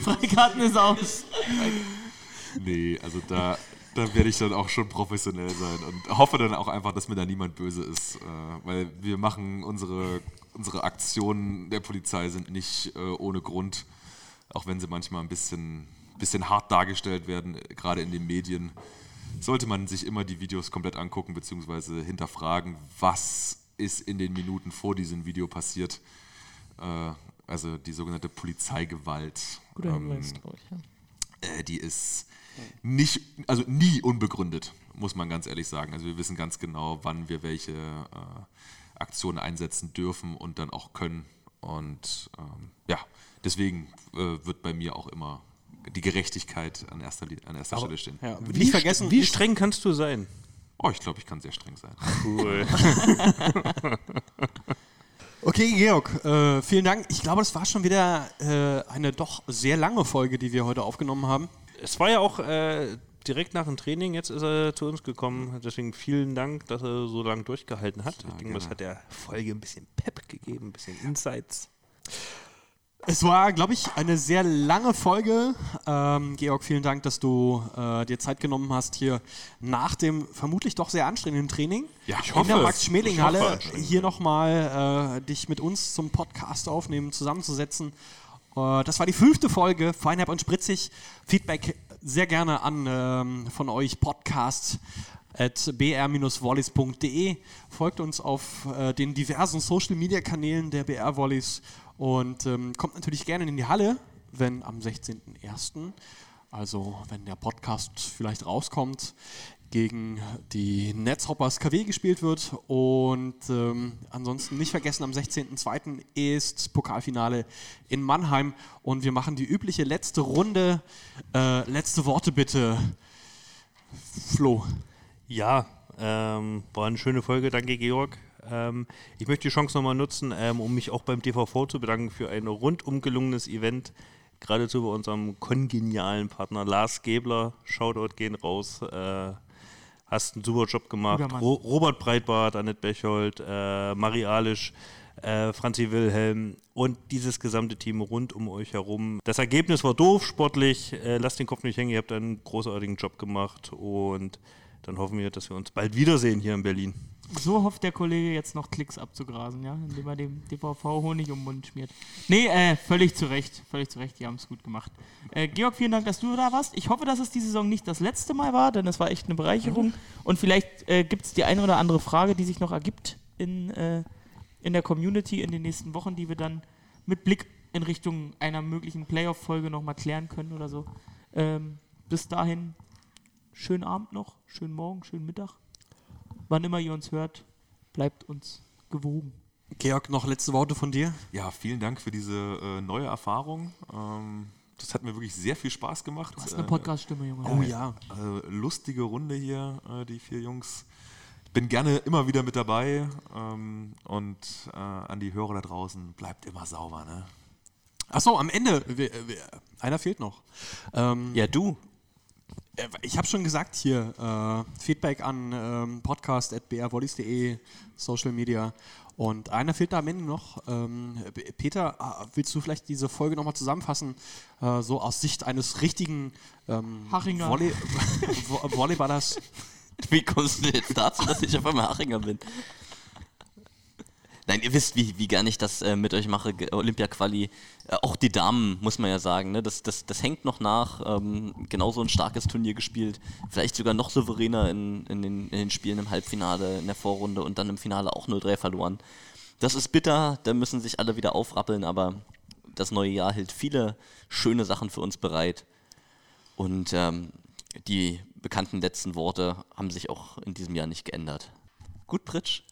Freikarten ist aus. nee, also da, da werde ich dann auch schon professionell sein und hoffe dann auch einfach, dass mir da niemand böse ist. Äh, weil wir machen unsere, unsere Aktionen der Polizei sind nicht äh, ohne Grund, auch wenn sie manchmal ein bisschen, bisschen hart dargestellt werden, gerade in den Medien. Sollte man sich immer die Videos komplett angucken, beziehungsweise hinterfragen, was ist in den Minuten vor diesem Video passiert. Äh, also die sogenannte Polizeigewalt. Guter Ähm, Hinweis, glaub ich, ja. die ist nicht, also nie unbegründet, muss man ganz ehrlich sagen. Also wir wissen ganz genau, wann wir welche äh, Aktionen einsetzen dürfen und dann auch können. Und ähm, ja, deswegen äh, wird bei mir auch immer die Gerechtigkeit an erster, an erster Stelle stehen. Ja, Wie, nicht vergessen, wie streng kannst du sein? Oh, ich glaube, ich kann sehr streng sein. Cool. [laughs] Okay, Georg, äh, vielen Dank. Ich glaube, das war schon wieder äh, eine doch sehr lange Folge, die wir heute aufgenommen haben. Es war ja auch äh, direkt nach dem Training, jetzt ist er zu uns gekommen. Deswegen vielen Dank, dass er so lange durchgehalten hat. ich denke, das hat der Folge ein bisschen Pep gegeben, ein bisschen Insights. Es war, glaube ich, eine sehr lange Folge. Ähm, Georg, vielen Dank, dass du äh, dir Zeit genommen hast, hier nach dem vermutlich doch sehr anstrengenden Training Ja, ich in der hoffe, Max-Schmeling-Halle hoffe hier nochmal äh, dich mit uns zum Podcast aufnehmen, zusammenzusetzen. Äh, das war die fünfte Folge, Feinherb und Spritzig. Feedback sehr gerne an ähm, von euch, Podcast at br-volleys.de. Folgt uns auf äh, den diversen Social-Media-Kanälen der BR Volleys und ähm, kommt natürlich gerne in die Halle, wenn am 16.01., also wenn der Podcast vielleicht rauskommt, gegen die Netzhoppers KW gespielt wird. Und ähm, ansonsten nicht vergessen, am 16.02. ist Pokalfinale in Mannheim und wir machen die übliche letzte Runde. Äh, letzte Worte bitte. Flo. Ja, ähm, war eine schöne Folge, danke Georg. Ähm, ich möchte die Chance nochmal nutzen, ähm, um mich auch beim DVV zu bedanken für ein rundum gelungenes Event. Geradezu bei unserem kongenialen Partner Lars Gebler. Shoutout gehen raus. Äh, hast einen super Job gemacht. Ro Robert Breitbart, Annette Bechold, äh, Marie Alisch, äh, Franzi Wilhelm und dieses gesamte Team rund um euch herum. Das Ergebnis war doof, sportlich. Äh, lasst den Kopf nicht hängen, ihr habt einen großartigen Job gemacht und dann hoffen wir, dass wir uns bald wiedersehen hier in Berlin. So hofft der Kollege jetzt noch Klicks abzugrasen, ja, indem er dem DVV Honig um den Mund schmiert. Nee, äh, völlig zu Recht, völlig zu Recht, die haben es gut gemacht. Äh, Georg, vielen Dank, dass du da warst. Ich hoffe, dass es die Saison nicht das letzte Mal war, denn es war echt eine Bereicherung. Und vielleicht äh, gibt es die eine oder andere Frage, die sich noch ergibt in, äh, in der Community in den nächsten Wochen, die wir dann mit Blick in Richtung einer möglichen Playoff-Folge nochmal klären können oder so. Ähm, bis dahin, schönen Abend noch, schönen Morgen, schönen Mittag wann immer ihr uns hört, bleibt uns gewogen. Georg, noch letzte Worte von dir? Ja, vielen Dank für diese äh, neue Erfahrung. Ähm, das hat mir wirklich sehr viel Spaß gemacht. Du hast eine Äh, Podcast-Stimme, Junge. Oh ja. äh, lustige Runde hier, äh, die vier Jungs. Bin gerne immer wieder mit dabei ähm, und äh, an die Hörer da draußen, bleibt immer sauber. Ne? Achso, am Ende. Einer fehlt noch. Ähm, Ja, du. Äh, Ich habe schon gesagt hier, äh, Feedback an ähm, podcast.brvolleys.de, Social Media. Und einer fehlt da am Ende noch. Ähm, Peter, ah, willst du vielleicht diese Folge nochmal zusammenfassen, äh, so aus Sicht eines richtigen ähm, Hachinger. Volley Vo- [laughs] Volleyballers? Wie kommst du jetzt dazu, dass ich auf einmal Hachinger bin? Nein, ihr wisst, wie, wie gern ich das äh, mit euch mache, Olympia-Quali. Äh, auch die Damen, muss man ja sagen, ne? das, das, das hängt noch nach. Ähm, genauso ein starkes Turnier gespielt. Vielleicht sogar noch souveräner in, in, den, in den Spielen im Halbfinale, in der Vorrunde und dann im Finale auch 0-3 verloren. Das ist bitter, da müssen sich alle wieder aufrappeln, aber das neue Jahr hält viele schöne Sachen für uns bereit. Und ähm, die bekannten letzten Worte haben sich auch in diesem Jahr nicht geändert. Gut, Pritsch?